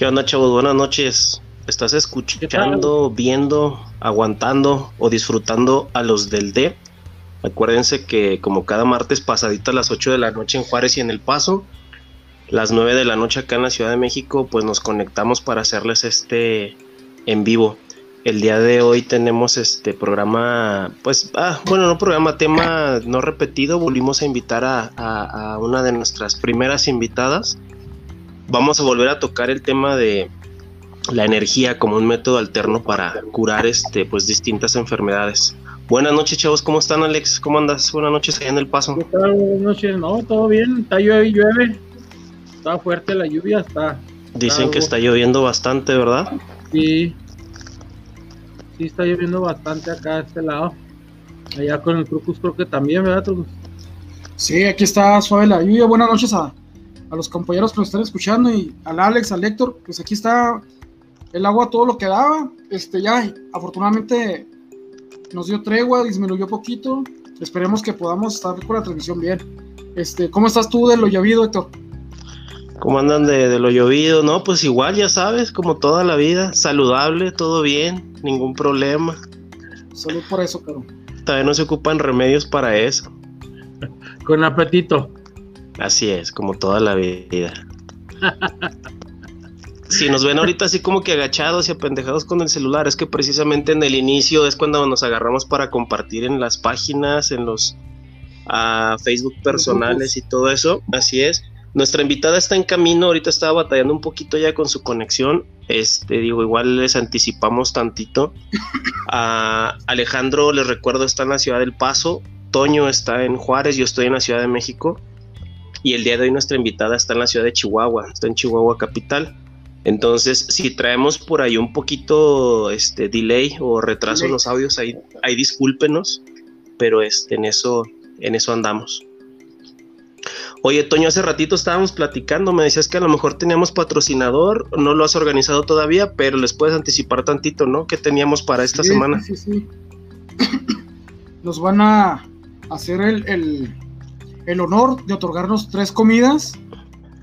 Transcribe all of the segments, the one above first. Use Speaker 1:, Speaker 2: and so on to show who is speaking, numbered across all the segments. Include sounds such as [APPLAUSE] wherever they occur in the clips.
Speaker 1: ¿Qué onda, chavos? Buenas noches. ¿Estás escuchando, viendo, aguantando o disfrutando a los del D? Acuérdense que como cada martes pasadito a las 8 de la noche en Juárez y en El Paso, las 9 de la noche acá en la Ciudad de México, pues nos conectamos para hacerles este en vivo. El día de hoy tenemos este programa, pues, ah, bueno, no programa, tema no repetido. Volvimos a invitar a, a una de nuestras primeras invitadas. Vamos a volver a tocar el tema de la energía como un método alterno para curar este, pues, distintas enfermedades. Buenas noches, chavos, ¿cómo están, Alex? ¿Cómo andas? Buenas noches allá en El Paso.
Speaker 2: ¿Qué tal? Buenas noches, no, todo bien, está llueve, llueve. Está fuerte la lluvia, está.
Speaker 1: Dicen que está lloviendo bastante, ¿verdad?
Speaker 2: Sí. Sí, está lloviendo bastante acá a este lado. Allá con el Trucus creo que también, ¿verdad, Trucus?
Speaker 3: Sí, aquí está suave la lluvia. Buenas noches a, a los compañeros que nos están escuchando y al Alex, al Héctor, pues aquí está el agua todo lo que daba. Este ya, afortunadamente nos dio tregua, disminuyó poquito. Esperemos que podamos estar con la transmisión bien. Este, ¿cómo estás tú de lo llovido, Héctor?
Speaker 1: ¿Cómo andan de, lo llovido? No, pues igual, ya sabes, como toda la vida, saludable, todo bien, ningún problema.
Speaker 3: Salud por eso, pero.
Speaker 1: Todavía no se ocupan remedios para eso.
Speaker 2: Con apetito.
Speaker 1: Así es, como toda la vida. si nos ven ahorita así como que agachados y apendejados con el celular, es que precisamente en el inicio es cuando nos agarramos para compartir en las páginas, en los a Facebook personales y todo eso. Así es. Nuestra invitada está en camino, ahorita estaba batallando un poquito ya con su conexión. Este, digo, igual les anticipamos tantito. Alejandro, les recuerdo, está en la ciudad del Paso. Toño está en Juárez, yo estoy en la Ciudad de México. Y el día de hoy nuestra invitada está en la ciudad de Chihuahua, está en Chihuahua capital. Entonces, si traemos por ahí un poquito este delay o retraso en los audios, ahí, ahí discúlpenos, pero este, en eso, en eso andamos. Oye, Toño, hace ratito estábamos platicando, me decías que a lo mejor teníamos patrocinador, no lo has organizado todavía, pero les puedes anticipar tantito, ¿no? ¿Qué teníamos para esta semana?
Speaker 3: Sí, sí. [COUGHS] Nos van a hacer el, el, honor de otorgarnos tres comidas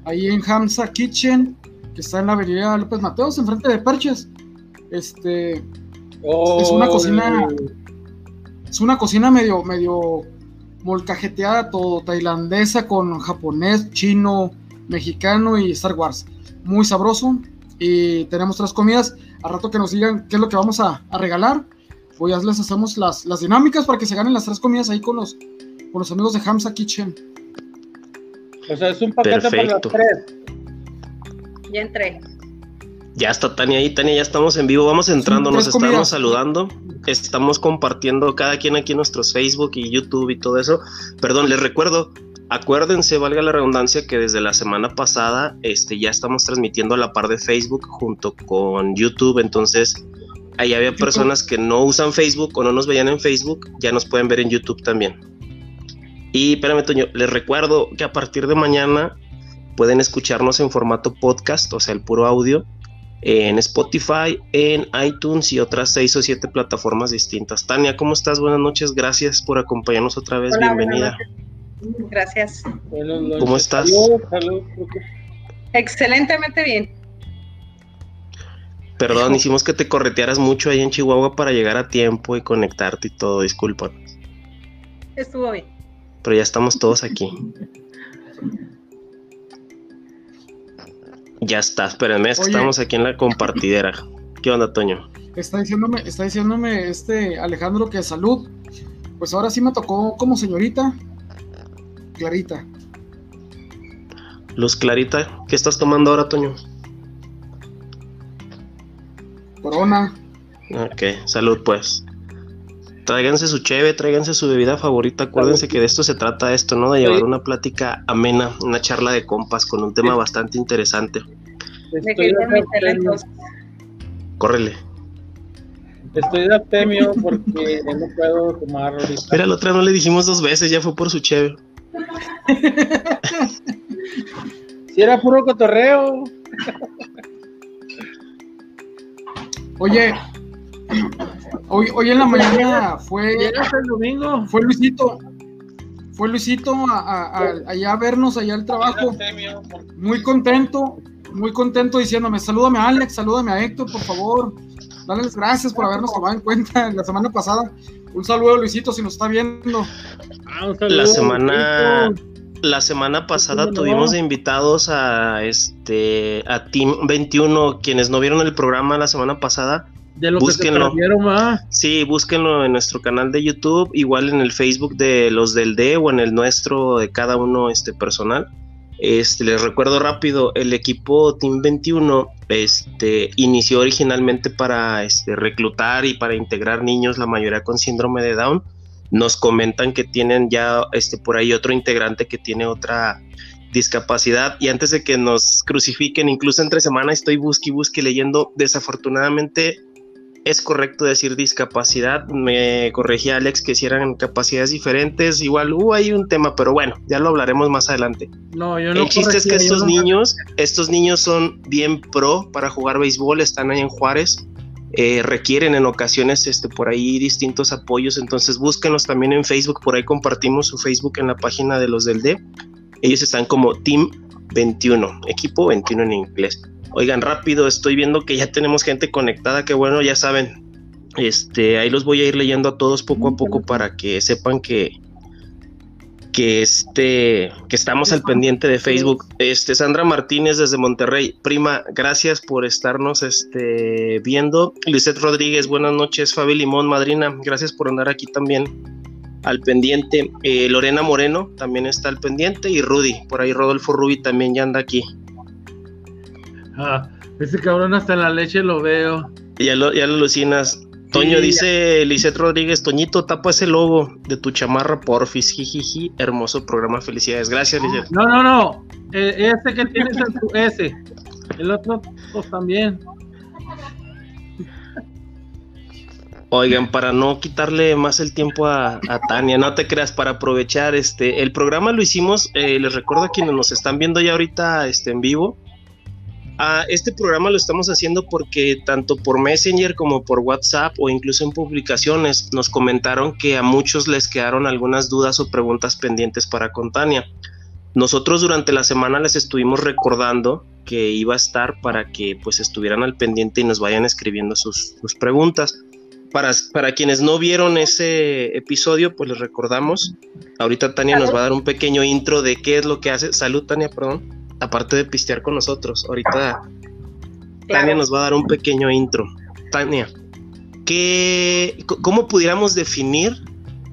Speaker 3: ahí en Hamza Kitchen, que está en la avenida López Mateos, enfrente de Perches. Este es una cocina. Es una cocina medio, medio molcajeteada, todo tailandesa con japonés, chino, mexicano y Star Wars. Muy sabroso. Y tenemos tres comidas. Al rato que nos digan qué es lo que vamos a, regalar, pues ya les hacemos las, las, dinámicas para que se ganen las tres comidas ahí con los, con los amigos de Hamza Kitchen.
Speaker 2: O sea, es un paquete para las tres.
Speaker 4: Ya entré.
Speaker 1: Ya está Tania ahí, Tania, ya estamos en vivo, vamos entrando, nos estamos saludando, estamos compartiendo cada quien aquí en nuestros Facebook y YouTube y todo eso. Perdón, les recuerdo, acuérdense, valga la redundancia, que desde la semana pasada este, ya estamos transmitiendo a la par de Facebook junto con YouTube, entonces ahí había personas que no usan Facebook o no nos veían en Facebook, ya nos pueden ver en YouTube también. Y espérame, Toño, les recuerdo que a partir de mañana pueden escucharnos en formato podcast, o sea, el puro audio en Spotify, en iTunes y otras seis o siete plataformas distintas. Tania, ¿cómo estás? Buenas noches, gracias por acompañarnos otra vez, bienvenida.
Speaker 4: Gracias.
Speaker 1: ¿Cómo estás?
Speaker 4: Excelentemente bien.
Speaker 1: Perdón, hicimos que te corretearas mucho ahí en Chihuahua para llegar a tiempo y conectarte y todo, disculpa.
Speaker 4: Estuvo bien.
Speaker 1: Pero ya estamos todos aquí. Ya está, espérenme, es que estamos aquí en la compartidera. ¿Qué onda, Toño?
Speaker 3: Está diciéndome, está diciéndome este Alejandro que salud. Pues ahora sí me tocó como señorita. Clarita.
Speaker 1: Luz Clarita, ¿qué estás tomando ahora, Toño?
Speaker 3: Corona.
Speaker 1: Ok, salud pues. Tráiganse su cheve, tráiganse su bebida favorita. Acuérdense que de esto se trata esto, ¿no? De llevar una plática amena, una charla de compas con un tema bastante interesante.
Speaker 4: Estoy
Speaker 1: Córrele.
Speaker 2: Estoy de aptemio porque no puedo tomar ahorita.
Speaker 1: Mira, la otra no le dijimos dos veces, ya fue por su cheve. [LAUGHS]
Speaker 2: si era puro cotorreo.
Speaker 3: Oye, Hoy, hoy en la mañana fue.
Speaker 2: el domingo?
Speaker 3: Fue Luisito. Fue Luisito a, allá a vernos, allá al trabajo. Muy contento. muy contento diciéndome, salúdame a Alex, salúdame a Héctor, por favor. Dales gracias por habernos tomado en cuenta la semana pasada. Un saludo, Luisito, si nos está viendo.
Speaker 2: Ah, un saludo,
Speaker 1: La semana,
Speaker 2: Luisito.
Speaker 1: la semana pasada tuvimos de invitados a este a Team 21, quienes no vieron el programa la semana pasada.
Speaker 2: De lo que
Speaker 1: búsquenlo.
Speaker 2: se perdieron más.
Speaker 1: Sí, búsquenlo en nuestro canal de YouTube, igual en el Facebook de los del D o en el nuestro de cada uno este personal. Este, les recuerdo rápido, el equipo Team 21 este, inició originalmente para este, reclutar y para integrar niños, la mayoría con síndrome de Down. Nos comentan que tienen ya este, por ahí otro integrante que tiene otra discapacidad y antes de que nos crucifiquen, incluso entre semana estoy busque y busque leyendo, desafortunadamente es correcto decir discapacidad. Me corregía Alex que si eran capacidades diferentes. Igual hubo ahí un tema, pero bueno, ya lo hablaremos más adelante.
Speaker 2: No, yo no
Speaker 1: El chiste es que estos
Speaker 2: no-
Speaker 1: niños, estos niños son bien pro para jugar béisbol, están ahí en Juárez. eh, requieren en ocasiones este por ahí distintos apoyos, entonces búsquenos también en Facebook, por ahí compartimos su Facebook en la página de los del D. Ellos están como Team 21, equipo 21 en inglés. Oigan, rápido, estoy viendo que ya tenemos gente conectada, que bueno, ya saben. Este, ahí los voy a ir leyendo a todos poco a poco para que sepan que que este que estamos al pendiente de Facebook. Este Sandra Martínez desde Monterrey, prima, gracias por estarnos este viendo. Lisette Rodríguez, buenas noches. Fabi Limón, madrina, gracias por andar aquí también al pendiente. Eh, Lorena Moreno también está al pendiente y Rudy, por ahí Rodolfo Rubi también ya anda aquí.
Speaker 2: Ah, ese cabrón hasta en la leche lo veo.
Speaker 1: Ya lo, ya lo alucinas. Toño
Speaker 2: Sí,
Speaker 1: dice Lisette Rodríguez, Toñito, tapa ese logo de tu chamarra, porfis, jijiji, hermoso programa, felicidades. Gracias, Lisette.
Speaker 2: No, no, no. Eh, ese que tienes en tu ese. El otro, pues también.
Speaker 1: Oigan, para no quitarle más el tiempo a, Tania, no te creas, para aprovechar, este, el programa lo hicimos, eh, les recuerdo a quienes nos están viendo ya ahorita este, en vivo, este programa lo estamos haciendo porque tanto por Messenger como por WhatsApp o incluso en publicaciones nos comentaron que a muchos les quedaron algunas dudas o preguntas pendientes para con Tania. Nosotros durante la semana les estuvimos recordando que iba a estar para que pues estuvieran al pendiente y nos vayan escribiendo sus preguntas. Para, para quienes no vieron ese episodio, pues les recordamos. Ahorita Tania nos va a dar un pequeño intro de qué es lo que hace. Salud, Tania, perdón. Aparte de pistear con nosotros. Ahorita Tania nos va a dar un pequeño intro. Tania, ¿qué, ¿cómo pudiéramos definir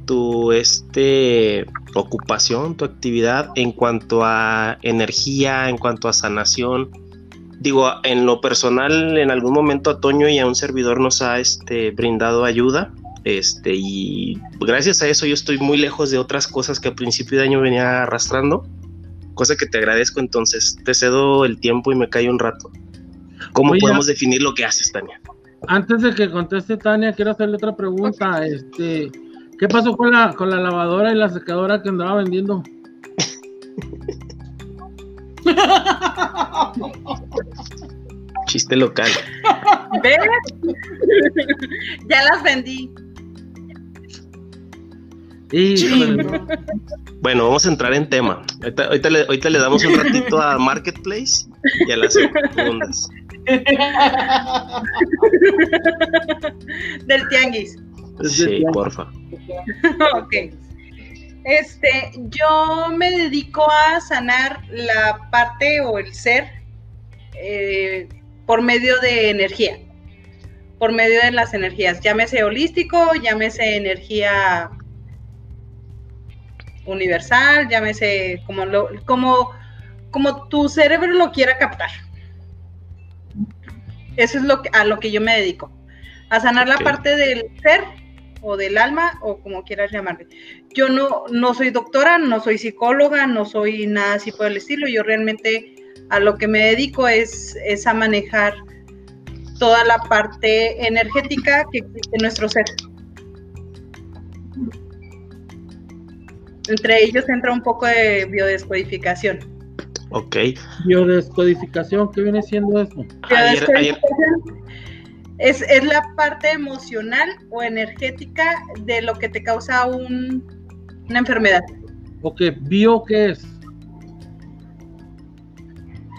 Speaker 1: tu este, ocupación, tu actividad en cuanto a energía, en cuanto a sanación? Digo, en lo personal, en algún momento a Toño y a un servidor nos ha este, brindado ayuda. Este, y gracias a eso yo estoy muy lejos de otras cosas que a principio de año venía arrastrando. Cosa que te agradezco, entonces te cedo el tiempo y me callo un rato. ¿Cómo
Speaker 2: Oye,
Speaker 1: podemos definir lo que haces, Tania?
Speaker 2: Antes de que conteste Tania, quiero hacerle otra pregunta. Este, ¿qué pasó con la con la lavadora y la secadora que andaba vendiendo? [LAUGHS] [LAUGHS]
Speaker 1: Chiste local.
Speaker 4: ¿Ves? ya las vendí.
Speaker 2: Y
Speaker 1: Bueno, vamos a entrar en tema. Ahorita, ahorita le, ahorita le damos un ratito a Marketplace y a las segundas.
Speaker 4: Del tianguis.
Speaker 1: Sí, porfa. [LAUGHS]
Speaker 4: ok. Este, yo me dedico a sanar la parte o el ser eh, por medio de energía, por medio de las energías, llámese holístico, llámese energía universal, llámese como lo, como, como tu cerebro lo quiera captar. Eso es lo que, a lo que yo me dedico, a sanar la parte del ser o del alma o como quieras llamarle. Yo no, no soy doctora, no soy psicóloga, no soy nada así por el estilo. Yo realmente a lo que me dedico es, es a manejar toda la parte energética que existe en nuestro ser. Entre ellos entra un poco de biodescodificación.
Speaker 1: Ok.
Speaker 2: biodescodificación, ¿qué viene siendo eso?
Speaker 1: Ayer, ayer,
Speaker 4: Biodescodificación es, es la parte emocional o energética de lo que te causa un- una enfermedad.
Speaker 2: Ok, bio, ¿qué es?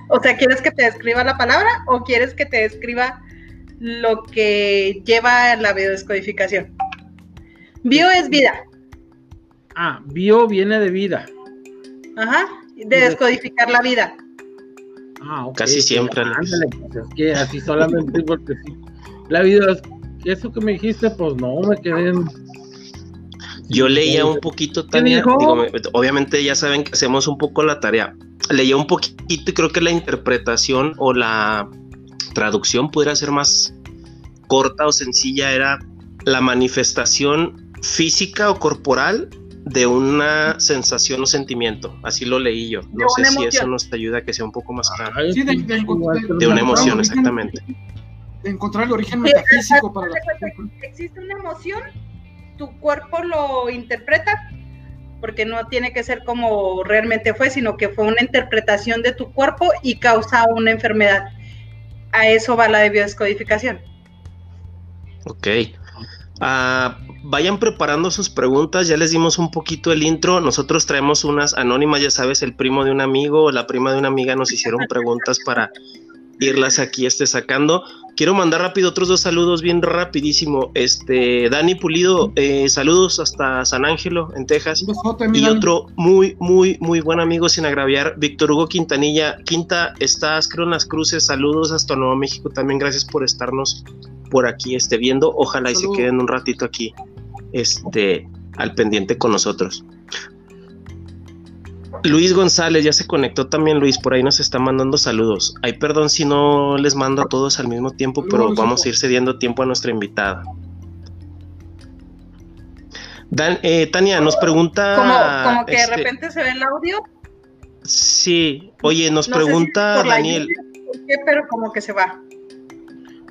Speaker 4: O sea, ¿quieres que te describa la palabra o quieres que te describa lo que lleva la biodescodificación? Bio es vida.
Speaker 2: Ah, bio viene de vida.
Speaker 4: Ajá, de descodificar la vida.
Speaker 2: Ah, ok.
Speaker 1: Casi siempre.
Speaker 2: Ándale, pues es que así solamente porque sí. La vida, es- eso que me dijiste, pues no, me quedé en...
Speaker 1: Yo leía un poquito, Tania. digo, me- obviamente ya saben que hacemos un poco la tarea. Leía un poquito y creo que la interpretación o la traducción pudiera ser más corta o sencilla. Era la manifestación física o corporal de una sensación o sentimiento. Así lo leí yo. No sé si eso nos ayuda a que sea un poco más claro.
Speaker 3: Sí, de-
Speaker 1: una emoción, exactamente.
Speaker 3: Encontrar el origen metafísico para la
Speaker 4: Existe una emoción, tu cuerpo lo interpreta, porque no tiene que ser como realmente fue, sino que fue una interpretación de tu cuerpo y causa una enfermedad. A eso va la de biodescodificación.
Speaker 1: Ok. Ah, vayan preparando sus preguntas, ya les dimos un poquito el intro, nosotros traemos unas anónimas, ya sabes, el primo de un amigo o la prima de una amiga nos hicieron preguntas para irlas aquí este sacando. Quiero mandar rápido otros dos saludos bien rapidísimo. Este, Dani Pulido, eh, saludos hasta San Ángelo, en Texas.
Speaker 3: Besote,
Speaker 1: Y otro muy, muy, muy buen amigo, sin agraviar, Víctor Hugo Quintanilla. Quinta, estás, creo, en las cruces. Saludos hasta Nuevo México. También gracias por estarnos por aquí este, viendo. Ojalá y se queden un ratito aquí este, al pendiente con nosotros. Luis González ya se conectó también, Luis, por ahí nos está mandando saludos. Ay, perdón si no les mando a todos al mismo tiempo, pero vamos a ir cediendo tiempo a nuestra invitada. Dan- eh, Tania, nos pregunta...
Speaker 4: Como, como que de
Speaker 1: este,
Speaker 4: repente se ve el audio.
Speaker 1: Sí, oye, nos
Speaker 4: no sé si
Speaker 1: pregunta
Speaker 4: la
Speaker 1: Daniel.
Speaker 4: lluvia, por qué, pero como que se va.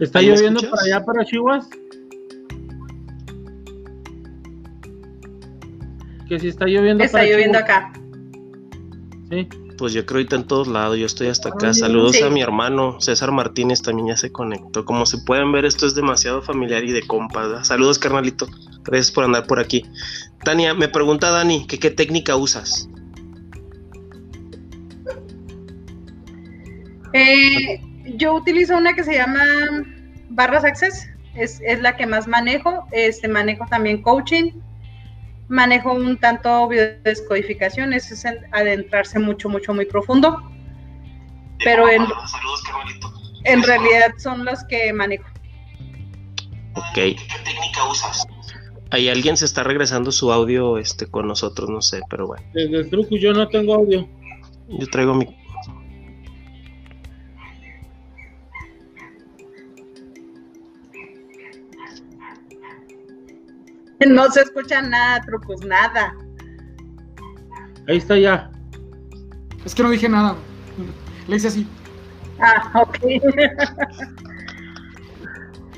Speaker 2: ¿Está
Speaker 1: ¿Ahí me
Speaker 2: lloviendo para allá, para Chihuahua? Que si está lloviendo
Speaker 4: Está
Speaker 2: para
Speaker 4: lloviendo
Speaker 2: Chihuahua.
Speaker 4: acá.
Speaker 2: Sí.
Speaker 1: Pues yo creo ahorita en todos lados, yo estoy hasta acá.
Speaker 2: Ay,
Speaker 1: Saludos
Speaker 4: sí.
Speaker 1: a mi hermano César Martínez, también ya se conectó. Como se pueden ver, esto es demasiado familiar y de compas. ¿verdad? Saludos, carnalito. Gracias por andar por aquí. Tania, me pregunta Dani, que qué técnica usas?
Speaker 4: Eh, yo utilizo una que se llama Barras Access, es, es la que más manejo. Este, manejo también coaching, manejo un tanto biodescodificación, eso es en- adentrarse mucho, mucho, muy profundo. Pero en,
Speaker 1: Saludos,
Speaker 4: en realidad son los que manejo.
Speaker 1: Ok. ¿Qué técnica usas? Ahí alguien se está regresando su audio este, con nosotros, no sé, pero bueno.
Speaker 2: Desde el truco yo no tengo audio.
Speaker 1: Yo traigo mi... [LAUGHS]
Speaker 4: No se escucha nada, trucos, nada.
Speaker 2: Ahí está ya.
Speaker 3: Es que no dije nada. Le hice así.
Speaker 4: Ah, ok. [LAUGHS]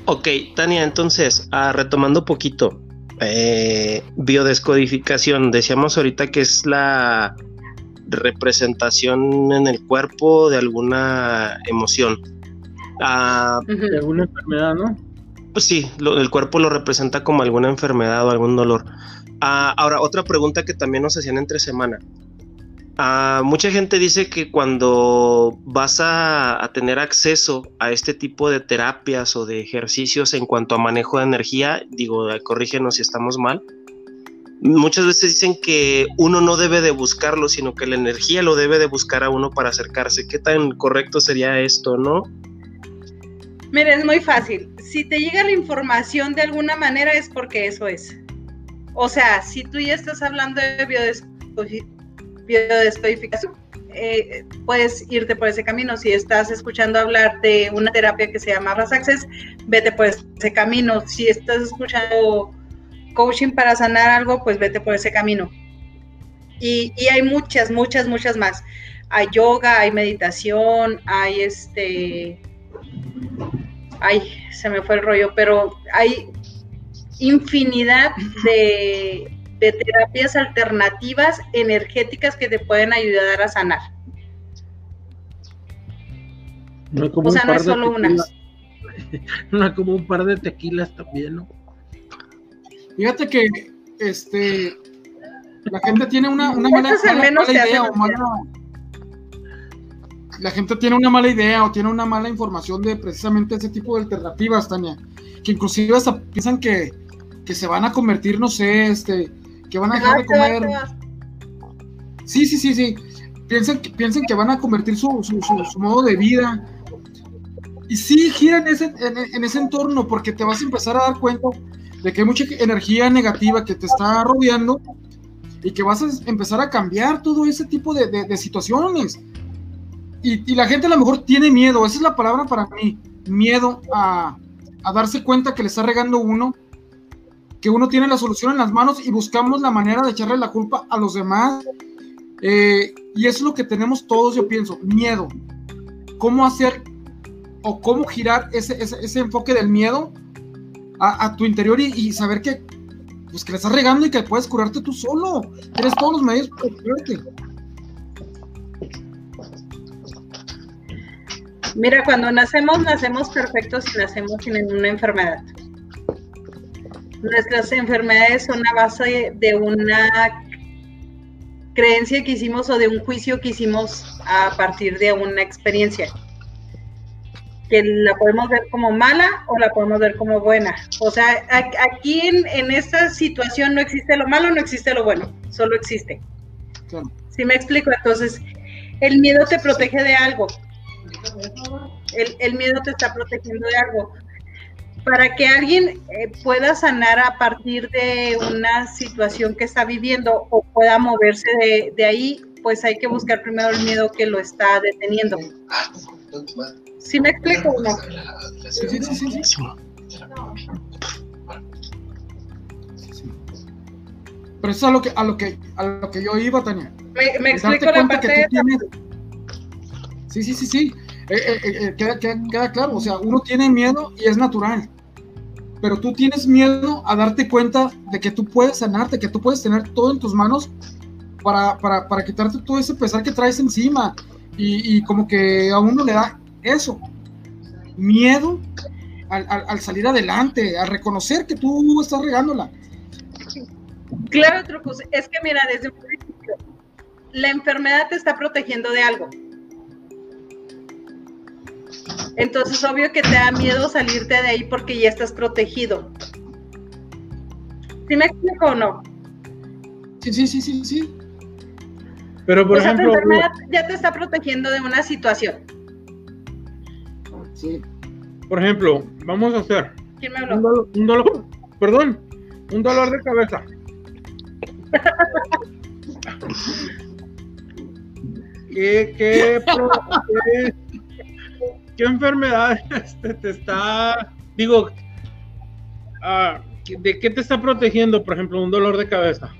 Speaker 1: Ok, Tania, entonces, ah, retomando poquito, eh, biodescodificación, decíamos ahorita que es la representación en el cuerpo de alguna emoción. Ah,
Speaker 2: De alguna enfermedad, ¿no?
Speaker 1: Pues sí, el cuerpo lo representa como alguna enfermedad o algún dolor. Ah, ahora, otra pregunta que también nos hacían entre semana. Ah, mucha gente dice que cuando vas a, a tener acceso a este tipo de terapias o de ejercicios en cuanto a manejo de energía, digo, corrígenos si estamos mal, muchas veces dicen que uno no debe de buscarlo, sino que la energía lo debe de buscar a uno para acercarse. ¿Qué tan correcto sería esto, no?
Speaker 4: Mira, es muy fácil. Si te llega la información de alguna manera es porque eso es. O sea, si tú ya estás hablando de biodescodi- biodescodificación, eh, puedes irte por ese camino. Si estás escuchando hablar de una terapia que se llama Ras Access, vete por ese camino. Si estás escuchando coaching para sanar algo, pues vete por ese camino. Y, y hay muchas, muchas, muchas más. Hay yoga, hay meditación, hay este ay, se me fue el rollo, pero hay infinidad de, de terapias alternativas energéticas que te pueden ayudar a sanar.
Speaker 2: No como
Speaker 4: O sea,
Speaker 2: un
Speaker 4: no
Speaker 2: par
Speaker 4: es
Speaker 2: de
Speaker 4: solo una.
Speaker 2: tequilas. [LAUGHS] No hay como un par de tequilas también, ¿no?
Speaker 3: Fíjate que este la gente tiene una, una mala,
Speaker 4: al
Speaker 3: mala-
Speaker 4: menos
Speaker 3: mala
Speaker 4: te
Speaker 3: idea
Speaker 4: hacen
Speaker 3: o mala, la gente tiene una mala idea o tiene una mala información de precisamente ese tipo de alternativas, Tania, que inclusive hasta piensan que, que se van a convertir, no sé, este, que van a dejar de comer. Sí, sí, sí, sí. Piensan que, van a convertir su, su, su, modo de vida. Y sí, gira en ese, en, en ese entorno, porque te vas a empezar a dar cuenta de que hay mucha energía negativa que te está rodeando y que vas a empezar a cambiar todo ese tipo de, de, situaciones. Y, la gente a lo mejor tiene miedo, esa es la palabra para mí, miedo a, a darse cuenta que le está regando uno, que uno tiene la solución en las manos y buscamos la manera de echarle la culpa a los demás. Eh, y es lo que tenemos todos, yo pienso, miedo. ¿Cómo hacer o cómo girar ese, ese, ese enfoque del miedo a, tu interior y, saber que, pues, que le estás regando y que puedes curarte tú solo. Tienes todos los medios para curarte.
Speaker 4: Mira, cuando nacemos, nacemos perfectos y nacemos sin ninguna enfermedad. Nuestras enfermedades son a base de una creencia que hicimos o de un juicio que hicimos a partir de una experiencia que la podemos ver como mala o la podemos ver como buena. O sea, aquí en, esta situación no existe lo malo, no existe lo bueno, solo existe. Si me explico? Entonces, el miedo te protege de algo. El, miedo te está protegiendo de algo. Para que alguien eh, pueda sanar a partir de una situación que está viviendo o pueda moverse de, de ahí, pues hay que buscar primero el miedo que lo está deteniendo. ¿Sí me explico o no? Sí, sí, sí, sí.
Speaker 3: Pero eso es a lo que, a lo que, a lo que yo iba, Tania.
Speaker 4: Me, me explico la parte de tienes...
Speaker 3: Sí, sí, sí, sí. Eh, eh, eh, queda, queda, queda claro. O sea, uno tiene miedo y es natural pero tú tienes miedo a darte cuenta de que tú puedes sanarte, que tú puedes tener todo en tus manos para, para, para quitarte todo ese pesar que traes encima. Y, y, como que a uno le da eso, miedo al, salir adelante, a reconocer que tú estás regándola.
Speaker 4: Claro, Trucus, es que mira, desde un principio, la enfermedad te está protegiendo de algo. Entonces, obvio que te da miedo salirte de ahí porque ya estás protegido. ¿Sí me explico o no?
Speaker 3: Sí, sí, sí, sí, sí.
Speaker 4: Pero por ejemplo, la enfermedad ya te está protegiendo de una situación.
Speaker 2: Por ejemplo, vamos a hacer.
Speaker 4: ¿Quién me habló?
Speaker 2: Un dolor, perdón, un dolor de cabeza. [LAUGHS] ¿Qué, qué, qué, enfermedad [LAUGHS] este, te está, digo, ah, ¿de qué te está protegiendo, por ejemplo, un dolor de cabeza?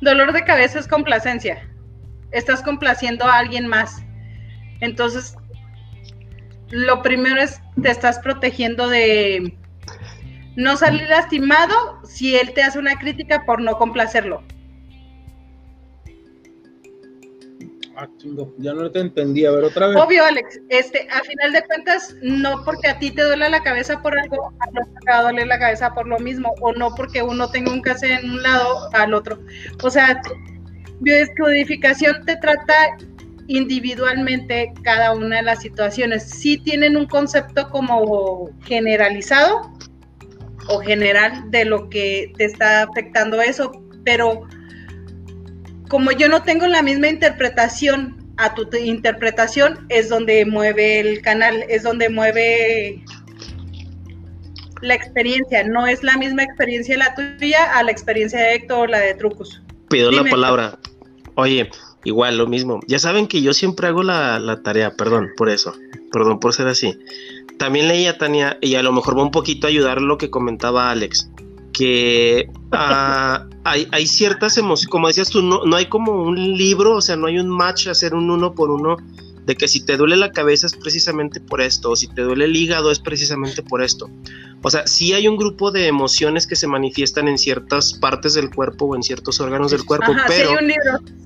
Speaker 4: Dolor de cabeza es complacencia estás complaciendo a alguien más. Entonces, lo primero es, te estás protegiendo de no salir lastimado si él te hace una crítica por no complacerlo.
Speaker 2: Ah, chingo, ya no te entendí, a ver otra vez.
Speaker 4: Obvio, Alex, este, a final de cuentas, no porque a ti te duele la cabeza por algo, a otro te va a doler la cabeza por lo mismo, o no porque uno tenga un cáncer en un lado al otro. O sea, biodescodificación te trata individualmente cada una de las situaciones. Sí tienen un concepto como generalizado o general de lo que te está afectando eso, pero como yo no tengo la misma interpretación a tu interpretación, es donde mueve el canal, es donde mueve la experiencia. No es la misma experiencia la tuya a la experiencia de Héctor o la de Trucus.
Speaker 1: Pido la palabra. Oye, igual lo mismo. Ya saben que yo siempre hago la, tarea, perdón por eso, perdón por ser así. También leía Tania, y a lo mejor va un poquito a ayudar lo que comentaba Alex, que ah, hay, hay, ciertas emociones, como decías tú, no, no hay como un libro, o sea, no hay un match, hacer un uno por uno de que si te duele la cabeza es precisamente por esto, o si te duele el hígado es precisamente por esto. O sea, sí hay un grupo de emociones que se manifiestan en ciertas partes del cuerpo o en ciertos órganos del cuerpo, pero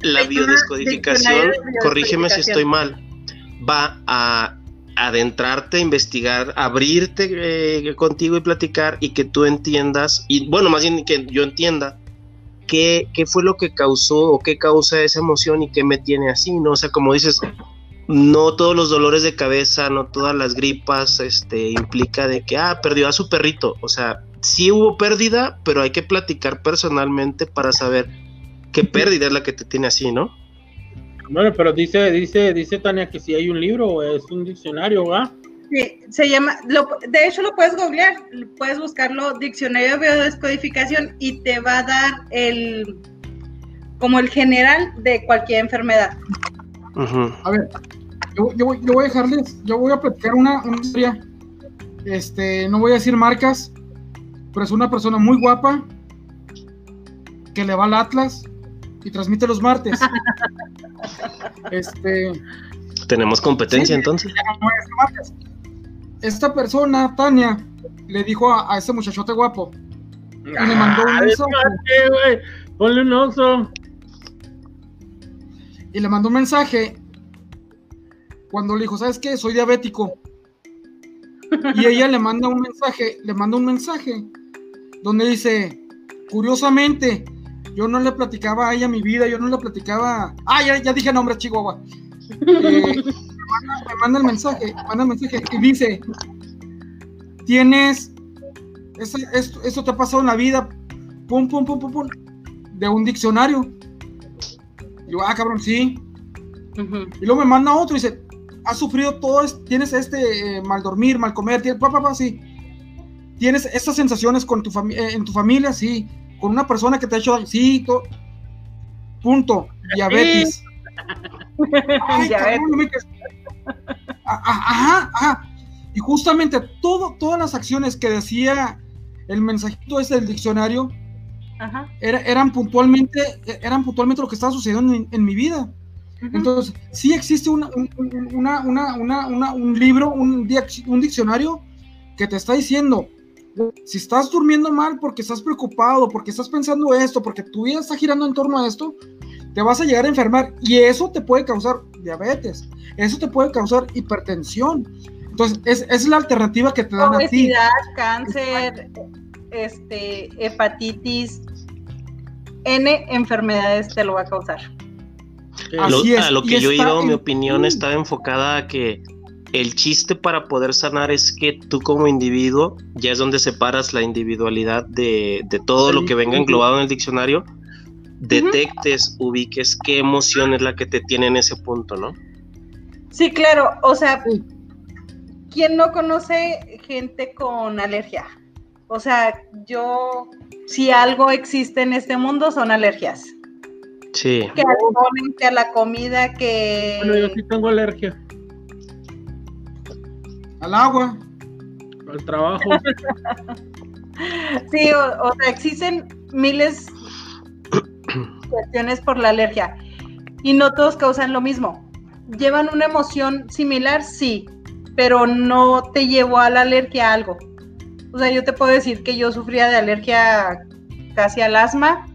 Speaker 1: la biodescodificación, corrígeme si estoy mal, va a adentrarte, investigar, abrirte eh, contigo y platicar y que tú entiendas, y bueno, más bien que yo entienda qué, qué fue lo que causó o qué causa esa emoción y qué me tiene así, ¿no? O sea, como dices, no todos los dolores de cabeza, no todas las gripas, este, implica de que, ah, perdió a su perrito. O sea, sí hubo pérdida, pero hay que platicar personalmente para saber qué pérdida es la que te tiene así, ¿no?
Speaker 2: Bueno, pero dice, dice, dice Tania que si hay un libro, es un diccionario, ¿va?
Speaker 4: Sí, se llama, lo, de hecho lo puedes googlear, puedes buscarlo, diccionario de biodescodificación y te va a dar el, como el general de cualquier enfermedad.
Speaker 3: A ver, yo, yo, yo, voy a dejarles, yo voy a platicar una, una historia, este, no voy a decir marcas, pero es una persona muy guapa que le va al Atlas y transmite los martes. [LAUGHS] este.
Speaker 1: Tenemos competencia entonces.
Speaker 3: Esta persona, Tania, le dijo a, ese muchachote guapo y le mandó un mensaje.
Speaker 2: Ponle un oso.
Speaker 3: Y le mandó un mensaje cuando le dijo, ¿sabes qué? Soy diabético. Y [LAUGHS] ella le manda un mensaje, le manda un mensaje donde dice, curiosamente, yo no le platicaba a ella mi vida, yo no le platicaba. Ah, ya, dije nombre, Chihuahua. Eh, me, manda, el mensaje, manda el mensaje y dice: Tienes. esto, te ha pasado en la vida, pum, pum, pum, pum, pum, de un diccionario. Y yo, ah, cabrón, sí. Y luego me manda otro y dice: Has sufrido todo, tienes este eh, mal dormir, mal comer, tienes, papá, papá, sí. Tienes estas sensaciones con tu eh, en tu familia, sí con una persona que te ha hecho sí, punto, diabetes. Ajá, ajá. Y justamente todo, todas las acciones que decía el mensajito ese del diccionario eran puntualmente, eran puntualmente lo que estaba sucediendo en, mi vida. Entonces, sí existe una, un libro, un, un diccionario que te está diciendo, si estás durmiendo mal porque estás preocupado, porque estás pensando esto, porque tu vida está girando en torno a esto, te vas a llegar a enfermar y eso te puede causar diabetes, eso te puede causar hipertensión. Entonces, es, es la alternativa que te dan a ti.
Speaker 4: cáncer, este, hepatitis, N enfermedades te lo va a causar.
Speaker 1: Así es. A lo que yo he oído, mi opinión está enfocada a que el chiste para poder sanar es que tú como individuo, ya es donde separas la individualidad de, todo lo que venga englobado en el diccionario, detectes, ubiques qué emoción es la que te tiene en ese punto, ¿no?
Speaker 4: Sí, claro, o sea, ¿quién no conoce gente con alergia? O sea, yo, si algo existe en este mundo son alergias.
Speaker 1: Sí.
Speaker 4: Que al que a la comida, que...
Speaker 2: Bueno, yo sí tengo alergia
Speaker 3: al agua,
Speaker 2: al trabajo. [LAUGHS]
Speaker 4: sí, o, sea, existen miles cuestiones por la alergia y no todos causan lo mismo. ¿Llevan una emoción similar? Sí, pero no te llevó a la alergia a algo. O sea, yo te puedo decir que yo sufría de alergia casi al asma,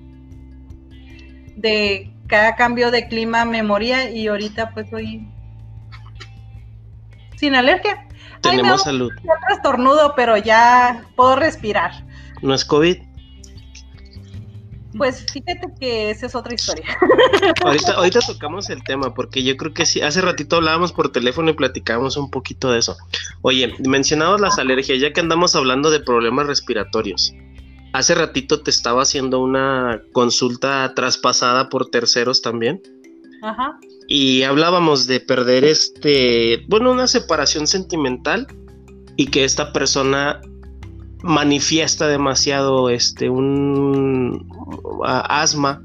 Speaker 4: de cada cambio de clima me moría y ahorita pues soy sin alergia.
Speaker 1: Tenemos salud.
Speaker 4: Un trastornudo, pero ya puedo respirar.
Speaker 1: ¿No es COVID?
Speaker 4: Pues fíjate que esa es otra historia. [LAUGHS]
Speaker 1: Ahorita, ahorita tocamos el tema, porque yo creo que sí, hace ratito hablábamos por teléfono y platicábamos un poquito de eso. Oye, mencionados las alergias, ya que andamos hablando de problemas respiratorios. Hace ratito te estaba haciendo una consulta traspasada por terceros también. Ajá y hablábamos de perder este, bueno, una separación sentimental y que esta persona manifiesta demasiado este un asma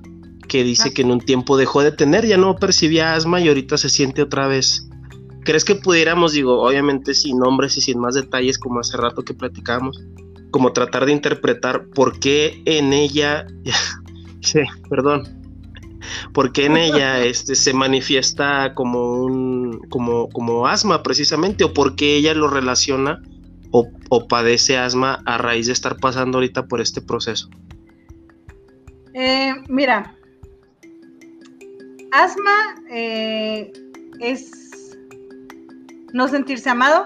Speaker 1: que dice que en un tiempo dejó de tener, ya no percibía asma y ahorita se siente otra vez. ¿Crees que pudiéramos, digo, obviamente sin nombres y sin más detalles como hace rato que platicábamos, como tratar de interpretar por qué en ella, [LAUGHS] sí, perdón, porque en ella este, se manifiesta como un como, como asma precisamente, o porque ella lo relaciona o, padece asma a raíz de estar pasando ahorita por este proceso.
Speaker 4: Eh, mira, asma eh, es no sentirse amado,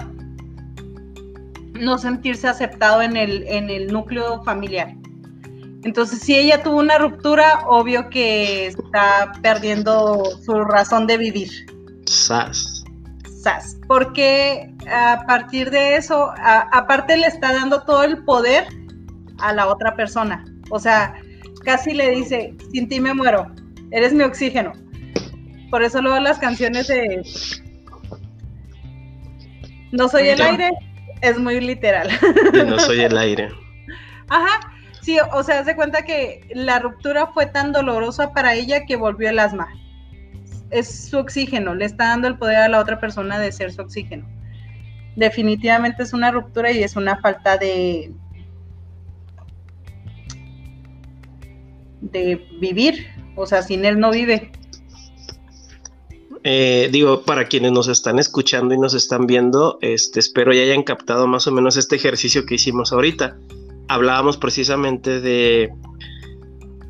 Speaker 4: no sentirse aceptado en el, en el núcleo familiar. Entonces, si ella tuvo una ruptura, obvio que está perdiendo su razón de vivir.
Speaker 1: Sas.
Speaker 4: Sas. Porque a partir de eso, aparte le está dando todo el poder a la otra persona. O sea, casi le dice, sin ti me muero, eres mi oxígeno. Por eso luego las canciones de No soy el aire es muy literal.
Speaker 1: no soy el aire. [LAUGHS]
Speaker 4: Ajá, sí, o sea, se cuenta que la ruptura fue tan dolorosa para ella que volvió el asma. Es su oxígeno, le está dando el poder a la otra persona de ser su oxígeno. Definitivamente es una ruptura y es una falta de, de vivir, o sea, sin él no vive.
Speaker 1: Eh, digo, para quienes nos están escuchando y nos están viendo, este, espero ya hayan captado más o menos este ejercicio que hicimos ahorita. Hablábamos precisamente de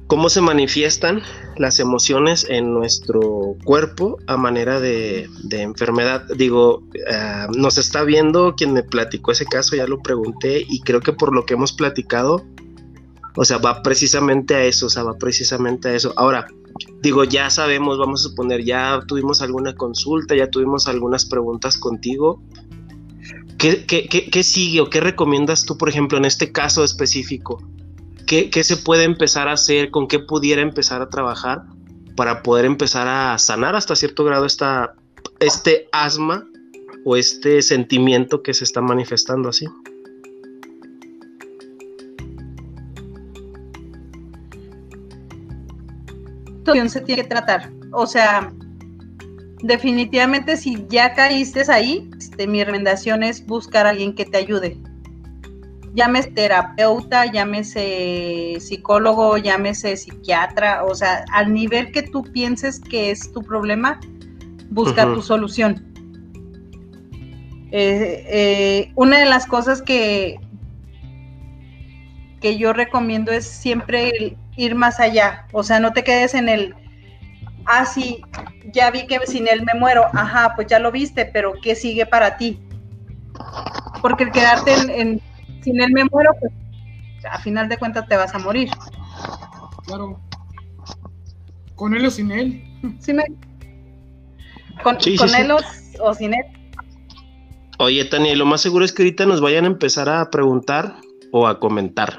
Speaker 1: cómo se manifiestan las emociones en nuestro cuerpo a manera de, enfermedad. Digo, eh, nos está viendo quien me platicó ese caso, ya lo pregunté y creo que por lo que hemos platicado, o sea, va precisamente a eso, o sea, va precisamente a eso. Ahora, digo, ya sabemos, vamos a suponer, ya tuvimos alguna consulta, ya tuvimos algunas preguntas contigo. ¿Qué, qué, sigue o qué recomiendas tú, por ejemplo, en este caso específico? ¿Qué, ¿Qué, se puede empezar a hacer? ¿Con qué pudiera empezar a trabajar para poder empezar a sanar hasta cierto grado esta, este asma o este sentimiento que se está manifestando así?
Speaker 4: se tiene que tratar. O sea, definitivamente si ya caíste ahí, este, mi recomendación es buscar a alguien que te ayude. Llámese terapeuta, llámese psicólogo, llámese psiquiatra, o sea, al nivel que tú pienses que es tu problema, busca tu solución. Eh, eh, una de las cosas que, que yo recomiendo es siempre ir más allá, o sea, no te quedes en el, ah, sí, ya vi que sin él me muero, ajá, pues ya lo viste, pero ¿qué sigue para ti? Porque el quedarte en, sin él me muero, pues a final de cuentas te vas a morir.
Speaker 3: Claro. ¿Con él o sin él?
Speaker 4: Sí, me... Con, él o, sin él.
Speaker 1: Oye, Tania, lo más seguro es que ahorita nos vayan a empezar a preguntar o a comentar.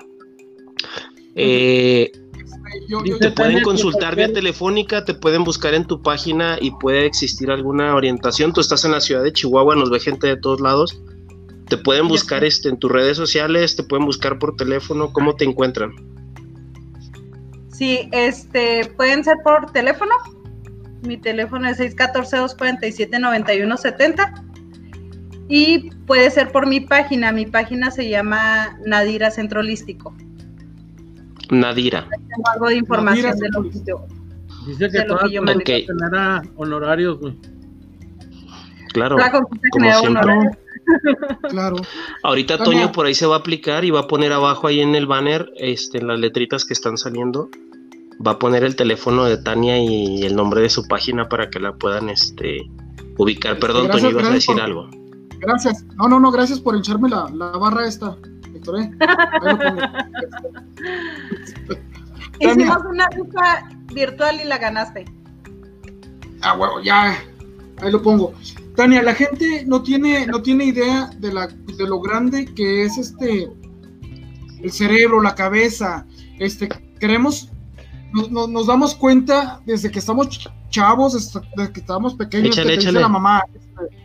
Speaker 1: Eh, te pueden consultar vía telefónica, te pueden buscar en tu página y puede existir alguna orientación. Tú estás en la ciudad de Chihuahua, nos ve gente de todos lados. Te pueden buscar este, en tus redes sociales, te pueden buscar por teléfono. ¿Cómo te encuentran?
Speaker 4: Sí, este, pueden ser por teléfono. Mi teléfono es 614-247-9170. Y puede ser por mi página. Mi página se llama Nadira Centro Holístico.
Speaker 1: Nadira.
Speaker 4: Tengo algo de información de lo que yo.
Speaker 2: Dice que todas yo okay. tener honorarios, güey.
Speaker 1: Claro. como
Speaker 3: siempre. claro.
Speaker 1: Ahorita Toño por ahí se va a aplicar y va a poner abajo ahí en el banner, este, en las letritas que están saliendo, va a poner el teléfono de Tania y el nombre de su página para que la puedan este ubicar. Perdón, Toño, ibas a decir algo.
Speaker 3: Gracias. No, no, no, gracias por hincharme la, la barra esta. [LAUGHS]
Speaker 4: Hicimos una rifa virtual y la ganaste.
Speaker 3: Ah, bueno, ya. Ahí lo pongo. Tania, la gente no tiene, no tiene idea de, la, de lo grande que es este el cerebro, la cabeza. Este, queremos, nos, damos cuenta desde que estamos chavos, desde que estamos pequeños,
Speaker 1: échale,
Speaker 3: la mamá, este,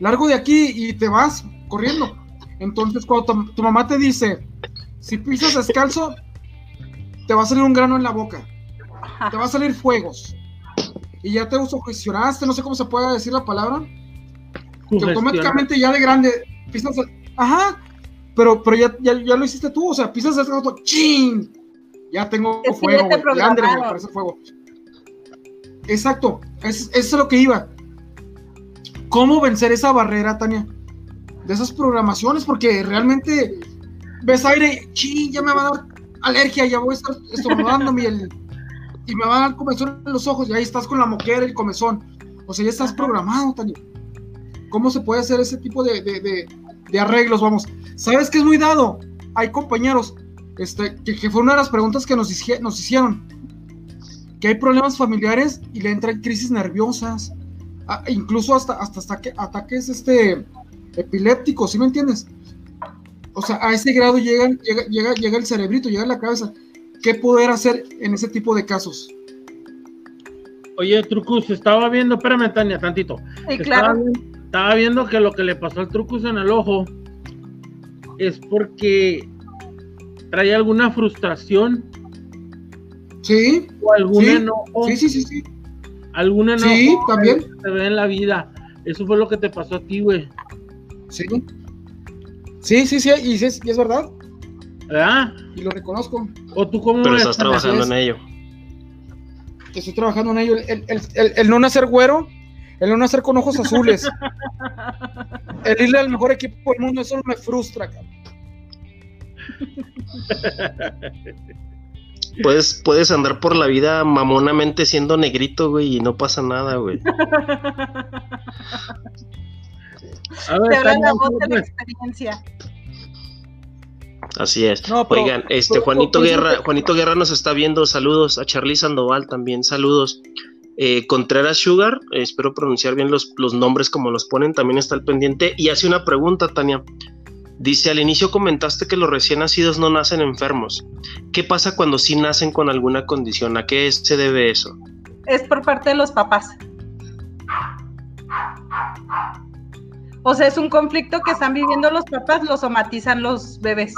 Speaker 3: largo de aquí y te vas corriendo. Entonces, cuando tu, mamá te dice, si pisas descalzo, te va a salir un grano en la boca, te va a salir fuegos, y ya te sugestionaste, no sé cómo se puede decir la palabra, que automáticamente ya de grande pisas, ajá, pero, pero ya, ya, lo hiciste tú, o sea, pisas descalzo, ¡ching! Ya tengo fuego, ya me parece fuego. Exacto, eso es lo que iba. ¿Cómo vencer esa barrera, Tania? De esas programaciones, porque realmente ves aire, ching, ya me va a dar alergia, ya voy a estar estornudándome el, y me va a dar comezón en los ojos, y ahí estás con la moquera, el comezón. O sea, ya estás programado, Tania. ¿Cómo se puede hacer ese tipo de, de, de, arreglos? Vamos, ¿sabes qué es muy dado? Hay compañeros este, que, que fue una de las preguntas que nos, hicie- nos hicieron. Que hay problemas familiares y le entran crisis nerviosas, incluso hasta, hasta, hasta que, ataques este, epilépticos, ¿sí me entiendes? O sea, a ese grado llegan, llega, llega, llega el cerebrito, llega la cabeza. ¿Qué poder hacer en ese tipo de casos?
Speaker 2: Oye, Trucus, estaba viendo, espérame, Tania, tantito.
Speaker 4: Sí, claro.
Speaker 2: estaba viendo que lo que le pasó al Trucus en el ojo es porque trae alguna frustración
Speaker 3: Sí,
Speaker 2: o algún
Speaker 3: Sí,
Speaker 2: enojo,
Speaker 3: sí, sí, sí, sí.
Speaker 2: algún enojo
Speaker 3: Sí, también.
Speaker 2: que se ve en la vida. Eso fue lo que te pasó a ti, güey.
Speaker 3: Sí. Sí, sí, sí, y sí es, y es verdad,
Speaker 2: ¿Verdad?
Speaker 3: y lo reconozco.
Speaker 2: ¿O tú cómo
Speaker 1: Pero estás trabajando en ello.
Speaker 3: Estoy trabajando en ello. El, el- el- el no nacer güero, el no nacer con ojos azules, [LAUGHS] el irle al mejor equipo del mundo, eso me frustra, cabrón.
Speaker 1: Puedes, puedes andar por la vida mamonamente siendo negrito, güey, y no pasa nada, güey. [LAUGHS]
Speaker 2: A ver,
Speaker 4: Te habla la voz de la experiencia.
Speaker 1: Así es.
Speaker 3: No, pero-
Speaker 1: Oigan, este
Speaker 3: pero-
Speaker 1: Juanito
Speaker 3: pero-
Speaker 1: Guerra, Juanito Guerra nos está viendo. Saludos a Charlie Sandoval también, saludos. Eh, Contreras Sugar, eh, espero pronunciar bien los, los nombres como los ponen, también está al pendiente. Y hace una pregunta, Tania. Dice, al inicio comentaste que los recién nacidos no nacen enfermos. ¿Qué pasa cuando sí nacen con alguna condición? ¿A qué se debe eso?
Speaker 4: Es por parte de los papás. O sea, es un conflicto que están viviendo los papás, lo somatizan los bebés.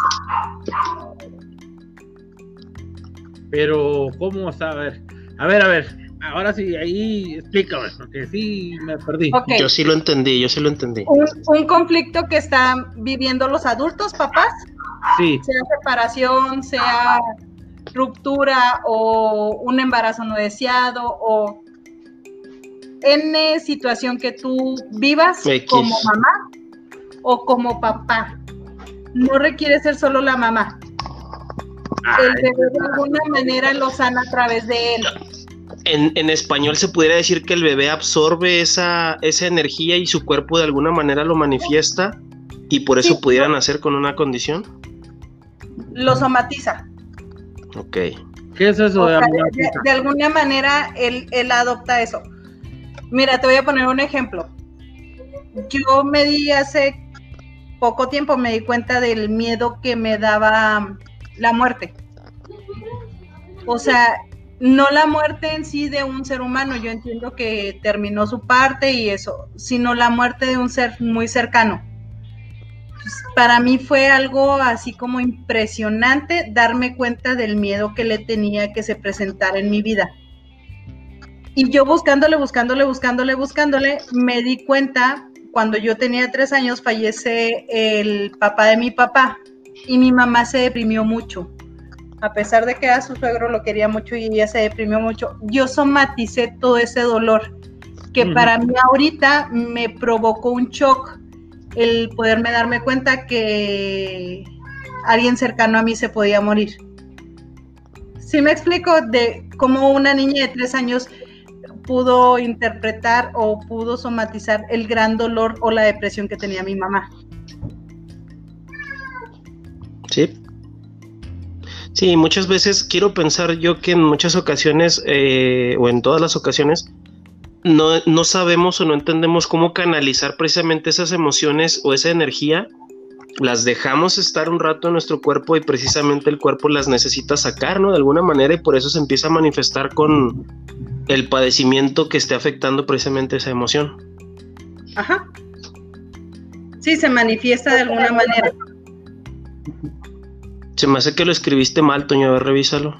Speaker 2: Pero, ¿cómo? O sea, a ver, a ver, a ver. Ahora sí, ahí explícame, porque sí me perdí.
Speaker 1: Yo sí lo entendí, yo sí lo entendí.
Speaker 4: Un, un conflicto que están viviendo los adultos, papás,
Speaker 2: Sí,
Speaker 4: sea separación, sea ruptura o un embarazo no deseado o N situación que tú vivas
Speaker 1: X.
Speaker 4: como mamá o como papá. No requiere ser solo la mamá. El bebé de alguna manera lo sana a través de él.
Speaker 1: En, en español se pudiera decir que el bebé absorbe esa, esa energía y su cuerpo de alguna manera lo manifiesta y por eso
Speaker 4: Sí.
Speaker 1: pudiera nacer con una condición.
Speaker 4: Lo somatiza.
Speaker 1: Ok.
Speaker 2: ¿qué es eso
Speaker 4: O
Speaker 2: de
Speaker 4: sea,
Speaker 2: amor?
Speaker 4: de, de alguna manera él, él adopta eso. Mira, te voy a poner un ejemplo. Yo me di hace poco tiempo, me di cuenta del miedo que me daba la muerte. O sea, no la muerte en sí de un ser humano, yo entiendo que terminó su parte y eso, sino la muerte de un ser muy cercano. Pues, para mí fue algo así como impresionante darme cuenta del miedo que le tenía que se presentara en mi vida. Y yo buscándole, buscándole, buscándole, buscándole, me di cuenta, cuando yo tenía tres años, fallece el papá de mi papá y mi mamá se deprimió mucho. A pesar de que a su suegro lo quería mucho y ella se deprimió mucho, yo somaticé todo ese dolor que para mí ahorita me provocó un shock el poderme darme cuenta que alguien cercano a mí se podía morir. Sí me explico de cómo una niña de tres años pudo interpretar o pudo somatizar el gran dolor o la depresión que tenía mi mamá.
Speaker 1: Sí. Sí, muchas veces quiero pensar yo que en muchas ocasiones, eh, o en todas las ocasiones, no, no sabemos o no entendemos cómo canalizar precisamente esas emociones o esa energía. Las dejamos estar un rato en nuestro cuerpo y precisamente el cuerpo las necesita sacar, ¿no? De alguna manera y por eso se empieza a manifestar con el padecimiento que esté afectando precisamente esa emoción.
Speaker 4: Ajá. Sí, se manifiesta de alguna manera.
Speaker 1: Se me hace que lo escribiste mal, Toño, a ver, revísalo.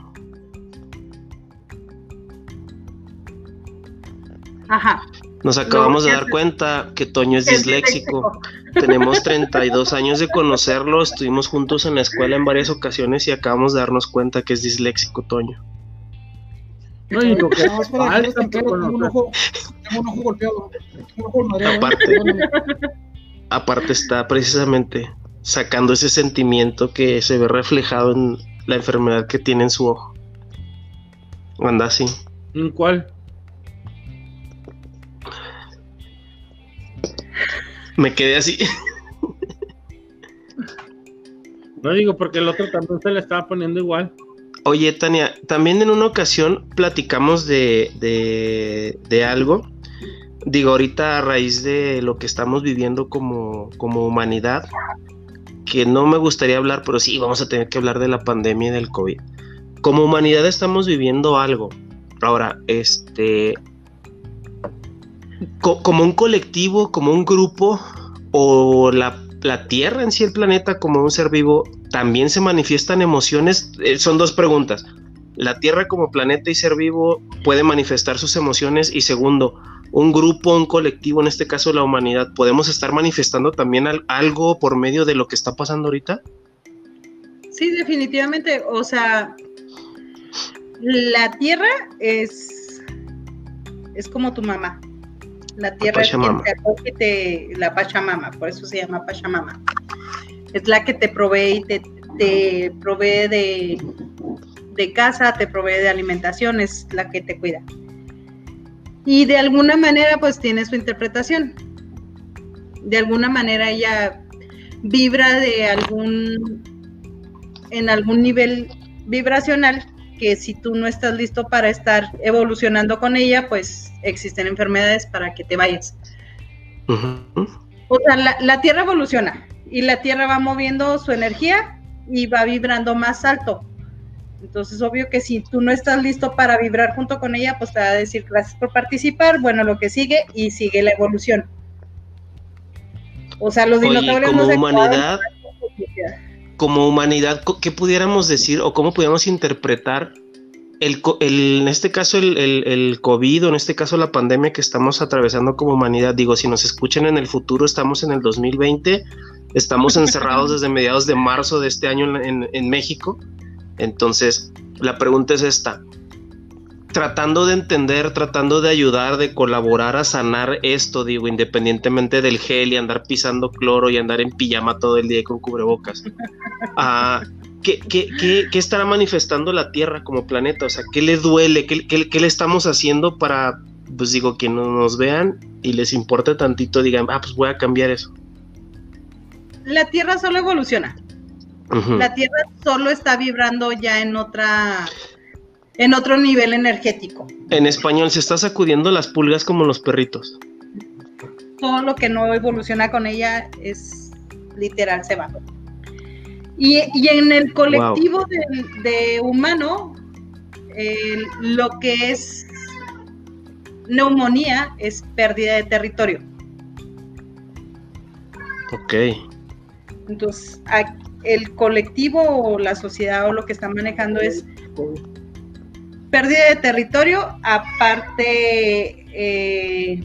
Speaker 4: Ajá.
Speaker 1: Nos acabamos de dar cuenta que Toño es
Speaker 4: Es
Speaker 1: disléxico. Tenemos 32 años de conocerlo, estuvimos juntos en la escuela en varias ocasiones y acabamos de darnos cuenta que es disléxico, Toño.
Speaker 2: No, y lo que
Speaker 3: No, es para en claro, tengo un ojo, tengo un ojo golpeado. Tengo un ojo madreado, ¿eh?
Speaker 1: Aparte. Aparte está precisamente sacando ese sentimiento que se ve reflejado en la enfermedad que tiene en su ojo. Anda así.
Speaker 2: ¿En ¿Cuál?
Speaker 1: Me quedé así.
Speaker 2: No digo porque el otro también se le estaba poniendo igual.
Speaker 1: Oye, Tania, también en una ocasión platicamos de, de, algo. Digo, ahorita a raíz de lo que estamos viviendo como, como humanidad, que no me gustaría hablar, pero sí vamos a tener que hablar de la pandemia y del COVID. Como humanidad estamos viviendo algo. Ahora, este, co- como un colectivo, como un grupo, o la, la Tierra en sí, el planeta, como un ser vivo, también se manifiestan emociones. Eh, son dos preguntas. La Tierra como planeta y ser vivo puede manifestar sus emociones. Y segundo, un grupo, un colectivo, en este caso la humanidad, podemos estar manifestando también al- algo por medio de lo que está pasando ahorita.
Speaker 4: Sí, definitivamente. O sea, la tierra es, es como tu mamá. La tierra es quien te acoge te, la Pachamama, por eso se llama Pachamama. Es la que te provee y te, te provee de, de casa, te provee de alimentación, es la que te cuida. Y de alguna manera, pues tiene su interpretación. De alguna manera ella vibra de algún en algún nivel vibracional que si tú no estás listo para estar evolucionando con ella, pues existen enfermedades para que te vayas. O sea, la, la Tierra evoluciona y la Tierra va moviendo su energía y va vibrando más alto. Entonces, obvio que si tú no estás listo para vibrar junto con ella, pues te va a decir gracias por participar, bueno, lo que sigue y sigue la evolución. O sea, los dinosaurios
Speaker 1: como
Speaker 4: no se
Speaker 1: humanidad, como humanidad, ¿qué pudiéramos decir o cómo pudiéramos interpretar el, el- en este caso el, el, el COVID o en este caso la pandemia que estamos atravesando como humanidad? Digo, si nos escuchan en el futuro, estamos en el 2020, estamos encerrados desde mediados de marzo de este año en, México. Entonces, la pregunta es esta. Tratando de entender, tratando de ayudar, de colaborar a sanar esto, digo, independientemente del gel y andar pisando cloro y andar en pijama todo el día y con cubrebocas. Ah, ¿qué, qué, estará manifestando la Tierra como planeta? O sea, ¿qué le duele? ¿Qué, qué, qué le estamos haciendo para, pues digo, que no nos vean y les importe tantito, digan, ah, pues voy a cambiar eso?
Speaker 4: La Tierra solo evoluciona. La Tierra solo está vibrando ya en otra, en otro nivel energético.
Speaker 1: En español, se está sacudiendo las pulgas como los perritos.
Speaker 4: Todo lo que no evoluciona con ella es literal se va. Y, y en el colectivo de, de humano, el- lo que es neumonía es pérdida de territorio.
Speaker 1: Ok.
Speaker 4: Entonces, el colectivo o la sociedad o lo que está manejando es pérdida de territorio, aparte eh,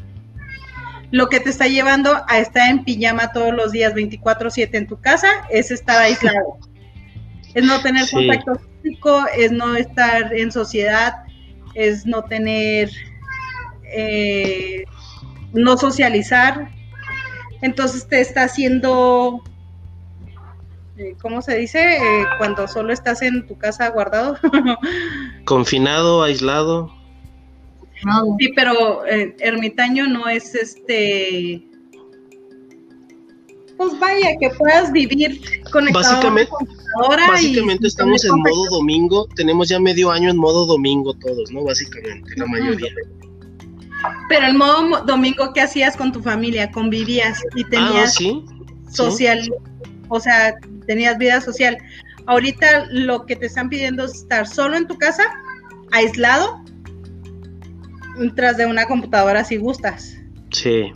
Speaker 4: lo que te está llevando a estar en pijama todos los días 24/7 en tu casa es estar aislado. [LAUGHS] Es no tener
Speaker 1: Sí.
Speaker 4: contacto físico, es no estar en sociedad, es no tener, eh, no socializar. Entonces te está haciendo, ¿cómo se dice? Eh, cuando solo estás en tu casa guardado. [LAUGHS]
Speaker 1: Confinado, aislado.
Speaker 4: Sí, pero eh, ermitaño no es este. Pues vaya, que puedas vivir conectado
Speaker 1: Básicamente-
Speaker 4: a una computadora y
Speaker 1: Básicamente estamos en modo domingo. Tenemos ya medio año en modo domingo todos, ¿no? Básicamente, la mayoría.
Speaker 4: Pero el modo mo- domingo, ¿qué hacías con tu familia? Convivías y
Speaker 1: Ah,
Speaker 4: tenías
Speaker 1: sí.
Speaker 4: social, o sea, tenías vida social. Ahorita lo que te están pidiendo es estar solo en tu casa, aislado, tras de una computadora si gustas.
Speaker 1: Sí.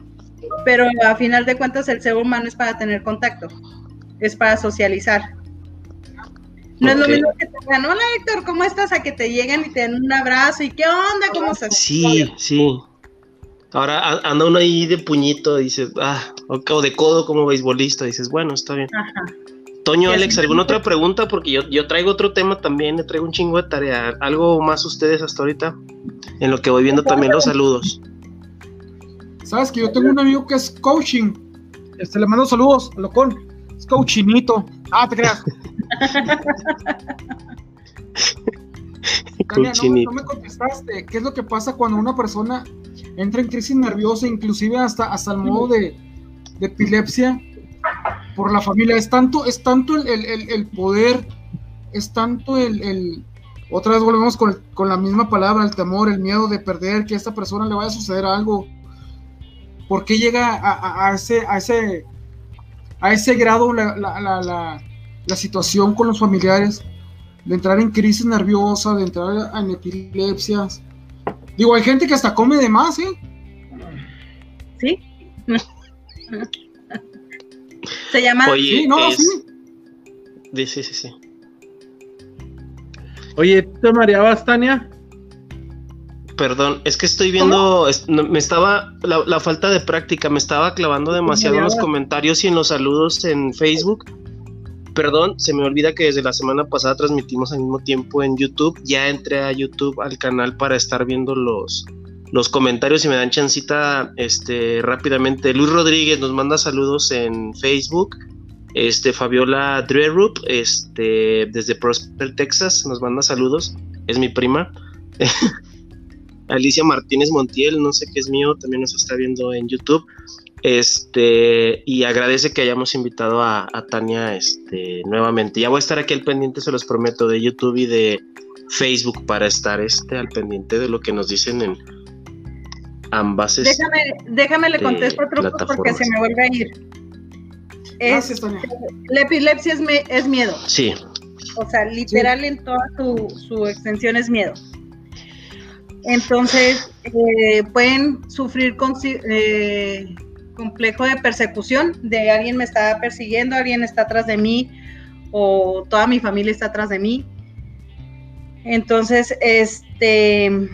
Speaker 4: pero a final de cuentas el ser humano es para tener contacto, es para socializar. No es lo mismo que te digan, hola Héctor, ¿cómo estás? A que te lleguen y te den un abrazo y qué onda, ¿cómo estás?
Speaker 1: Sí, sí. Ahora anda uno ahí de puñito, dices, ah, o de codo como beisbolista, dices, bueno, está bien.
Speaker 4: Ajá.
Speaker 1: Toño, Alex, ¿alguna otra pregunta? Porque yo, yo traigo otro tema también, le traigo un chingo de tarea. ¿Algo más ustedes hasta ahorita? En lo que voy viendo también los saludos.
Speaker 3: Sabes que yo tengo un amigo que es coaching. Este, le mando saludos, locón. Es coachinito. Ah, te creas. [LAUGHS] Tania, no, me-
Speaker 1: Cochinito.
Speaker 3: no me contestaste. ¿Qué es lo que pasa cuando una persona entra en crisis nerviosa, inclusive hasta, hasta el modo de, de epilepsia? Por la familia. Es tanto, es tanto el, poder, es tanto el, otra vez volvemos con, la misma palabra, el temor, el miedo de perder, que a esta persona le vaya a suceder algo. ¿Por qué llega a, ese, a, ese, a ese grado la, la situación con los familiares? De entrar en crisis nerviosa, de entrar en epilepsias. Digo, hay gente que hasta come de más, ¿eh?
Speaker 4: Sí. [LAUGHS] Se llama.
Speaker 1: Oye, sí, no, sí. Sí, sí, sí.
Speaker 2: Oye, ¿te mareabas, Tania?
Speaker 1: Perdón, es que estoy viendo, me estaba, la, falta de práctica, me estaba clavando demasiado en los comentarios y en los saludos en Facebook. Perdón, se me olvida que desde la semana pasada transmitimos al mismo tiempo en YouTube. Ya entré a YouTube al canal para estar viendo los, los comentarios y me dan chancita este, rápidamente. Luis Rodríguez nos manda saludos en Facebook. Este, Fabiola Drerup, este, desde Prosper, Texas, nos manda saludos. Es mi prima. [LAUGHS] Alicia Martínez Montiel, no sé qué es mío, también nos está viendo en YouTube. Este, y agradece que hayamos invitado a, a, Tania este, nuevamente. Ya voy a estar aquí al pendiente, se los prometo, de YouTube y de Facebook para estar este, al pendiente de lo que nos dicen en, ambas.
Speaker 4: Déjame, déjame le contesto otro porque se me vuelve a ir. Es, la epilepsia es, es, miedo.
Speaker 1: Sí.
Speaker 4: O sea, literal en toda su, extensión es miedo. Entonces, eh, pueden sufrir con, eh, complejo de persecución, de alguien me está persiguiendo, alguien está atrás de mí, o toda mi familia está atrás de mí. Entonces, este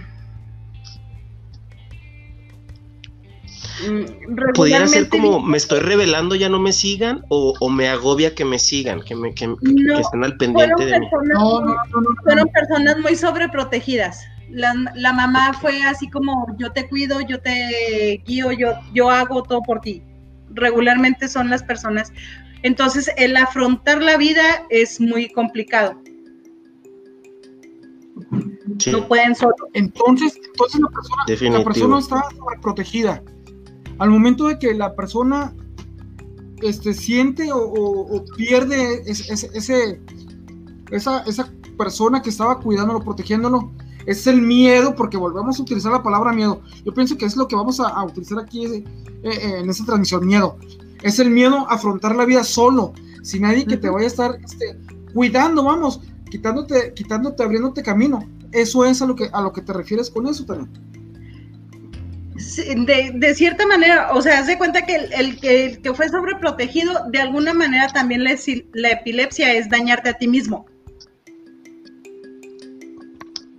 Speaker 1: Pudiera ser como me estoy revelando, ya no me sigan, o, me agobia que me sigan, que, me, que, estén al pendiente de mí.
Speaker 4: fueron personas muy sobreprotegidas. La, la, mamá fue así como yo te cuido, yo te guío, yo, yo hago todo por ti. Regularmente son las personas. Entonces, el afrontar la vida es muy complicado. No pueden solo.
Speaker 3: Entonces, entonces la persona, la persona está sobreprotegida al momento de que la persona este, siente o, pierde ese, esa, esa persona que estaba cuidándolo, protegiéndolo, es el miedo, porque volvemos a utilizar la palabra miedo. Yo pienso que es lo que vamos a, utilizar aquí eh, eh, en esta transmisión, miedo. Es el miedo a afrontar la vida solo, sin nadie que te vaya a estar este, cuidando, vamos, quitándote, quitándote, abriéndote camino. Eso es a lo que, a lo que te refieres con eso también
Speaker 4: de, cierta manera, o sea, haz de cuenta que el, que, que, fue sobreprotegido, de alguna manera también la, la, epilepsia es dañarte a ti mismo.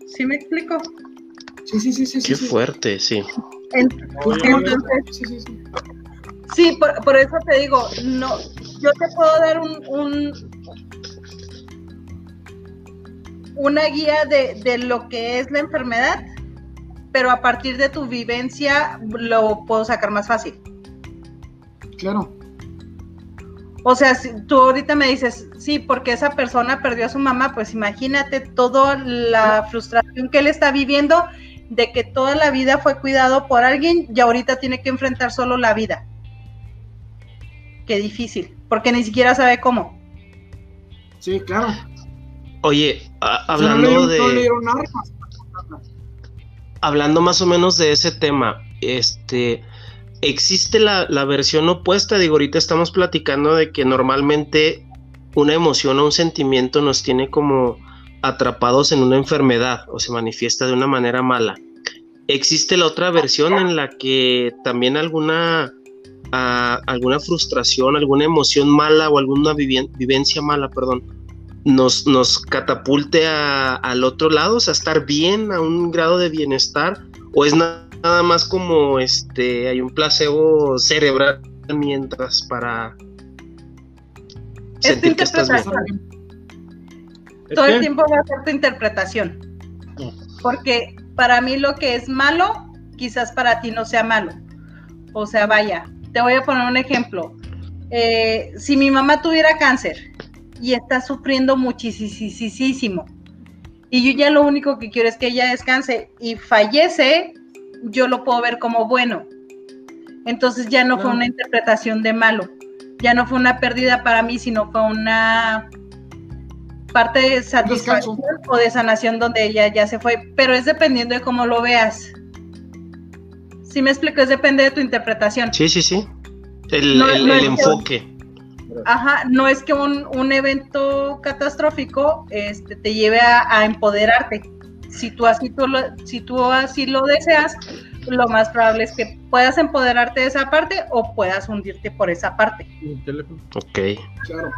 Speaker 4: ¿Sí me explico?
Speaker 3: Sí, sí, sí, sí.
Speaker 1: Qué fuerte, sí.
Speaker 4: sí, por, eso te digo, no, yo te puedo dar un, un una guía de, de lo que es la enfermedad, pero a partir de tu vivencia lo puedo sacar más fácil.
Speaker 3: Claro.
Speaker 4: O sea, si tú ahorita me dices, sí, porque esa persona perdió a su mamá, pues imagínate toda la frustración que él está viviendo de que toda la vida fue cuidado por alguien y ahorita tiene que enfrentar solo la vida. Qué difícil, porque ni siquiera sabe cómo.
Speaker 3: Sí, claro.
Speaker 1: Oye, hablando de hablando más o menos de ese tema, este, existe la, versión opuesta, digo, ahorita estamos platicando de que normalmente una emoción o un sentimiento nos tiene como atrapados en una enfermedad o se manifiesta de una manera mala. Existe la otra versión en la que también alguna, ah, alguna frustración, alguna emoción mala o alguna vivencia mala, perdón, nos, nos catapulte al otro lado, o sea, estar bien, a un grado de bienestar, o es nada más como este, hay un placebo cerebral mientras para
Speaker 4: sentir que estás bien. Todo el tiempo va a ser tu interpretación. Porque para mí lo que es malo, quizás para ti no sea malo. O sea, vaya, te voy a poner un ejemplo. Eh, si mi mamá tuviera cáncer, y está sufriendo muchísimo. Y yo ya lo único que quiero es que ella descanse y fallece, yo lo puedo ver como bueno. Entonces ya no fue una interpretación de malo. ya no fue una pérdida para mí, sino fue una parte de satisfacción o de sanación donde ella ya se fue, pero es dependiendo de cómo lo veas. Si me explico, es depende de tu interpretación.
Speaker 1: Sí, sí, sí. El, enfoque.
Speaker 4: Ajá, no es que un, evento catastrófico este, te lleve a, empoderarte. Si tú, así, tú lo, si tú así lo deseas, lo más probable es que puedas empoderarte de esa parte o puedas hundirte por esa parte.
Speaker 1: Ok.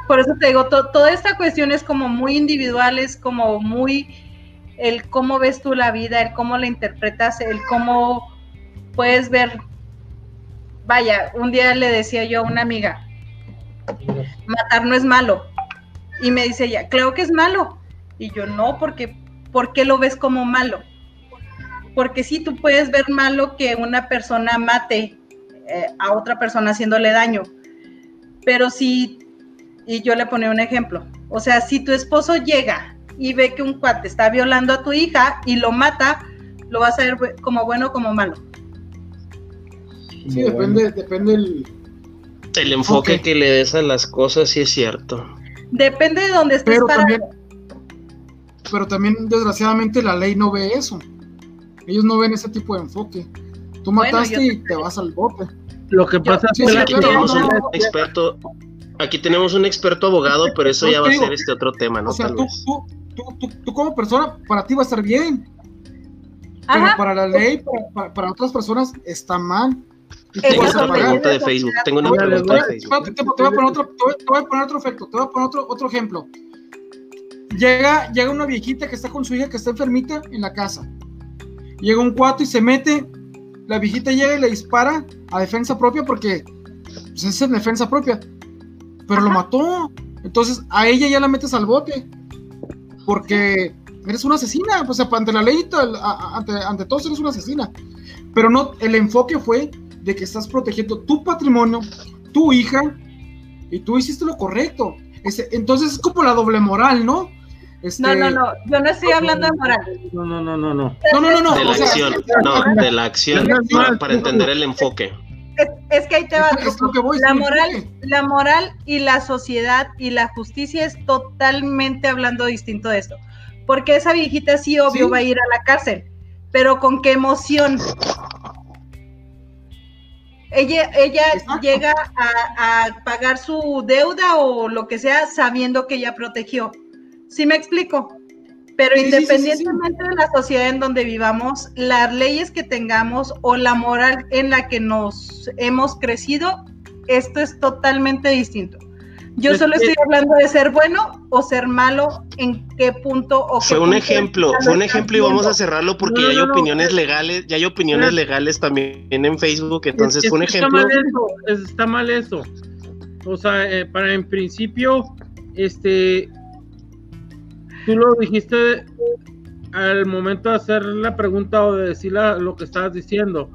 Speaker 4: Por eso te digo, toda esta cuestión es como muy individual, es como muy el cómo ves tú la vida, el cómo la interpretas, el cómo puedes ver. Vaya, un día le decía yo a una amiga, matar no es malo. Y me dice ella, creo que es malo. Y yo no, porque ¿por qué lo ves como malo? Porque sí, tú puedes ver malo que una persona mate eh, a otra persona haciéndole daño. Pero si, y yo le ponía un ejemplo, o sea, si tu esposo llega y ve que un cuate está violando a tu hija y lo mata, lo vas a ver como bueno o como malo.
Speaker 3: Sí, depende, depende. El
Speaker 1: enfoque que le des a las cosas, sí es cierto.
Speaker 4: Depende de dónde estés
Speaker 3: pero También, pero también, desgraciadamente, la ley no ve eso. Ellos no ven ese tipo de enfoque. Tú mataste y te vas al bote.
Speaker 2: Lo que pasa es
Speaker 1: que aquí tenemos un experto, aquí tenemos un experto abogado, pero eso ya va a ser este otro tema, ¿no?
Speaker 3: O sea, tú, tú, como persona, para ti va a estar bien. Pero para la ley, para otras personas, está mal.
Speaker 1: Tengo otra pregunta de Facebook. Tengo una pregunta de Facebook.
Speaker 3: Te, voy a poner otro, te voy a poner otro efecto. Te voy a poner otro, otro ejemplo. Llega, llega una viejita que está con su hija que está enfermita en la casa. Llega un cuatro y se mete. La viejita llega y le dispara a defensa propia porque pues, es en defensa propia. Pero lo mató. Entonces a ella ya la metes al bote. Porque eres una asesina. O sea, ante la ley, ante, ante todos eres una asesina. Pero no, el enfoque fue de que estás protegiendo tu patrimonio, tu hija, y tú hiciste lo correcto. entonces es como la doble moral, ¿no?
Speaker 4: Este, no, no, no, yo no estoy hablando de moral.
Speaker 2: No, no, no, no, no.
Speaker 3: No, no, no,
Speaker 1: De la acción, no, de la acción, para entender el enfoque.
Speaker 4: Es, que ahí te va. la moral, la moral y la sociedad y la justicia es totalmente hablando distinto de esto. Porque esa viejita sí, obvio, va a ir a la cárcel. Pero con qué emoción. Ella, ella llega a, pagar su deuda o lo que sea sabiendo que ella protegió. ¿Sí me explico? Pero independientemente de la sociedad en donde vivamos, las leyes que tengamos o la moral en la que nos hemos crecido, esto es totalmente distinto. Yo solo estoy hablando de ser bueno o ser malo, en qué punto o
Speaker 1: Fue un ejemplo, fue un ejemplo y vamos a cerrarlo porque ya hay opiniones legales, ya hay opiniones legales también en Facebook, entonces fue un ejemplo.
Speaker 2: Está mal eso, está mal eso. O sea, eh, para en principio, este, tú lo dijiste al momento de hacer la pregunta o de decir lo que estabas diciendo,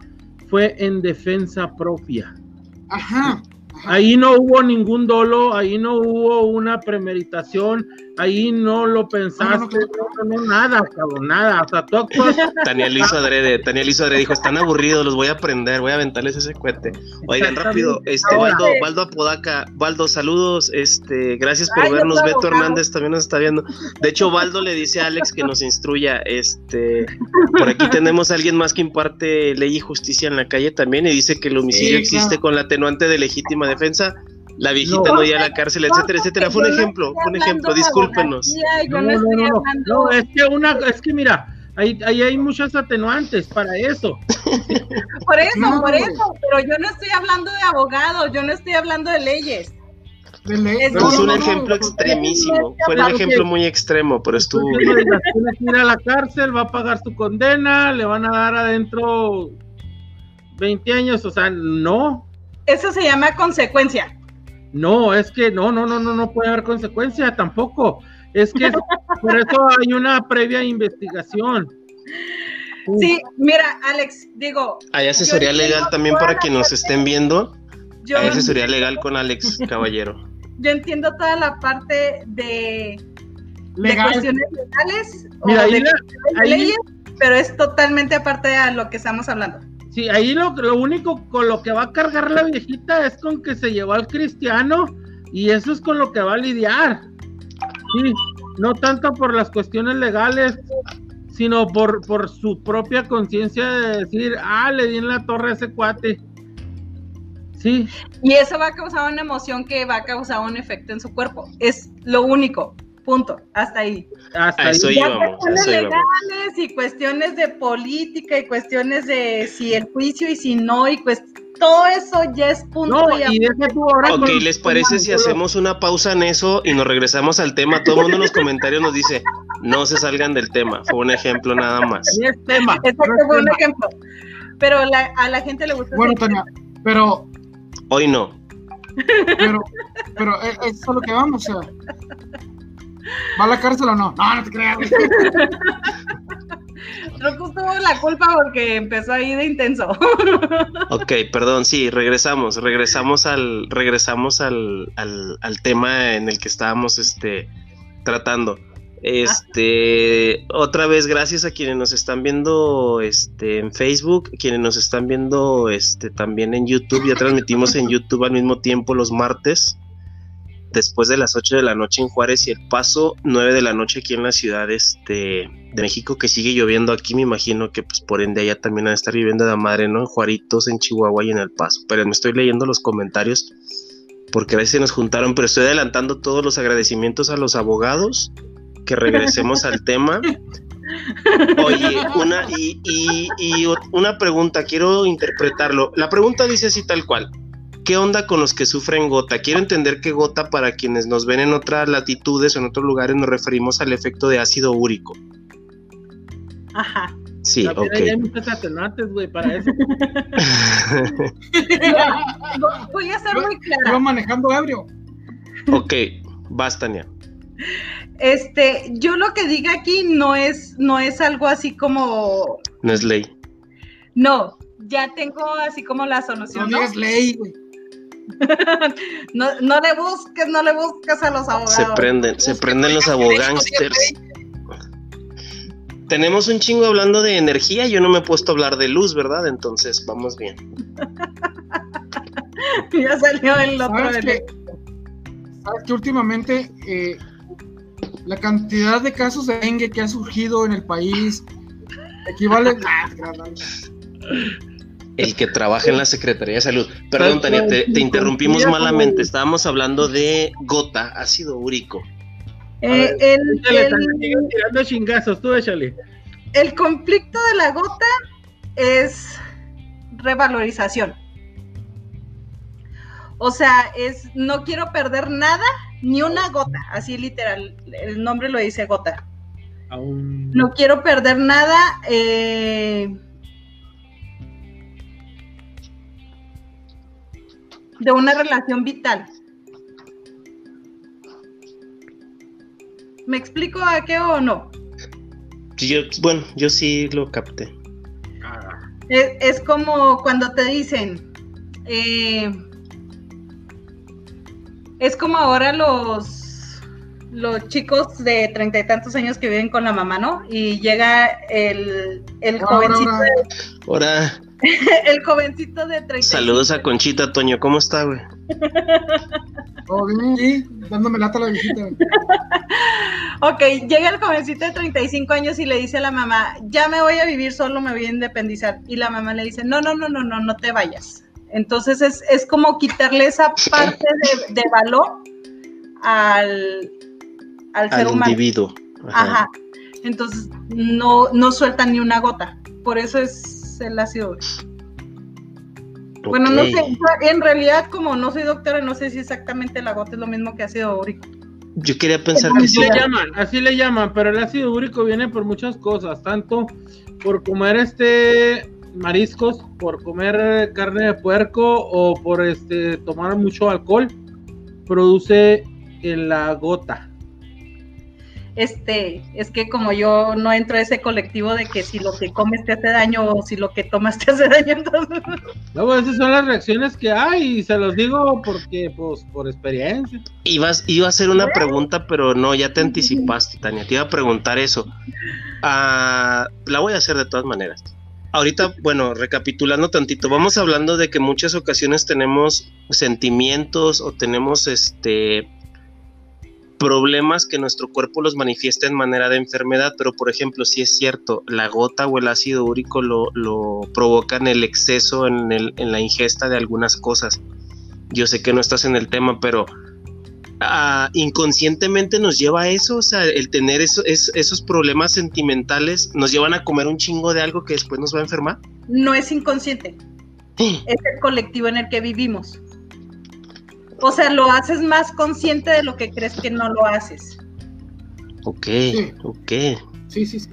Speaker 2: fue en defensa propia.
Speaker 3: Ajá.
Speaker 2: Ahí no hubo ningún dolo, ahí no hubo una premeditación, ahí no lo pensaste, no, no, nada, cabrón, nada, o sea, tú actúas...
Speaker 1: Tania [LAUGHS] lo hizo adrede, Tania lo hizo adrede, dijo, están aburridos, los voy a aprender, voy a aventarles ese cohete. Oigan, rápido, este, Valdo, Valdo Apodaca, Valdo, saludos, este, gracias por vernos, Beto Hernández también nos está viendo. De hecho, Valdo le dice a Alex que nos instruya, este, por aquí tenemos a alguien más que imparte ley y justicia en la calle también y dice que el homicidio existe con la atenuante de legítima defensa la viejita no, iba a la cárcel, etcétera, etcétera. Fue un ejemplo, fue un ejemplo, discúlpenos.
Speaker 2: No, no, no, no, es que una, es que mira, ahí, ahí hay muchas atenuantes para eso. [LAUGHS]
Speaker 4: por eso, por eso, pero yo no estoy hablando de abogados, yo no estoy hablando de leyes.
Speaker 1: Es, un ejemplo extremísimo, fue un ejemplo muy extremo, pero estuvo bien.
Speaker 2: Ir a la cárcel, va a pagar su condena, le van a dar adentro 20 años, o sea, no.
Speaker 4: Eso se llama consecuencia.
Speaker 2: No, es que no, no, no, no, no puede haber consecuencia tampoco. Es que [LAUGHS] por eso hay una previa investigación.
Speaker 4: Sí, mira, Alex, digo.
Speaker 1: Hay asesoría legal también para que nos estén viendo. hay asesoría legal con Alex Caballero.
Speaker 4: Yo entiendo toda la parte de, cuestiones legales
Speaker 2: mira,
Speaker 4: o de leyes, pero es totalmente aparte de lo que estamos hablando.
Speaker 2: Sí, ahí lo, lo único con lo que va a cargar la viejita es con que se llevó al cristiano y eso es con lo que va a lidiar. No tanto por las cuestiones legales, sino por, por su propia conciencia de decir, ah, le di en la torre a ese cuate. Sí.
Speaker 4: Y eso va a causar una emoción que va a causar un efecto en su cuerpo. Es lo único. Punto. Hasta ahí.
Speaker 2: Hasta
Speaker 1: eso
Speaker 2: ahí.
Speaker 4: Ya
Speaker 1: íbamos,
Speaker 4: cuestiones
Speaker 1: eso íbamos.
Speaker 4: legales y cuestiones de política y cuestiones de si el juicio y si no y pues todo eso ya es punto
Speaker 2: No,
Speaker 4: y
Speaker 2: y deja tú ahora
Speaker 1: Ok,
Speaker 2: con-
Speaker 1: ¿les parece si hacemos una pausa en eso y nos regresamos al tema? Todo el mundo en los comentarios nos dice, no se salgan del tema. Fue un ejemplo nada más.
Speaker 2: Es tema. [LAUGHS]
Speaker 4: Exacto,
Speaker 2: no
Speaker 4: fue un ejemplo. Pero la- a la gente le gusta.
Speaker 3: Bueno, Tania, pero,
Speaker 1: Hoy no.
Speaker 3: pero, pero eh, eso es a lo que vamos, o sea. ¿Va a la cárcel o no? No, no te creas. [LAUGHS]
Speaker 4: Rocco tuvo la culpa porque empezó ahí de intenso. [LAUGHS]
Speaker 1: Ok, perdón, sí, regresamos, regresamos al, regresamos al, al, al tema en el que estábamos este, tratando. Este, otra vez, gracias a quienes nos están viendo este, en Facebook, quienes nos están viendo este, también en YouTube. Ya transmitimos en YouTube al mismo tiempo los martes, después de las 8 de la noche en Juárez y El Paso, 9 de la noche aquí en la ciudad este, de México, que sigue lloviendo aquí. Me imagino que, pues, por ende, allá también van a estar viviendo de la madre, ¿no? En Juaritos, en Chihuahua y en El Paso. Pero me estoy leyendo los comentarios porque a veces se nos juntaron, pero estoy adelantando todos los agradecimientos a los abogados. Que regresemos al tema. Oye, una, y, y- una pregunta, quiero interpretarlo. La pregunta dice así tal cual. ¿Qué onda con los que sufren gota? Quiero entender que gota para quienes nos ven en otras latitudes o en otros lugares nos referimos al efecto de ácido úrico.
Speaker 4: Ajá.
Speaker 1: Sí,
Speaker 2: También
Speaker 1: ok.
Speaker 2: hay muchos atenuantes, güey, para eso. [LAUGHS]
Speaker 4: Voy a ser muy clara.
Speaker 3: manejando ebrio.
Speaker 1: ok, vas, Tania.
Speaker 4: Este, yo lo que diga aquí no es, no es algo así como,
Speaker 1: No es ley.
Speaker 4: no, ya tengo así como la
Speaker 3: No
Speaker 4: solución. ¿no?
Speaker 3: digas ley, güey. [LAUGHS]
Speaker 4: No, no le busques, no le busques a los abogados.
Speaker 1: Se prenden, se prenden los abogánsters. Tenemos un chingo hablando de energía, yo no me he puesto a hablar de luz, ¿verdad? Entonces, vamos bien. [LAUGHS]
Speaker 4: ya salió el otro.
Speaker 3: ¿Sabes que, ¿Sabes que últimamente eh, la cantidad de casos de dengue que ha surgido en el país equivale. [LAUGHS] Ah, gran-
Speaker 1: El que trabaja en la Secretaría de Salud. Perdón, Tania, te, interrumpimos malamente. Estábamos hablando de gota, ácido úrico.
Speaker 4: Eh, el,
Speaker 2: Échale, tirando chingazos, tú échale.
Speaker 4: el conflicto de la gota es revalorización. O sea, es no quiero perder nada, ni una gota, así literal, el nombre lo dice gota.
Speaker 2: Aún.
Speaker 4: No quiero perder nada. eh, de una relación vital. ¿Me explico a qué o no?
Speaker 1: Yo, bueno, yo sí lo capté.
Speaker 4: Es, es como cuando te dicen, eh, es como ahora los, los chicos de treinta y tantos años que viven con la mamá, ¿no? Y llega el, el jovencito,
Speaker 3: ahora,
Speaker 1: Ahora, [LAUGHS]
Speaker 4: el jovencito de 30.
Speaker 1: saludos a Conchita, Toño. ¿Cómo está, güey?
Speaker 3: todo bien, sí, dándome lata a la güey.
Speaker 4: Ok, llega el jovencito de 35 años y le dice a la mamá, ya me voy a vivir solo, me voy a independizar. Y la mamá le dice, no, no, no, no, no, no te vayas. Entonces es, es como quitarle esa parte de, de valor al, al ser
Speaker 1: Al
Speaker 4: humano.
Speaker 1: individuo. Ajá.
Speaker 4: Ajá. Entonces no, no suelta ni una gota. Por eso es el ácido. Bueno, no sé, en realidad como no soy doctora, no sé si exactamente la gota es lo mismo que ácido úrico.
Speaker 1: Yo quería pensar que
Speaker 2: Así
Speaker 1: sí.
Speaker 2: le llaman, así le llaman, pero el ácido úrico viene por muchas cosas, tanto por comer este mariscos, por comer carne de puerco o por este tomar mucho alcohol, produce en la gota.
Speaker 4: Este, es que como yo no entro a ese colectivo de que si lo que comes te hace daño o si lo que tomas te hace daño, entonces
Speaker 2: Luego esas son las reacciones que hay y se los digo porque pues por experiencia.
Speaker 1: Ibas, iba a hacer una pregunta, pero no, ya te anticipaste, Tania. Te iba a preguntar eso. Ah, la voy a hacer de todas maneras. ahorita, bueno, recapitulando tantito, vamos hablando de que muchas ocasiones tenemos sentimientos o tenemos este problemas que nuestro cuerpo los manifiesta en manera de enfermedad, pero por ejemplo, si es cierto, la gota o el ácido úrico lo, lo provocan el exceso en, el, en la ingesta de algunas cosas. Yo sé que no estás en el tema, pero ah, inconscientemente nos lleva a eso, o sea, el tener eso, es- esos problemas sentimentales nos llevan a comer un chingo de algo que después nos va a enfermar.
Speaker 4: No es inconsciente, es el colectivo en el que vivimos. O sea, lo haces más consciente de lo que crees que no lo haces.
Speaker 1: Ok,
Speaker 3: sí.
Speaker 1: ok.
Speaker 3: Sí, sí, sí.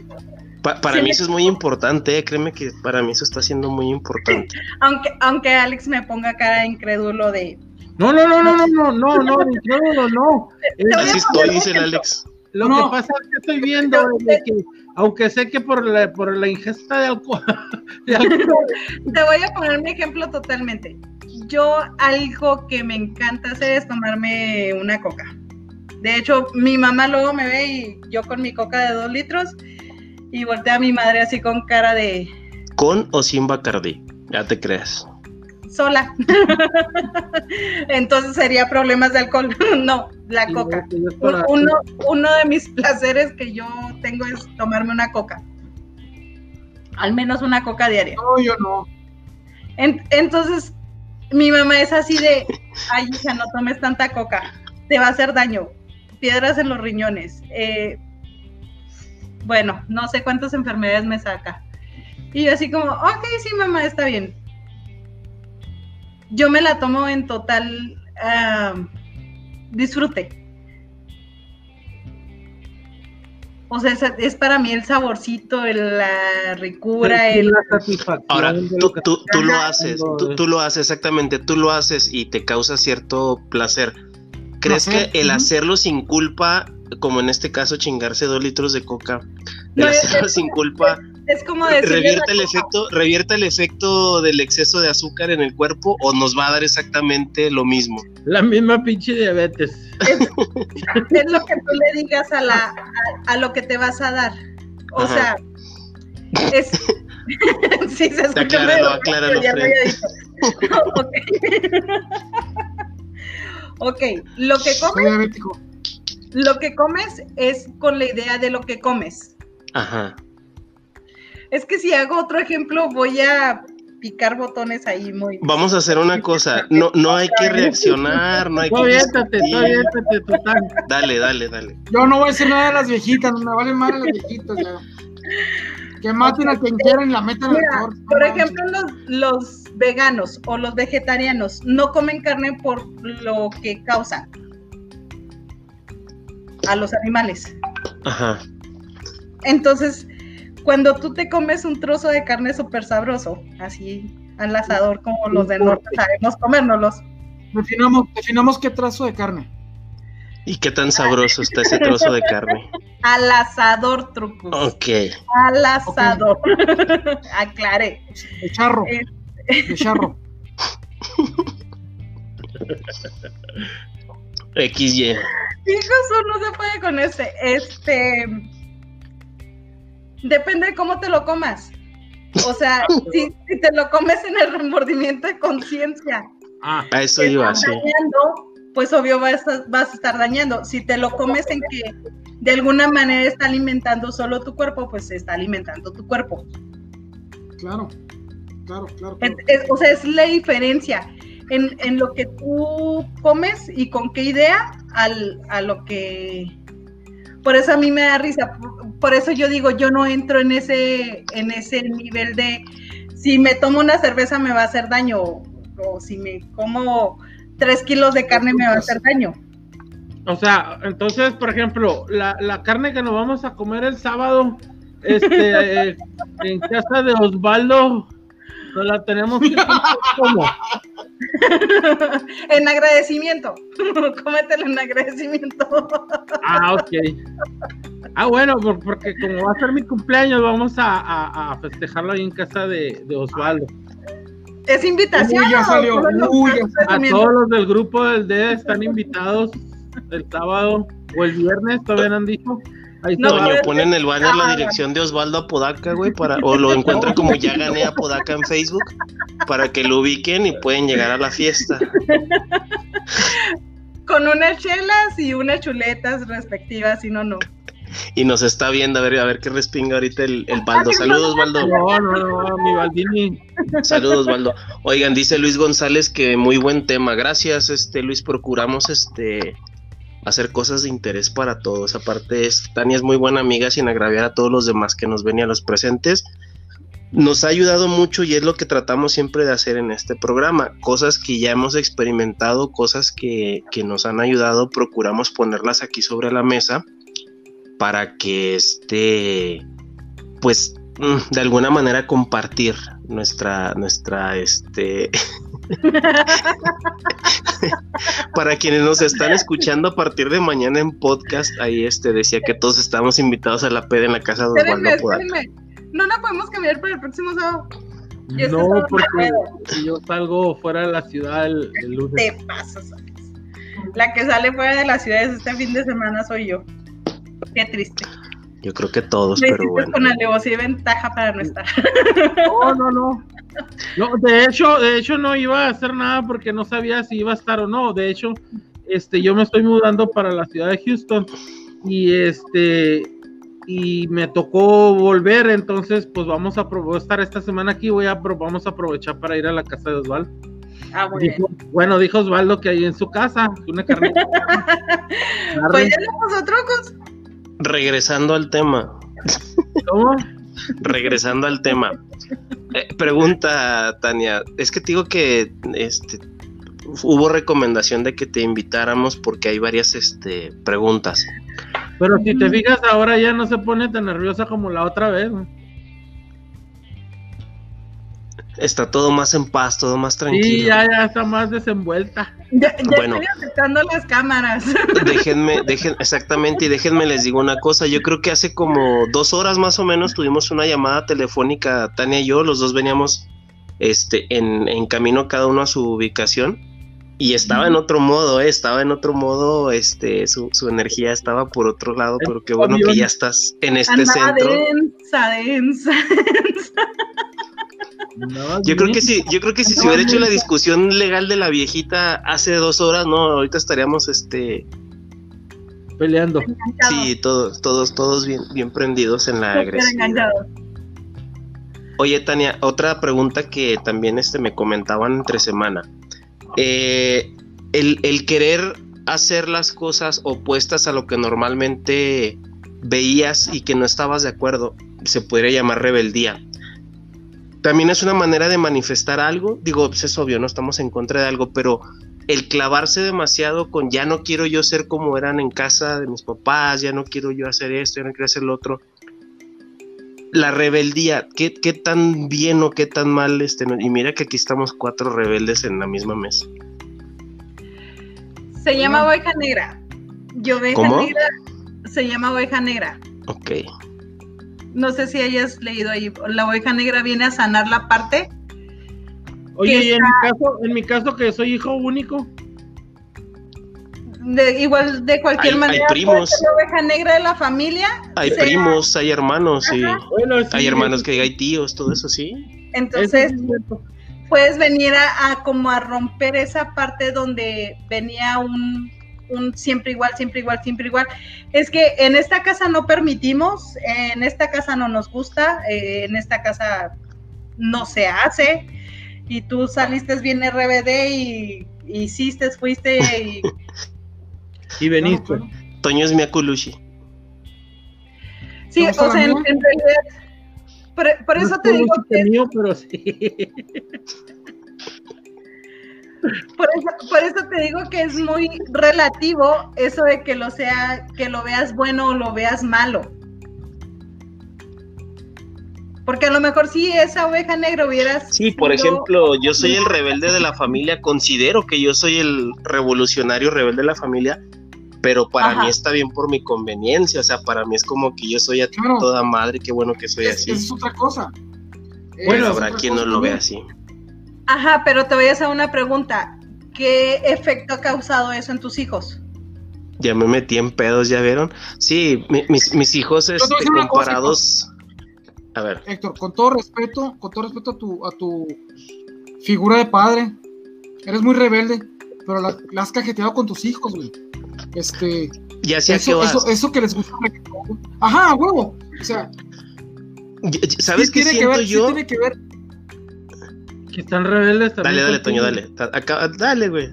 Speaker 1: Para mí eso es muy importante, eh, créeme que para mí eso está siendo muy importante. [LAUGHS]
Speaker 4: aunque, aunque Alex me ponga cara incrédulo de...
Speaker 2: No, no, no, no, no, no, no, no, incrédulo, no.
Speaker 1: Así estoy, dice el Alex.
Speaker 2: Lo que pasa es que estoy viendo que, aunque sé que por la, por la ingesta de alcohol, [LAUGHS] de alcohol...
Speaker 4: Te voy a poner mi ejemplo totalmente. Yo algo que me encanta hacer es tomarme una coca. De hecho, mi mamá luego me ve y yo con mi coca de dos litros y voltea a mi madre así con cara de
Speaker 1: ¿Con o sin Bacardi? Ya te creas.
Speaker 4: sola. [LAUGHS] Entonces sería problemas de alcohol. [LAUGHS] no, la coca. Uno, uno de mis placeres que yo tengo es tomarme una coca. Al menos una coca diaria.
Speaker 3: No, yo no.
Speaker 4: En- entonces, mi mamá es así de, ay, hija, no tomes tanta coca, te va a hacer daño, piedras en los riñones. eh, bueno, no sé cuántas enfermedades me saca. Y yo así como, ok, sí, mamá, está bien. Yo me la tomo en total ah, disfrute. O sea, es, es para mí el saborcito, el- la ricura, el...
Speaker 2: la satisfacción
Speaker 1: Ahora, tú,
Speaker 2: lo que
Speaker 1: tú, tú lo
Speaker 4: Ajá.
Speaker 1: haces, tú, tú lo haces exactamente, tú lo haces y te causa cierto placer. ¿Crees que el hacerlo sin culpa, como en este caso chingarse dos litros de coca, el
Speaker 4: No, es-
Speaker 1: hacerlo sin culpa,
Speaker 4: Es como decirle
Speaker 1: revierte el efecto, revierte el efecto del exceso de azúcar en el cuerpo o nos va a dar exactamente lo mismo?
Speaker 2: La misma pinche diabetes.
Speaker 4: es, [LAUGHS] es lo que tú le digas a, la, a, a lo que te vas a dar. O
Speaker 1: Ajá.
Speaker 4: sea, es. [LAUGHS] sí, se escucha
Speaker 1: Acláralo,
Speaker 4: medio-
Speaker 1: acláralo,
Speaker 4: ya había dicho. [LAUGHS] ok. ok, lo que
Speaker 3: Soy
Speaker 4: comes,
Speaker 3: diabético.
Speaker 4: lo que comes es con la idea de lo que comes.
Speaker 1: Ajá.
Speaker 4: Es que si hago otro ejemplo, voy a picar botones ahí muy.
Speaker 1: Vamos a hacer una cosa, no, no hay que reaccionar, no hay que
Speaker 2: aviéntate, aviéntate, total.
Speaker 1: Dale, dale, dale.
Speaker 3: Yo no voy a decir nada de las viejitas, no me valen mal las viejitas ya. Que maten a quien quieran y la metan al
Speaker 4: Mira,
Speaker 3: cor.
Speaker 4: por ejemplo, los, los veganos o los vegetarianos no comen carne por lo que causan a los animales.
Speaker 1: Ajá.
Speaker 4: Entonces, cuando tú te comes un trozo de carne súper sabroso, así al asador como los del norte sabemos comérnoslos,
Speaker 3: Definamos, definamos qué trazo de carne.
Speaker 1: ¿Y qué tan sabroso está ese trozo de carne?
Speaker 4: al asador, trucos,
Speaker 1: Ok.
Speaker 4: al asador. [LAUGHS] Aclaré.
Speaker 3: De charro.
Speaker 4: Eh.
Speaker 3: De charro. [LAUGHS]
Speaker 1: XY.
Speaker 4: Hijos, no se puede con este. Este. Depende de cómo te lo comas. O sea, [LAUGHS] si, si te lo comes en el remordimiento de conciencia,
Speaker 2: Ah,
Speaker 1: A eso iba, sí.
Speaker 4: dañando, pues obvio vas a, vas a estar dañando. Si te lo comes en que de alguna manera está alimentando solo tu cuerpo, pues se está alimentando tu cuerpo.
Speaker 3: Claro. Claro, claro.
Speaker 4: Es-
Speaker 3: claro.
Speaker 4: es- o sea, es la diferencia en, en lo que tú comes y con qué idea al, a lo que... Por eso a mí me da risa, por, eso yo digo, yo no entro en ese, en ese nivel de si me tomo una cerveza me va a hacer daño o, o si me como tres kilos de carne me va a hacer daño.
Speaker 2: o sea, entonces, por ejemplo, la, la carne que nos vamos a comer el sábado, este, [LAUGHS] eh, en casa de Osvaldo, nos la tenemos que [LAUGHS] comer como. [LAUGHS]
Speaker 4: en agradecimiento, [LAUGHS] cómetelo en agradecimiento.
Speaker 2: Ah, ok. Ah, bueno, por- porque como va a ser mi cumpleaños, vamos a, a- a festejarlo ahí en casa de, de Osvaldo.
Speaker 4: ¿Es invitación?
Speaker 3: Uy, ya salió, uy, ya
Speaker 2: A todos los del grupo del D están invitados el sábado o el viernes, todavía no han dicho.
Speaker 4: No,
Speaker 2: se va.
Speaker 1: Toño,
Speaker 4: es-
Speaker 1: pone en el banner la dirección de Osvaldo Apodaca, güey, para, o lo encuentran como ya gané Apodaca en Facebook, para que lo ubiquen y pueden llegar a la fiesta.
Speaker 4: Con unas chelas y unas chuletas respectivas, si no, no.
Speaker 1: Y nos está viendo, a ver, a ver qué respinga ahorita el, el Baldo. Saludos, Baldo.
Speaker 2: No, no, no, mi Baldini.
Speaker 1: Saludos, Baldo. Oigan, dice Luis González que muy buen tema. Gracias, este Luis. Procuramos este hacer cosas de interés para todos. Aparte, es, Tania es muy buena amiga sin agraviar a todos los demás que nos ven y a los presentes. Nos ha ayudado mucho y es lo que tratamos siempre de hacer en este programa. Cosas que ya hemos experimentado, cosas que, que nos han ayudado, procuramos ponerlas aquí sobre la mesa para que este, pues, mm, de alguna manera compartir nuestra, nuestra, este, [LAUGHS] [LAUGHS] para quienes nos están escuchando a partir de mañana en podcast, ahí este decía que todos estamos invitados a la peda en la casa de Osvaldo.
Speaker 4: No la podemos cambiar para el próximo sábado. Yo
Speaker 2: No, porque si yo salgo fuera de la ciudad el, el lunes.
Speaker 4: Te pasas. La que sale fuera de las ciudades este fin de semana soy yo. Qué triste.
Speaker 1: Yo creo que todos,
Speaker 4: Me
Speaker 1: pero bueno.
Speaker 4: con alevosía y ventaja para no estar.
Speaker 2: No, no, no. No, de hecho, de hecho no iba a hacer nada porque no sabía si iba a estar o no. De hecho, este, yo me estoy mudando para la ciudad de Houston y este y me tocó volver, entonces pues vamos a apro- voy a estar esta semana aquí, voy a vamos a aprovechar para ir a la casa de Osvaldo.
Speaker 4: Ah, muy bien.
Speaker 2: Dijo- bueno, dijo Osvaldo que ahí en su casa, una carne. [LAUGHS]
Speaker 4: Pues ya nosotros
Speaker 1: Regresando al tema,
Speaker 2: ¿Cómo?
Speaker 1: regresando al tema. Eh, pregunta, Tania, es que te digo que este hubo recomendación de que te invitáramos porque hay varias este preguntas.
Speaker 2: Pero si te fijas ahora ya no se pone tan nerviosa como la otra vez. ¿no?
Speaker 1: Está todo más en paz, todo más tranquilo.
Speaker 2: Sí, ya, ya está más desenvuelta.
Speaker 4: Ya, ya
Speaker 1: Bueno.
Speaker 4: estoy aceptando las cámaras. [LAUGHS]
Speaker 1: Déjenme, dejen, exactamente, y déjenme les digo una cosa. Yo creo que hace como dos horas más o menos tuvimos una llamada telefónica, Tania y yo, los dos veníamos este, en, en camino cada uno a su ubicación. Y estaba en otro modo, eh, estaba en otro modo, este, su, su energía estaba por otro lado, pero qué bueno que ya estás en este
Speaker 4: Andaba
Speaker 1: centro.
Speaker 4: densa, densa. [LAUGHS]
Speaker 1: Yo creo que sí, yo creo que si se hubiera hecho la discusión legal de la viejita hace dos horas, no, ahorita estaríamos este
Speaker 2: Peleando.
Speaker 1: Sí, todos, todos, todos bien, bien prendidos en la
Speaker 4: enganchado.
Speaker 1: Oye, Tania, otra pregunta que también este, me comentaban entre semana. Eh, el, el querer hacer las cosas opuestas a lo que normalmente veías y que no estabas de acuerdo, se podría llamar rebeldía. También es una manera de manifestar algo. Digo, pues es obvio, no estamos en contra de algo, pero el clavarse demasiado con ya no quiero yo ser como eran en casa de mis papás, ya no quiero yo hacer esto, ya no quiero hacer lo otro la rebeldía, ¿qué, qué tan bien o qué tan mal este, y mira que aquí estamos cuatro rebeldes en la misma mesa.
Speaker 4: Se llama oveja negra. Yo oveja
Speaker 1: ¿Cómo?
Speaker 4: negra se llama oveja negra.
Speaker 1: Ok.
Speaker 4: No sé si hayas leído ahí. La oveja negra viene a sanar la parte.
Speaker 2: Oye, y en mi caso, en mi caso que soy hijo único,
Speaker 4: De, igual de cualquier
Speaker 1: Hay- hay
Speaker 4: manera.
Speaker 1: primos.
Speaker 4: la oveja negra de la familia.
Speaker 1: Hay
Speaker 4: sea-
Speaker 1: primos, hay hermanos, sí.
Speaker 2: Bueno, sí,
Speaker 1: Hay hermanos que hay tíos, todo eso sí.
Speaker 4: Entonces
Speaker 2: eso
Speaker 4: puedes venir a, a como a romper esa parte donde venía un, un siempre igual, siempre igual, siempre igual. Es que en esta casa no permitimos, en esta casa no nos gusta, eh, en esta casa no se hace. Y tú saliste bien RBD y hiciste, fuiste y [LAUGHS]
Speaker 2: y veniste.
Speaker 3: Claro,
Speaker 1: Toño es Miakulushi.
Speaker 4: sí,
Speaker 3: ¿Te
Speaker 4: o sea, en, realidad, por, por eso
Speaker 2: No
Speaker 4: te digo que
Speaker 2: mío, pero sí. [LAUGHS]
Speaker 4: Por eso, por eso te digo que es muy relativo eso de que lo sea, que lo veas bueno o lo veas malo. Porque a lo mejor si esa oveja negra hubieras.
Speaker 1: Sí, por
Speaker 4: sido-
Speaker 1: ejemplo, yo soy el rebelde de la familia, considero que yo soy el revolucionario rebelde de la familia, pero para
Speaker 4: Ajá.
Speaker 1: mí está bien por mi conveniencia, o sea, para mí es como que yo soy a
Speaker 3: Claro.
Speaker 1: toda madre, qué bueno que soy
Speaker 3: Es,
Speaker 1: así.
Speaker 3: es otra cosa.
Speaker 2: Bueno,
Speaker 3: Es
Speaker 1: Habrá quien no lo ve
Speaker 3: también.
Speaker 1: así.
Speaker 4: Ajá, pero te voy a hacer una pregunta. ¿Qué efecto ha causado eso en tus hijos?
Speaker 1: Ya me metí en pedos, ¿ya vieron? Sí, mi- mis, mis hijos este,
Speaker 3: cosa,
Speaker 1: comparados... A ver,
Speaker 3: Héctor, con todo respeto, con todo respeto a tu, a tu figura de padre, eres muy rebelde, pero la, la has cajeteado con tus hijos, güey. Este,
Speaker 1: ya sé a qué
Speaker 3: eso,
Speaker 1: vas.
Speaker 3: eso, eso que les gusta. Ajá, a huevo. O sea,
Speaker 1: ¿Sabes
Speaker 3: sí
Speaker 1: qué
Speaker 3: tiene que
Speaker 1: siento
Speaker 3: ver, sí
Speaker 1: yo?
Speaker 3: tiene que ver.
Speaker 2: Que están rebeldes también.
Speaker 1: Dale, dale. Toño, dale. Acá- dale, güey.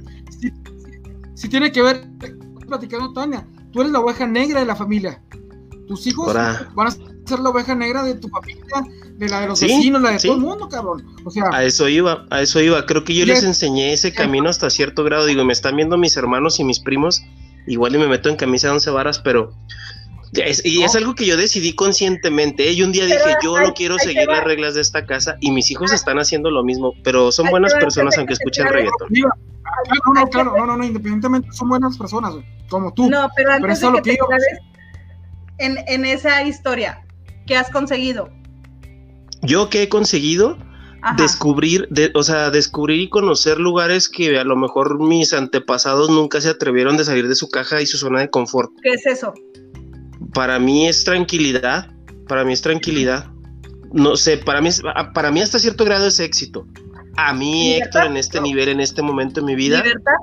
Speaker 3: Sí tiene que ver, platicando Tania, tú eres la oveja negra de la familia. Tus hijos van a ser la oveja negra de tu familia, de la de los
Speaker 1: Sí,
Speaker 3: vecinos, la de
Speaker 1: sí.
Speaker 3: todo el mundo, cabrón. O sea,
Speaker 1: A eso iba, a eso iba. Creo que yo les
Speaker 3: es-
Speaker 1: enseñé ese camino hasta cierto grado. Digo, me están viendo mis hermanos y mis primos. Igual y me meto en camisa de once varas, pero. Es- y es algo que yo decidí conscientemente. ¿eh? Y un día
Speaker 4: Pero
Speaker 1: dije, yo no quiero seguir las reglas de esta casa. Y mis hijos están haciendo lo mismo. Pero son buenas personas aunque escuchen reggaetón.
Speaker 3: No, no, claro, no, no, no, independientemente, son buenas personas, como tú.
Speaker 4: No, pero antes
Speaker 3: eso es
Speaker 4: de
Speaker 3: lo
Speaker 4: que te
Speaker 3: que yo-
Speaker 4: claves en, en esa historia, ¿qué has conseguido?
Speaker 1: Yo que he conseguido
Speaker 4: Ajá.
Speaker 1: descubrir, de, o sea, descubrir y conocer lugares que a lo mejor mis antepasados nunca se atrevieron de salir de su caja y su zona de confort.
Speaker 4: ¿Qué es eso?
Speaker 1: Para mí es tranquilidad, para mí es tranquilidad. No sé, para mí, es- para mí hasta cierto grado es éxito. A mí,
Speaker 4: ¿Libertad?
Speaker 1: Héctor, en este nivel, en este momento de mi vida,
Speaker 4: ¿Libertad?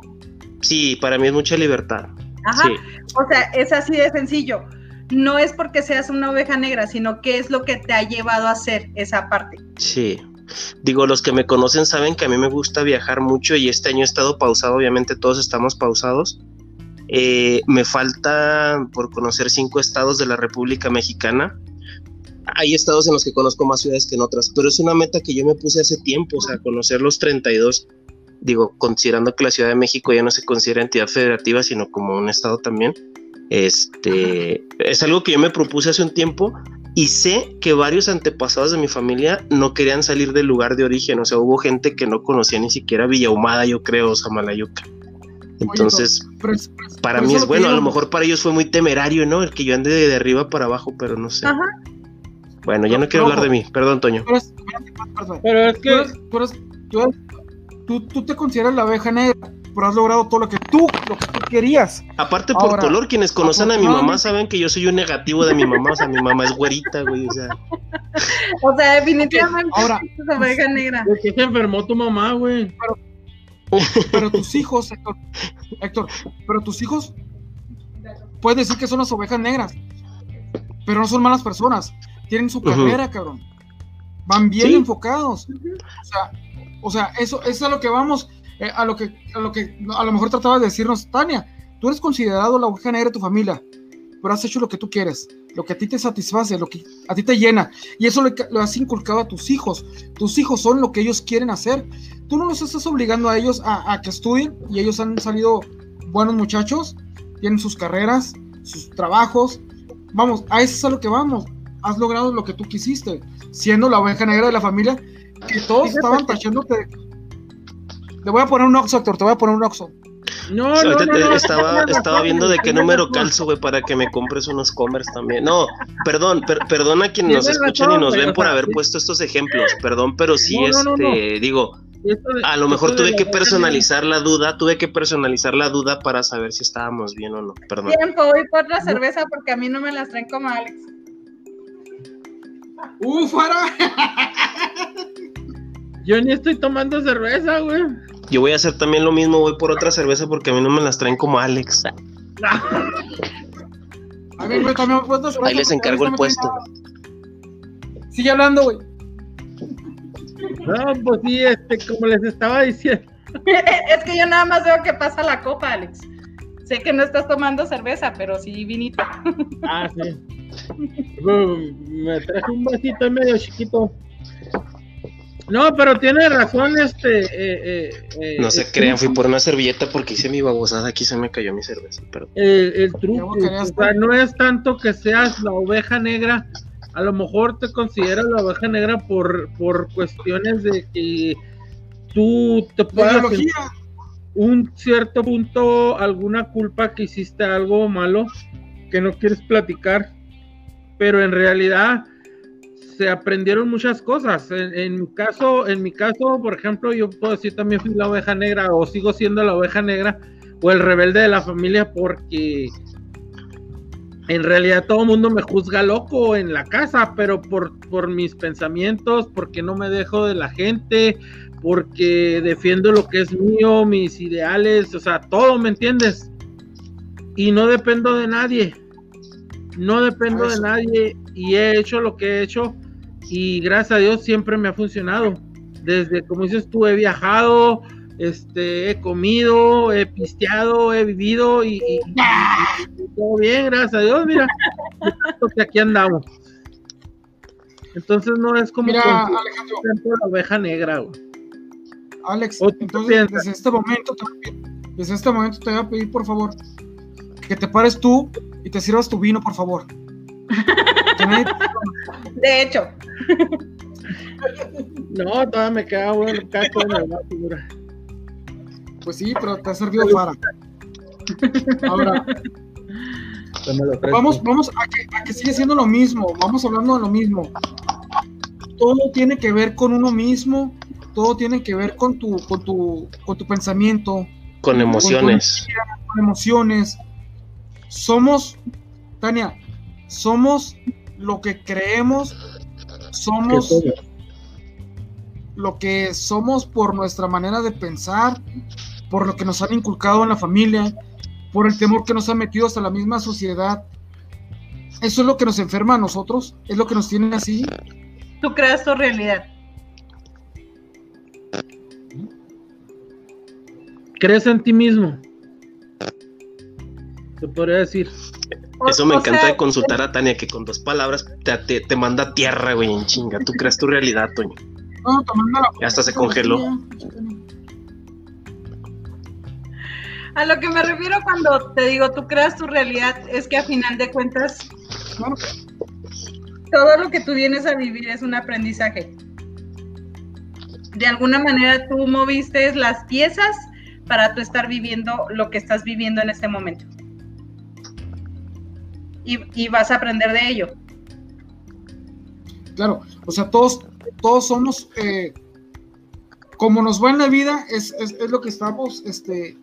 Speaker 1: sí, para mí es mucha libertad.
Speaker 4: Ajá.
Speaker 1: Sí.
Speaker 4: O sea, es así de sencillo. No es porque seas una oveja negra, sino qué es lo que te ha llevado a hacer esa parte.
Speaker 1: Sí. Digo, los que me conocen saben que a mí me gusta viajar mucho y este año he estado pausado, obviamente todos estamos pausados. Eh, me falta por conocer cinco estados de la República Mexicana. Hay estados en los que conozco más ciudades que en otras, pero es una meta que yo me puse hace tiempo, o sea, conocer los 32. Digo, considerando que la Ciudad de México ya no se considera entidad federativa, sino como un estado también. Este es algo que yo me propuse hace un tiempo y sé que varios antepasados de mi familia no querían salir del lugar de origen, o sea, hubo gente que no conocía ni siquiera Villahumada, yo creo, o Samalayuca. Entonces,
Speaker 3: pero
Speaker 1: para mí es bueno, a lo mejor para ellos fue muy temerario, ¿no? El que yo ande de, de arriba para abajo, pero no sé.
Speaker 4: Ajá.
Speaker 1: Bueno, ya no,
Speaker 3: No,
Speaker 1: quiero
Speaker 3: no.
Speaker 1: hablar de mí, perdón, Toño.
Speaker 2: Pero es que.
Speaker 3: tú eres- tú tú- tú te consideras la oveja negra, pero has logrado todo lo que tú, lo que tú querías.
Speaker 1: Aparte por
Speaker 3: Ahora,
Speaker 1: color, quienes conocen a mi mamá saben que yo soy un negativo de mi mamá, o sea, mi mamá es güerita, güey, o sea, [LAUGHS]
Speaker 4: O sea, definitivamente
Speaker 3: Ahora,
Speaker 4: es oveja negra.
Speaker 2: ¿De qué se enfermó tu mamá, güey?
Speaker 3: pero tus hijos, Héctor, Héctor, pero tus hijos, puedes decir que son las ovejas negras, pero no son malas personas. Tienen su carrera, cabrón. Van bien
Speaker 1: Sí.
Speaker 3: enfocados. O sea, o sea, eso, eso es a lo que vamos, eh, a lo que, a lo que a lo mejor trataba de decirnos Tania. Tú eres considerado la oveja negra de tu familia, pero has hecho lo que tú quieres, lo que a ti te satisface, lo que a ti te llena. Y eso lo, lo has inculcado a tus hijos. Tus hijos son lo que ellos quieren hacer. Tú no los estás obligando a ellos a, a que estudien y ellos han salido buenos muchachos, tienen sus carreras, sus trabajos. Vamos, a eso es a lo que vamos. Has logrado lo que tú quisiste, siendo la oveja negra de la familia, que todos estaban tachándote. Te voy a poner un oxo, Héctor, te voy a poner un oxo.
Speaker 2: No, no, no,
Speaker 1: estaba, viendo de qué número calzo, güey, para que me compres unos Converse también. No, perdón, per- perdona a quienes nos escuchan y nos ven por haber puesto estos ejemplos, perdón, pero sí,
Speaker 2: No, no, no, no.
Speaker 1: este, digo, a lo mejor tuve
Speaker 2: la
Speaker 1: que personalizar la duda, tuve que personalizar la duda para saber si estábamos bien o no, perdón.
Speaker 4: Tiempo, voy por otra cerveza porque a mí no me las traen como Alex.
Speaker 3: ¡Uh, fuera!
Speaker 2: Yo ni estoy tomando cerveza, güey.
Speaker 1: Yo voy a hacer también lo mismo, voy por otra cerveza porque a mí no me las traen como Alex. [LAUGHS]
Speaker 3: A ver, güey, también hacer
Speaker 1: Ahí les encargo el puesto.
Speaker 3: Sigue hablando, güey.
Speaker 2: No, pues sí, este, como les estaba diciendo. [LAUGHS]
Speaker 4: es que yo nada más veo que pasa la copa, Alex. Sé que no estás tomando cerveza, pero sí vinito. [LAUGHS]
Speaker 2: Ah, sí. Mm, Me traje un vasito medio chiquito. No, pero tiene razón, este. eh, eh, eh,
Speaker 1: No se
Speaker 2: el
Speaker 1: crean, fui por una servilleta porque hice mi babosada, aquí se me cayó mi cerveza, perdón.
Speaker 2: El, truco, o sea, no es tanto que seas la oveja negra, a lo mejor te consideras la oveja negra por, por cuestiones de que tú te puedas un cierto punto alguna culpa que hiciste algo malo que no quieres platicar, pero en realidad se aprendieron muchas cosas. En, en mi caso, en mi caso, por ejemplo, yo puedo decir también fui la oveja negra o sigo siendo la oveja negra o el rebelde de la familia porque en realidad todo el mundo me juzga loco en la casa, pero por, por mis pensamientos, porque no me dejo de la gente, porque defiendo lo que es mío, mis ideales, o sea, todo, ¿me entiendes? Y no dependo de nadie, no dependo de nadie y he hecho lo que he hecho y gracias a Dios siempre me ha funcionado. Desde, como dices tú, he viajado, este, he comido, he pisteado, he vivido y, todo bien, gracias a Dios, mira, que aquí andamos. Entonces no es como
Speaker 3: Mira,
Speaker 2: la oveja negra,
Speaker 3: Alex, entonces desde este momento, desde este momento te voy a pedir por favor que te pares tú y te sirvas tu vino, por favor.
Speaker 4: De hecho.
Speaker 2: No, todavía me queda bueno, caco en la figura.
Speaker 3: Pues sí, pero te ha servido para. Ahora, vamos, vamos a que, a que sigue siendo lo mismo, vamos hablando de lo mismo. Todo tiene que ver con uno mismo, todo tiene que ver con tu, con tu, con tu pensamiento.
Speaker 1: Con emociones.
Speaker 3: Con, emociones. Somos, Tania, somos lo que creemos, somos lo que somos por nuestra manera de pensar, por lo que nos han inculcado en la familia, por el temor que nos ha metido hasta la misma sociedad. Eso es lo que nos enferma a nosotros, es lo que nos tiene así.
Speaker 4: Tú creas tu realidad.
Speaker 2: Crees en ti mismo. Se podría decir.
Speaker 1: Eso me encanta de consultar a Tania, que con dos palabras te, te, manda a tierra, güey, en chinga. Tú creas tu realidad, Toño.
Speaker 3: No, te manda la...
Speaker 1: Hasta se congeló.
Speaker 4: A lo que me refiero cuando te digo tú creas tu realidad es que a final de cuentas todo lo que tú vienes a vivir es un aprendizaje. De alguna manera tú moviste las piezas para tú estar viviendo lo que estás viviendo en este momento. Y, vas a aprender de ello.
Speaker 3: Claro, o sea, todos, todos somos, eh, como nos va en la vida, es, es, es lo que estamos este,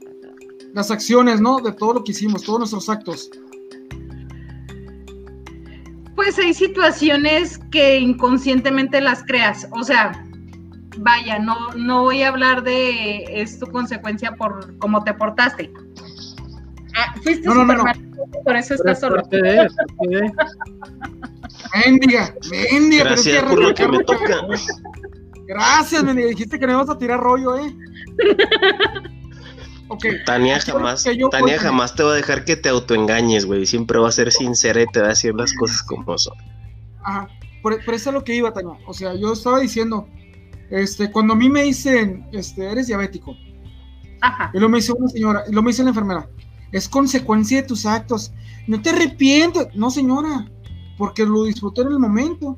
Speaker 3: las acciones, ¿no? De todo lo que hicimos, todos nuestros actos.
Speaker 4: Pues hay situaciones que inconscientemente las creas, o sea, vaya, no, no voy a hablar de es tu consecuencia por cómo te portaste. Ah, fuiste no, no, no, por eso estás solo.
Speaker 3: Mendiga, mendiga,
Speaker 1: Gracias por lo que me toca.
Speaker 3: Gracias, mendiga, dijiste que no ibas a tirar rollo, ¿eh? [LAUGHS]
Speaker 1: Tania jamás, Tania jamás te va a dejar que te autoengañes, güey. Siempre va a ser sincera y te va a decir las cosas como son.
Speaker 3: Ajá, por, eso es lo que iba, Tania. O sea, yo estaba diciendo, este, cuando a mí me dicen, este, eres diabético. Ajá. Y lo me dice una señora, y lo me dice la enfermera, es consecuencia de tus actos. No te arrepientes. No, señora, porque lo disfruté en el momento.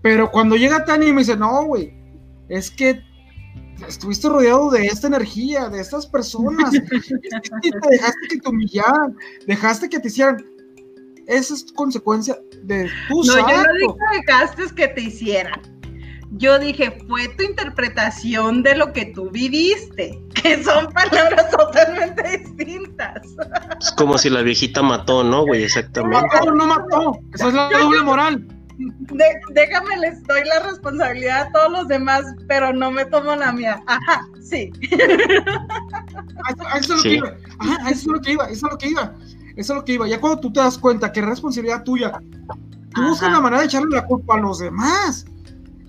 Speaker 3: Pero cuando llega Tania y me dice, no, güey, es que estuviste rodeado de esta energía, de estas personas, dejaste que te humillaran, dejaste que te hicieran. Esa es consecuencia de tus
Speaker 4: No, yo no dije dejaste que te hicieran. Yo dije, fue tu interpretación de lo que tú viviste, que son palabras totalmente distintas.
Speaker 1: Es como si la viejita mató, ¿no, güey? Exactamente.
Speaker 3: No, no mató. Esa es la doble moral
Speaker 4: déjame, les doy la responsabilidad a todos los demás, pero no me tomo la mía. Ajá, sí.
Speaker 3: eso, es lo que iba. Ajá, eso es lo que iba, eso es lo que iba. Eso es lo que iba. Ya cuando tú te das cuenta que es responsabilidad tuya, tú buscas la manera de echarle la culpa a los demás.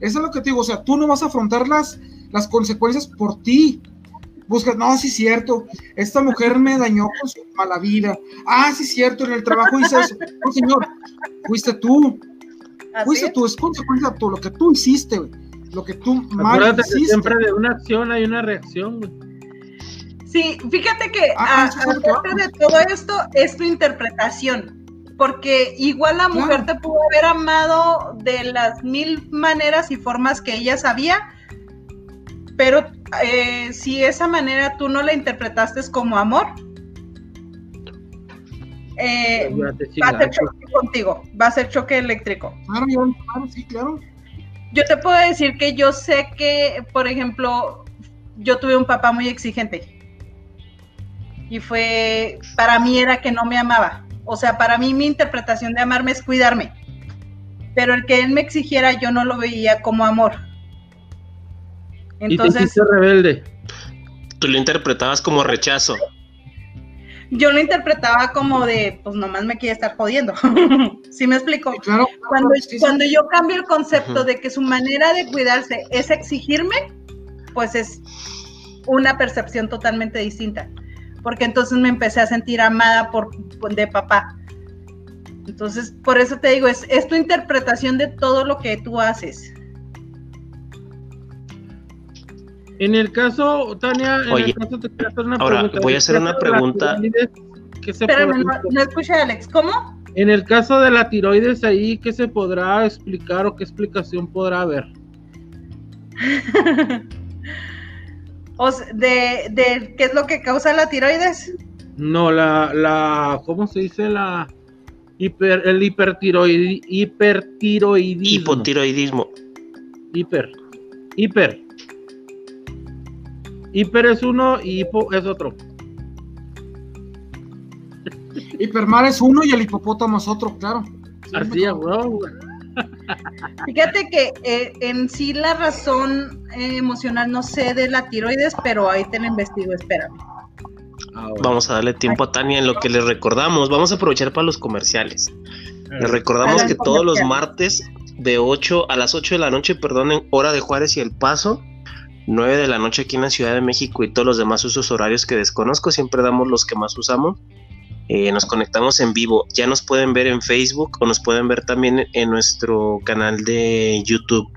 Speaker 3: Eso es lo que te digo. O sea, tú no vas a afrontar las, las consecuencias por ti. Buscas, no, sí es cierto, esta mujer me dañó con su mala vida. Ah, sí es cierto, en el trabajo hice eso. No, señor, fuiste tú, Fuiste tú, es consecuencia de todo lo que tú hiciste, Lo que tú mal hiciste.
Speaker 2: siempre de una acción hay una reacción, güey.
Speaker 4: Sí, fíjate que ah, aparte de todo esto es tu interpretación. Porque igual la mujer te pudo haber amado de las mil maneras y formas que ella sabía, pero eh, si esa manera tú no la interpretaste como amor, eh, va a ser choque contigo, va a ser choque eléctrico.
Speaker 3: Claro, claro, sí, claro.
Speaker 4: Yo te puedo decir que yo sé que, por ejemplo, yo tuve un papá muy exigente. y fue, para mí era que no me amaba. O sea, para mí mi interpretación de amarme es cuidarme. Pero el que él me exigiera yo no lo veía como amor.
Speaker 2: Entonces, y te rebelde.
Speaker 1: Tú lo interpretabas como rechazo.
Speaker 4: Yo lo interpretaba como de, pues nomás me quiere estar jodiendo. [LAUGHS] ¿Sí me explico? Claro, cuando, cuando yo cambio el concepto de que su manera de cuidarse es exigirme, pues es una percepción totalmente distinta. Porque entonces me empecé a sentir amada por, de papá. Entonces, por eso te digo, es, es tu interpretación de todo lo que tú haces.
Speaker 2: En el caso, Tania, en el caso te quiero hacer una
Speaker 1: ahora, voy a hacer una pregunta.
Speaker 4: Espérame, no, no escuché, Alex, ¿cómo?
Speaker 2: En el caso de la tiroides ahí, ¿qué se podrá explicar o qué explicación podrá haber? [LAUGHS]
Speaker 4: o de, de, ¿Qué es lo que causa la tiroides?
Speaker 2: No, la, la, ¿cómo se dice? La hiper, el hipertiroidi, hipertiroidismo.
Speaker 1: Hipotiroidismo.
Speaker 2: Hiper, hiper. Hiper es uno y hipo es otro.
Speaker 3: Hipermar es uno y el hipopótamo es otro, claro.
Speaker 2: Así es, bro.
Speaker 4: Fíjate que eh, en sí la razón eh, emocional no sé de la tiroides, pero ahí te la investigo, espérame.
Speaker 1: Ah, Vamos a darle tiempo a Tania en lo que les recordamos. Vamos a aprovechar para los comerciales. Les recordamos que todos los martes de 8 a las 8 de la noche, perdón, en hora de Juárez y El Paso, 9 de la noche aquí en la Ciudad de México y todos los demás usos horarios que desconozco, siempre damos los que más usamos. Eh, nos conectamos en vivo. Ya nos pueden ver en Facebook o nos pueden ver también en nuestro canal de YouTube.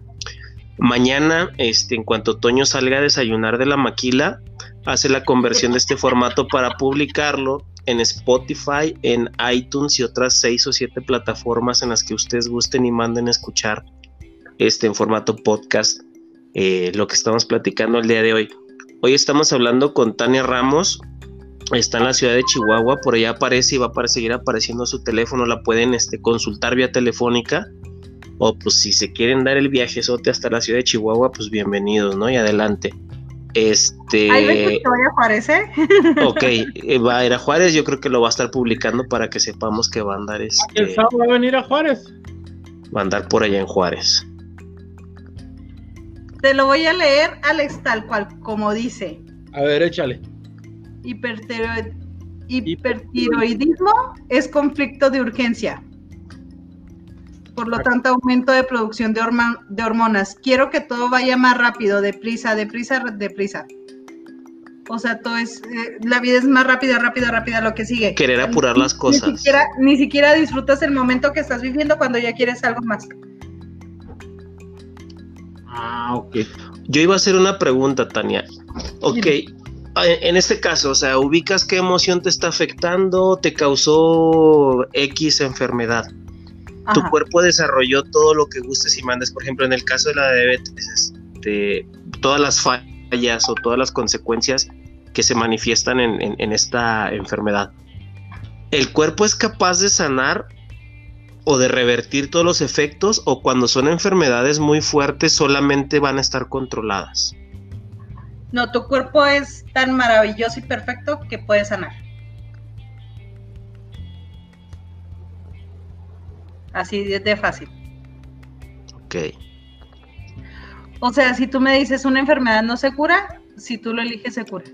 Speaker 1: Mañana, este, en cuanto Toño salga a desayunar de la maquila, hace la conversión de este [LAUGHS] formato para publicarlo en Spotify, en iTunes y otras seis o siete plataformas en las que ustedes gusten y manden a escuchar este en formato podcast eh, lo que estamos platicando el día de hoy. Hoy estamos hablando con Tania Ramos, está en la ciudad de Chihuahua, por allá aparece y va a seguir apareciendo su teléfono, la pueden este, consultar vía telefónica. O pues si se quieren dar el viajezote hasta la ciudad de Chihuahua, pues bienvenidos, ¿no? Y adelante. Este.
Speaker 4: ¿Hay Victoria Juárez, [LAUGHS] eh?
Speaker 1: Ok, va a ir a Juárez, yo creo que lo va a estar publicando para que sepamos que va a andar. Este,
Speaker 2: ¿El sábado va a venir a Juárez?
Speaker 1: Va a andar por allá en Juárez.
Speaker 4: Te lo voy a leer, Alex, tal cual, como dice.
Speaker 2: A ver, échale.
Speaker 4: Hipertiroidismo es conflicto de urgencia. Por lo tanto, aumento de producción de, de hormonas. Quiero que todo vaya más rápido, deprisa, deprisa, deprisa. O sea, todo es, eh, la vida es más rápida, rápida, rápida lo que sigue.
Speaker 1: Querer apurar las cosas.
Speaker 4: Ni siquiera, ni siquiera disfrutas el momento que estás viviendo cuando ya quieres algo más.
Speaker 2: Ah, ok.
Speaker 1: Yo iba a hacer una pregunta, Tania. Ok, en este caso, o sea, ubicas qué emoción te está afectando, te causó X enfermedad. Tu cuerpo desarrolló todo lo que gustes y mandes. Por ejemplo, en el caso de la diabetes, este, todas las fallas o todas las consecuencias que se manifiestan en esta enfermedad. ¿El cuerpo es capaz de sanar o de revertir todos los efectos o cuando son enfermedades muy fuertes solamente van a estar controladas.
Speaker 4: No, tu cuerpo es tan maravilloso y perfecto que puede sanar. Así de fácil.
Speaker 1: Ok.
Speaker 4: O sea, si tú me dices una enfermedad no se cura, si tú lo eliges se cura.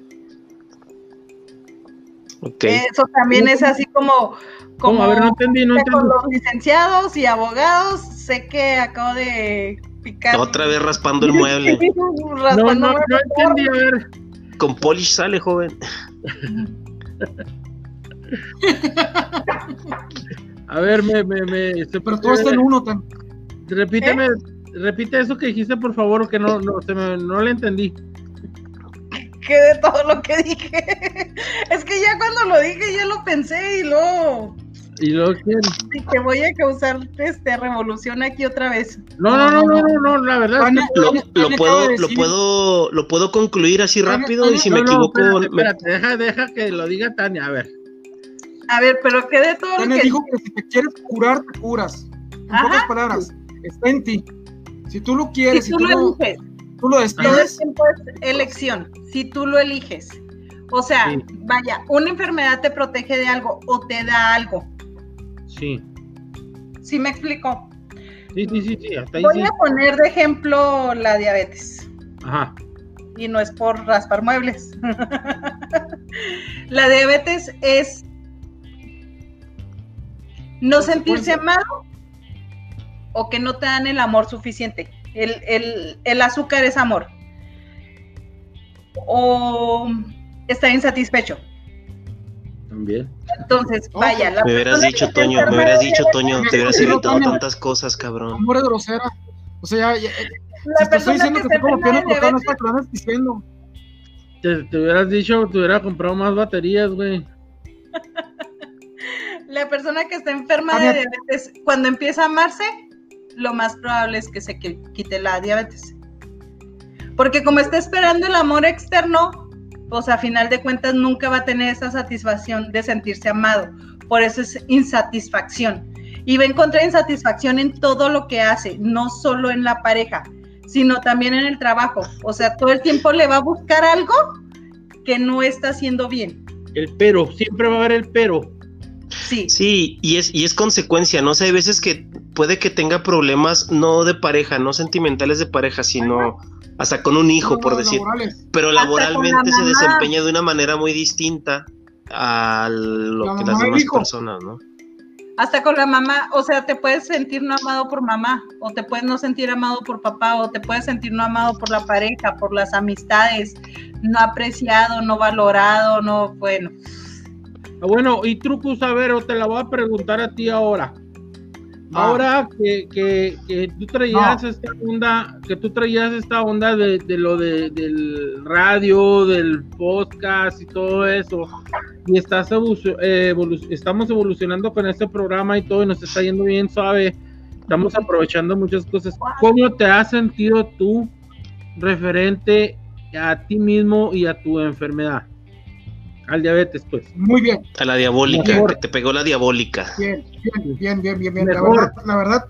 Speaker 4: Eso también es así como, como
Speaker 2: A ver, no entendí, no
Speaker 4: con los licenciados y abogados, sé que acabo de picar.
Speaker 1: Otra vez raspando el mueble. [LAUGHS]
Speaker 2: no, no, no entendí, a ver.
Speaker 1: Con polish sale, joven.
Speaker 2: a ver, me, me, me.
Speaker 3: Pero todo está en uno también.
Speaker 2: Repíteme, ¿Eh? repite eso que dijiste, por favor, que no, no, se me, no le entendí
Speaker 4: que de todo lo que dije. [LAUGHS] es que ya cuando lo dije ya lo pensé y luego.
Speaker 2: Y luego
Speaker 4: Y que voy a causar este revolución aquí otra vez.
Speaker 2: No, no, no, no, no, la verdad.
Speaker 1: lo, puedo, lo puedo, lo puedo concluir así rápido y si me equivoco.
Speaker 2: Espérate, deja, deja que lo diga Tania, a ver.
Speaker 4: A ver, pero que de todo
Speaker 3: Tania dijo que si te quieres curar, te curas. En pocas palabras, está en ti. Si tú lo quieres,
Speaker 4: si, tú, lo,
Speaker 3: Tú lo
Speaker 4: Todo el tiempo es elección, si tú lo eliges. O sea,
Speaker 2: Sí.
Speaker 4: vaya, una enfermedad te protege de algo o te da algo.
Speaker 2: Sí.
Speaker 4: ¿Sí me explico?
Speaker 2: Sí, sí, sí, sí, hasta ahí
Speaker 4: Voy
Speaker 2: sí.
Speaker 4: a poner de ejemplo la diabetes.
Speaker 2: Ajá.
Speaker 4: y no es por raspar muebles. [LAUGHS] la diabetes es no sentirse amado o que no te dan el amor suficiente. El, el- el azúcar es amor. O estar insatisfecho.
Speaker 2: También.
Speaker 4: Entonces, vaya. la
Speaker 1: Me hubieras dicho,
Speaker 4: está
Speaker 1: Toño, me hubieras dicho, Toño, te hubieras evitado tantas cosas, cabrón.
Speaker 3: Amor es grosera. O sea, ya, ya-
Speaker 4: La
Speaker 3: si te estoy diciendo
Speaker 4: que
Speaker 3: que
Speaker 4: está
Speaker 3: estoy como piano
Speaker 4: de
Speaker 3: tocado, no
Speaker 4: diabetes
Speaker 3: es para que lo diciendo.
Speaker 2: Te, te hubieras dicho, te hubiera comprado más baterías, güey. [LAUGHS]
Speaker 4: La persona que está enferma de diabetes, cuando empieza a amarse, lo más probable es que se qui- quite la diabetes. Porque como está esperando el amor externo, pues a final de cuentas nunca va a tener esa satisfacción de sentirse amado. Por eso es insatisfacción. Y va a encontrar insatisfacción en todo lo que hace, no solo en la pareja, sino también en el trabajo. O sea, todo el tiempo le va a buscar algo que no está haciendo bien.
Speaker 2: El pero, siempre va a haber el pero.
Speaker 4: Sí.
Speaker 1: Sí, y es, y es consecuencia, ¿no? O sea, hay veces que puede que tenga problemas no de pareja, no sentimentales de pareja, sino hasta con un hijo, por decir.
Speaker 3: Laborales.
Speaker 1: Pero laboralmente se desempeña de una manera muy distinta a lo
Speaker 3: La
Speaker 1: que las demás personas, ¿no?
Speaker 4: Hasta con la mamá, o sea, te puedes sentir no amado por mamá, o te puedes no sentir amado por papá, o te puedes sentir no amado por la pareja, por las amistades, no apreciado, no valorado, no, bueno.
Speaker 2: Ah, bueno, y Trucus, a ver, o te la voy a preguntar a ti ahora.
Speaker 3: Va.
Speaker 2: Ahora que, que, que tú traías
Speaker 3: No.
Speaker 2: esta onda, que tú traías esta onda de, de lo de, del radio, del podcast y todo eso, y estás evolu- estamos evolucionando con este programa y todo, y nos está yendo bien suave, estamos aprovechando muchas cosas. ¿Cómo te has sentido tú referente a ti mismo y a tu enfermedad? Al diabetes, pues.
Speaker 3: Muy bien,
Speaker 1: A la diabólica,
Speaker 2: Mejor.
Speaker 1: que te pegó la diabólica.
Speaker 3: bien, bien, bien, bien, bien, bien. La verdad, la verdad,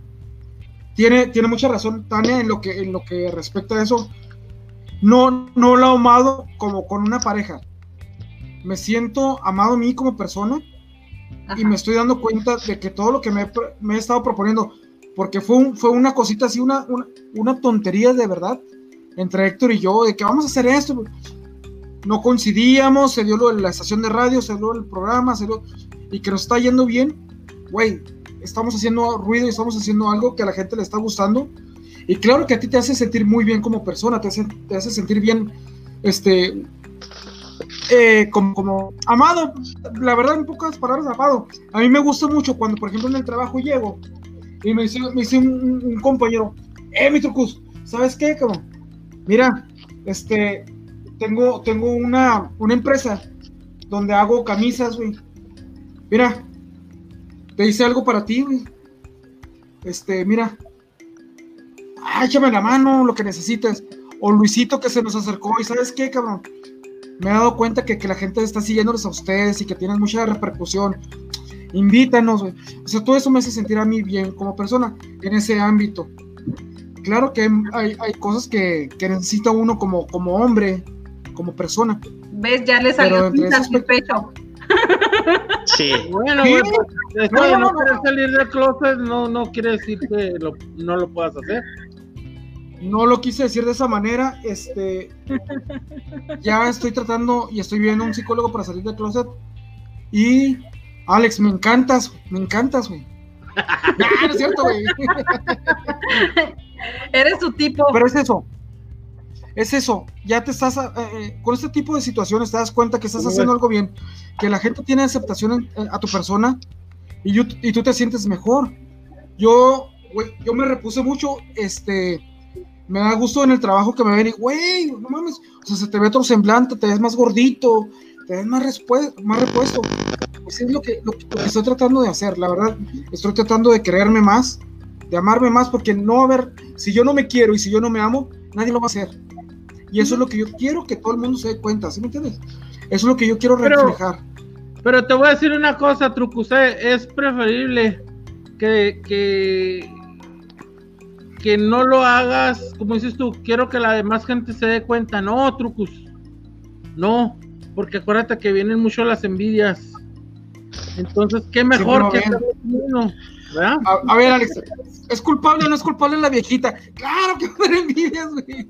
Speaker 3: tiene, tiene mucha razón Tania en lo que, en lo que respecta a eso. No, no lo he amado como con una pareja. Me siento amado a mí como persona y
Speaker 4: Ajá.
Speaker 3: me estoy dando cuenta de que todo lo que me, me he estado proponiendo, porque fue, un- fue una cosita así, una, una, una tontería de verdad, entre Héctor y yo, de que vamos a hacer esto. No coincidíamos, se dio lo de la estación de radio, se dio el programa, se dio, y que nos está yendo bien, güey, estamos haciendo ruido y estamos haciendo algo que a la gente le está gustando. Y claro que a ti te hace sentir muy bien como persona, te hace, te hace sentir bien, este, eh, como, como amado, la verdad, en pocas palabras, amado. A mí me gusta mucho cuando, por ejemplo, en el trabajo llego y me dice, me dice un, compañero, eh, mi trucus, ¿sabes qué, cabrón? Mira, este, tengo, tengo una, una empresa donde hago camisas, güey. Mira, te hice algo para ti, güey. Este, mira, ah, échame la mano, lo que necesites. O Luisito que se nos acercó y ¿sabes qué, cabrón? Me he dado cuenta que, que la gente está siguiéndoles a ustedes y que tienen mucha repercusión. Invítanos, güey. O sea, todo eso me hace sentir a mí bien como persona en ese ámbito. Claro que hay, hay cosas que, que necesita uno como, como hombre, como persona.
Speaker 4: ¿Ves? Ya le salió
Speaker 3: entre esos
Speaker 4: insatisfecho. [LAUGHS]
Speaker 1: Sí.
Speaker 2: Bueno,
Speaker 3: Sí.
Speaker 2: güey, pues,
Speaker 3: No,
Speaker 2: de
Speaker 3: no,
Speaker 2: no,
Speaker 3: no,
Speaker 2: querer
Speaker 3: no.
Speaker 2: salir del closet no, no quiere decir que lo- no lo puedas hacer.
Speaker 3: No lo quise decir de esa manera. Este, ya estoy tratando y estoy viendo un psicólogo para salir del closet. Y Alex, me encantas, me encantas, güey. [LAUGHS] No, no es cierto, güey.
Speaker 4: Eres tu tipo.
Speaker 3: Pero es eso. Es eso. Ya te estás, eh, eh, con este tipo de situaciones te das cuenta que estás haciendo algo bien, que la gente tiene aceptación a tu persona y, yo- y tú te sientes mejor. Yo, yo me repuse mucho, este, me da gusto en el trabajo que me ven y, güey, no mames, o sea, se te ve otro semblante, te ves más gordito, te ves más, más repuesto. Pues es lo que, lo, lo que estoy tratando de hacer, la verdad, estoy tratando de quererme más, de amarme más, porque no a haber, si yo no me quiero y si yo no me amo, nadie lo va a hacer. Y eso es lo que yo quiero que todo el mundo se dé cuenta, ¿sí me entiendes? Eso es lo que yo quiero reflejar.
Speaker 2: Pero te voy a decir una cosa, Trucusé, es preferible que, que, que no lo hagas, como dices tú, quiero que la demás gente se dé cuenta. No, Trucus, no. porque acuérdate que vienen mucho las envidias. Entonces, qué mejor que
Speaker 3: ¿verdad? A, ver, Alex, ¿es culpable o no es culpable la viejita? Claro que fue envidias, güey.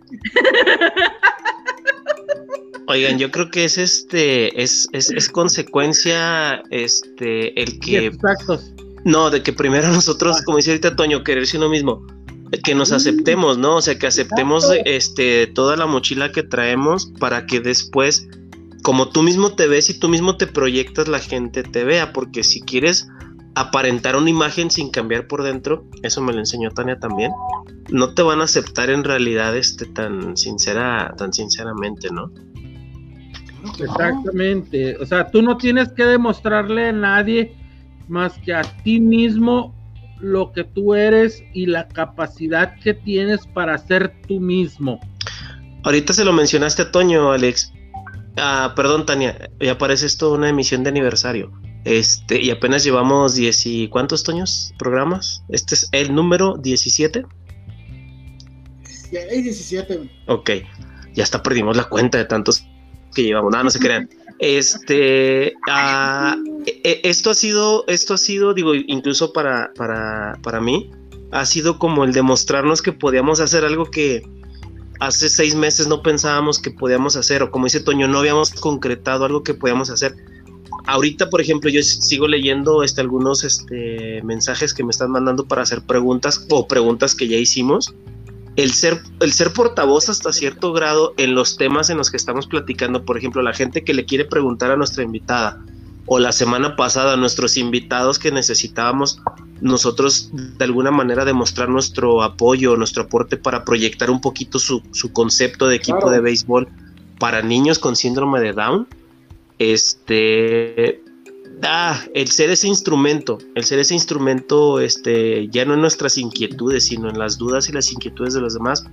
Speaker 1: Oigan, yo creo que es este, es, es, es consecuencia, este, el que.
Speaker 2: Exactos.
Speaker 1: No, de que primero nosotros, como dice ahorita Toño, quererse uno mismo, que nos aceptemos, ¿no? O sea, que aceptemos este toda la mochila que traemos para que después, como tú mismo te ves y tú mismo te proyectas, la gente te vea, porque si quieres aparentar una imagen sin cambiar por dentro, eso me lo enseñó Tania también, no te van a aceptar en realidad este tan sincera, tan sinceramente, ¿no?
Speaker 2: Exactamente, o sea, tú no tienes que demostrarle a nadie más que a ti mismo lo que tú eres y la capacidad que tienes para ser tú mismo.
Speaker 1: Ahorita se lo mencionaste a Toño, Alex. Ah, perdón, Tania, ya parece esto una emisión de aniversario. Este, y apenas llevamos 10 y cuántos Toños programas. Este es el número 17.
Speaker 3: 17.
Speaker 1: Ok, ya hasta perdimos la cuenta de tantos que llevamos. Nada, no se crean. Este, ah, e, e, esto ha sido, esto ha sido, digo, incluso para, para, para mí, ha sido como el demostrarnos que podíamos hacer algo que hace seis meses no pensábamos que podíamos hacer, o como dice Toño, no habíamos concretado algo que podíamos hacer. Ahorita, por ejemplo, yo sigo leyendo este, algunos este, mensajes que me están mandando para hacer preguntas o preguntas que ya hicimos el ser, el ser portavoz hasta cierto grado en los temas en los que estamos platicando, por ejemplo, la gente que le quiere preguntar a nuestra invitada, o la semana pasada nuestros invitados que necesitábamos nosotros de alguna manera demostrar nuestro apoyo, nuestro aporte para proyectar un poquito su, concepto de equipo de béisbol para niños con síndrome de Down. Este, Ah, el ser ese instrumento, el ser ese instrumento, este, ya no en nuestras inquietudes, sino en las dudas y las inquietudes de los demás,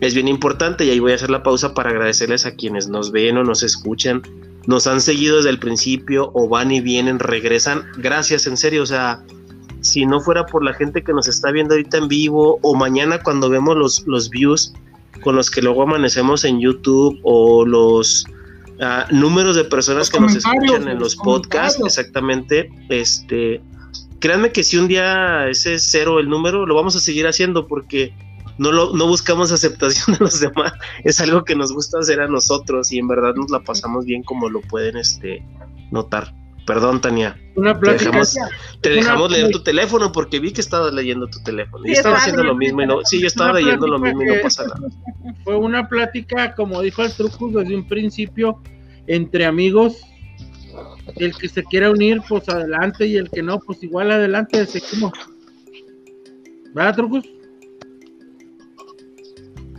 Speaker 1: es bien importante y ahí voy a hacer la pausa para agradecerles a quienes nos ven o nos escuchan, nos han seguido desde el principio o van y vienen, regresan. Gracias, en serio, o sea, si no fuera por la gente que nos está viendo ahorita en vivo o mañana cuando vemos los, los views con los que luego amanecemos en YouTube o los números de personas que nos escuchan en los, podcasts, exactamente, este, créanme que si un día ese es cero el número, lo vamos a seguir haciendo porque no, lo, no buscamos [LAUGHS] aceptación de los demás, es algo que nos gusta hacer a nosotros y en verdad nos la pasamos bien como lo pueden este, notar. Perdón, Tania.
Speaker 2: Una
Speaker 1: te dejamos, leer tu teléfono porque vi que estabas leyendo tu teléfono. y estaba haciendo lo mismo y no. Sí, yo estaba leyendo lo mismo y no pasa nada. [LAUGHS]
Speaker 2: Fue una plática, como dijo el truco desde un principio, entre amigos. El que se quiera unir, pues adelante, y el que no, pues igual adelante, seguimos. ¿Verdad, Trucus?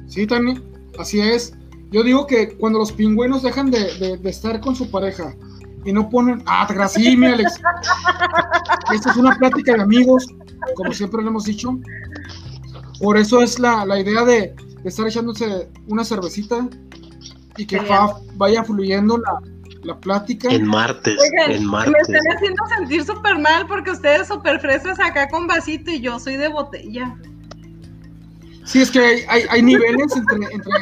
Speaker 3: Sí, Tania, así es. Yo digo que cuando los pingüinos dejan de estar con su pareja y no ponen. Ah, gracias, mi Alex. Esta es una plática de amigos, como siempre lo hemos dicho. Por eso es la, idea de, estar echándose una cervecita y que vaya fluyendo la, la plática.
Speaker 1: En martes, en martes.
Speaker 4: Me están haciendo sentir súper mal porque ustedes súper fresas acá con vasito y yo soy de botella.
Speaker 3: Sí, es que hay, hay, hay niveles entre, entre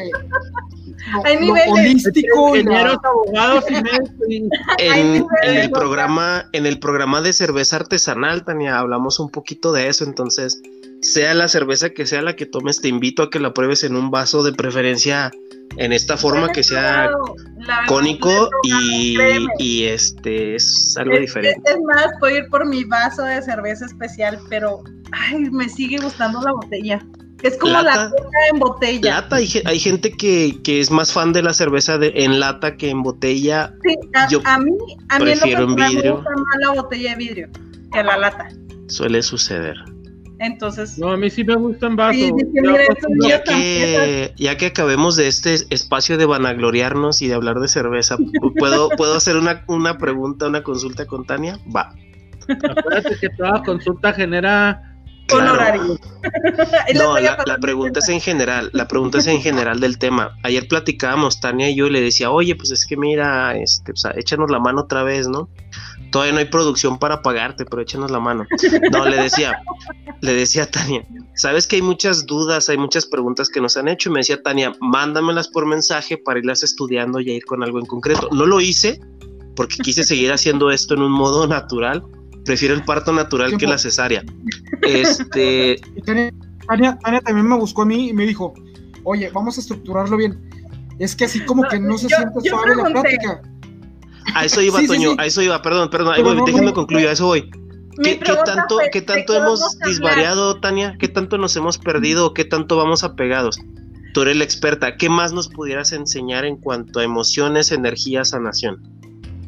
Speaker 4: hay niveles.
Speaker 3: holístico
Speaker 2: abogados
Speaker 1: y en, el programa en el programa de cerveza artesanal Tania hablamos un poquito de eso entonces sea la cerveza que sea la que tomes te invito a que la pruebes en un vaso de preferencia en esta forma que sea cónico y, y, este es algo diferente.
Speaker 4: Es más, puedo ir por mi vaso de cerveza especial, pero ay, me sigue gustando la botella. Es como la coca en botella.
Speaker 1: Lata, hay, gente que, es más fan de la cerveza de, en lata que en botella.
Speaker 4: Sí, a, mí, a mí prefiero en vidrio. Me gusta más la botella de vidrio que la lata.
Speaker 1: Suele suceder.
Speaker 4: Entonces.
Speaker 2: No, a mí sí me gusta en vaso.
Speaker 1: ya, que, ya que acabemos de este espacio de vanagloriarnos y de hablar de cerveza, ¿puedo, [LAUGHS] ¿puedo hacer una, una pregunta, una consulta con Tania? Va.
Speaker 2: Acuérdate que toda consulta genera [LAUGHS]
Speaker 1: no, la, pregunta es en general, la pregunta es en general del tema. Ayer platicábamos, Tania y yo, le decía, oye, pues es que mira, este, échanos la mano otra vez, ¿no? Todavía no hay producción para pagarte, pero échanos la mano. No, le decía, le decía a Tania, sabes que hay muchas dudas, hay muchas preguntas que nos han hecho. Y me decía Tania, mándamelas por mensaje para irlas estudiando y a ir con algo en concreto. No lo hice porque quise seguir haciendo esto en un modo natural. Prefiero el parto natural que la cesárea. Este. [LAUGHS]
Speaker 3: Tania, también me buscó a mí y me dijo, oye, vamos a estructurarlo bien. Es que así como que no se siente suave la plática.
Speaker 1: A eso iba, Toño, a eso iba, perdón, perdón, déjame concluir, a eso voy. ¿Qué, tanto, ¿qué tanto hemos disvariado, Tania? ¿Qué tanto nos hemos perdido? ¿Qué tanto vamos apegados? Tú eres la experta. ¿Qué más nos pudieras enseñar en cuanto a emociones, energía, sanación?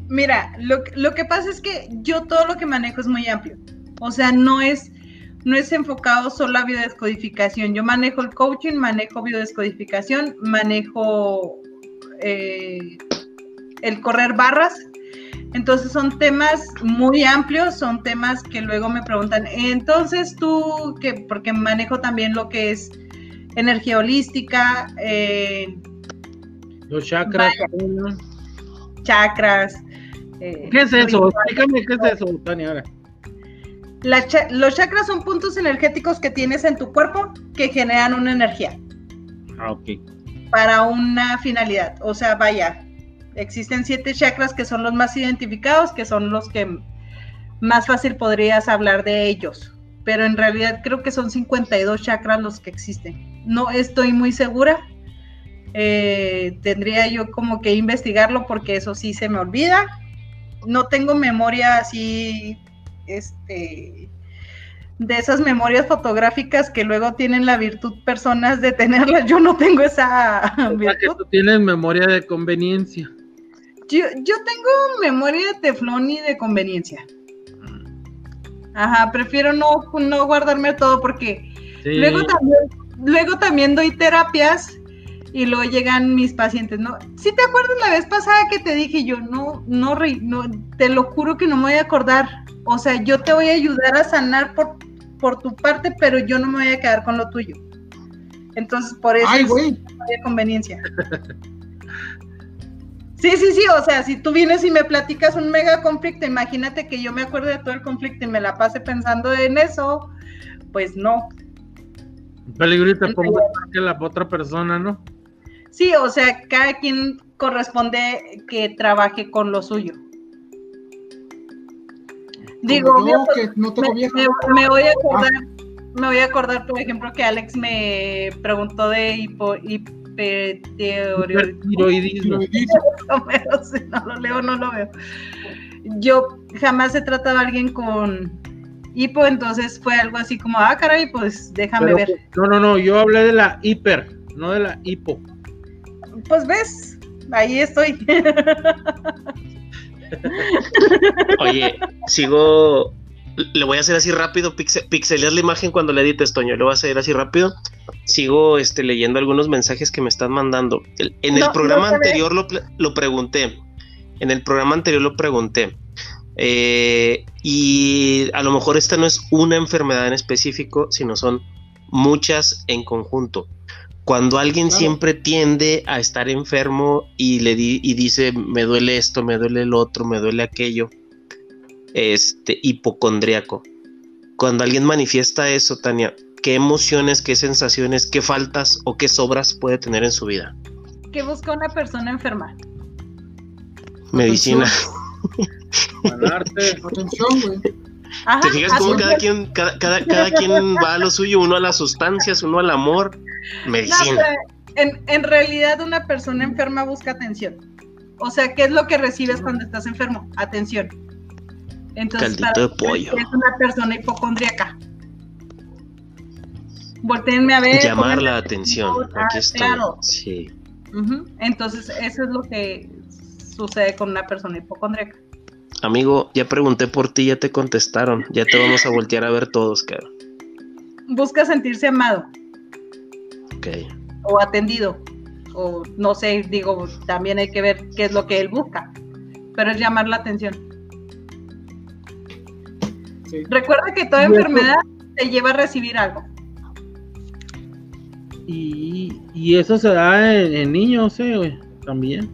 Speaker 4: Mira, lo, lo que pasa es que yo todo lo que manejo es muy amplio. O sea, no es, no es enfocado solo a biodescodificación. Yo manejo el coaching, manejo biodescodificación, manejo eh, el correr barras, entonces son temas muy amplios, son temas que luego me preguntan, entonces tú, que porque manejo también lo que es energía holística, eh,
Speaker 2: los chakras,
Speaker 4: chakras.
Speaker 2: Eh, ¿Qué es eso? Explícame qué es eso, Tania.
Speaker 4: los chakras son puntos energéticos que tienes en tu cuerpo que generan una energía.
Speaker 2: Ah, ok.
Speaker 4: Para una finalidad. O sea, vaya, Existen siete chakras que son los más identificados, que son los que más fácil podrías hablar de ellos. Pero en realidad creo que son 52 chakras los que existen. No estoy muy segura. Eh, tendría yo como que investigarlo porque eso sí se me olvida. No tengo memoria así, este, de esas memorias fotográficas que luego tienen la virtud personas de tenerlas. Yo no tengo esa
Speaker 2: virtud. tú tienes memoria de conveniencia.
Speaker 4: Yo, tengo memoria de teflón y de conveniencia. Ajá, prefiero no, no guardarme todo porque luego, también, luego también doy terapias y luego llegan mis pacientes, ¿no? Si te acuerdas la vez pasada que te dije yo, no, no, no, te lo juro que no me voy a acordar. O sea, yo te voy a ayudar a sanar por, por tu parte, pero yo no me voy a quedar con lo tuyo. Entonces, por eso
Speaker 3: Ay,
Speaker 4: es conveniencia. Sí, sí, sí, o sea, si tú vienes y me platicas un mega conflicto, imagínate que yo me acuerdo de todo el conflicto y me la pase pensando en eso, pues no.
Speaker 2: Peligro y te pongo que la otra persona, ¿no?
Speaker 4: Sí, o sea, cada quien corresponde que trabaje con lo suyo. Digo, me, voy a acordar, ah. me voy a acordar, por ejemplo, que Alex me preguntó de hipo, hipertiroidismo. [LAUGHS] si no lo leo, no lo veo. Yo jamás he tratado a alguien con hipo, entonces fue algo así como, ah, caray, pues déjame ver.
Speaker 2: No, no, no, yo hablé de la hiper, no de la hipo.
Speaker 4: Pues ves, ahí estoy.
Speaker 1: Oye, sigo le voy a hacer así rápido, pixelear la imagen cuando le edites, Toño, le voy a hacer así rápido. Sigo este, leyendo algunos mensajes que me están mandando. En el programa anterior lo, pregunté. En el programa anterior lo pregunté. Eh, y a lo mejor esta no es una enfermedad en específico, sino son muchas en conjunto. Cuando alguien siempre tiende a estar enfermo y le y dice me duele esto, me duele el otro, me duele aquello, este, hipocondriaco. Cuando alguien manifiesta eso, Tania, ¿qué emociones, qué sensaciones, qué faltas o qué sobras puede tener en su vida?
Speaker 4: ¿Qué busca una persona enferma?
Speaker 1: Medicina.
Speaker 3: Atención, [LAUGHS] güey.
Speaker 1: ¿Te fijas cómo cada quien, cada, quien va a lo suyo? Uno a las sustancias, uno al amor. Medicina.
Speaker 4: en, en realidad una persona enferma busca atención. O sea, ¿qué es lo que recibes cuando estás enfermo? Atención. Entonces,
Speaker 1: de pollo.
Speaker 4: es una persona hipocondríaca. Volteenme a ver.
Speaker 1: Llamar la atención. Aquí está. Sí.
Speaker 4: Entonces, eso es lo que sucede con una persona hipocondríaca.
Speaker 1: Amigo, ya pregunté por ti, ya te contestaron. Ya te vamos a voltear a ver todos, claro.
Speaker 4: Busca sentirse amado. O atendido. O no sé, digo, también hay que ver qué es lo que él busca. Pero es llamar la atención. Recuerda que toda enfermedad te lleva a recibir algo.
Speaker 2: Y, eso se da en, niños, ¿eh? También.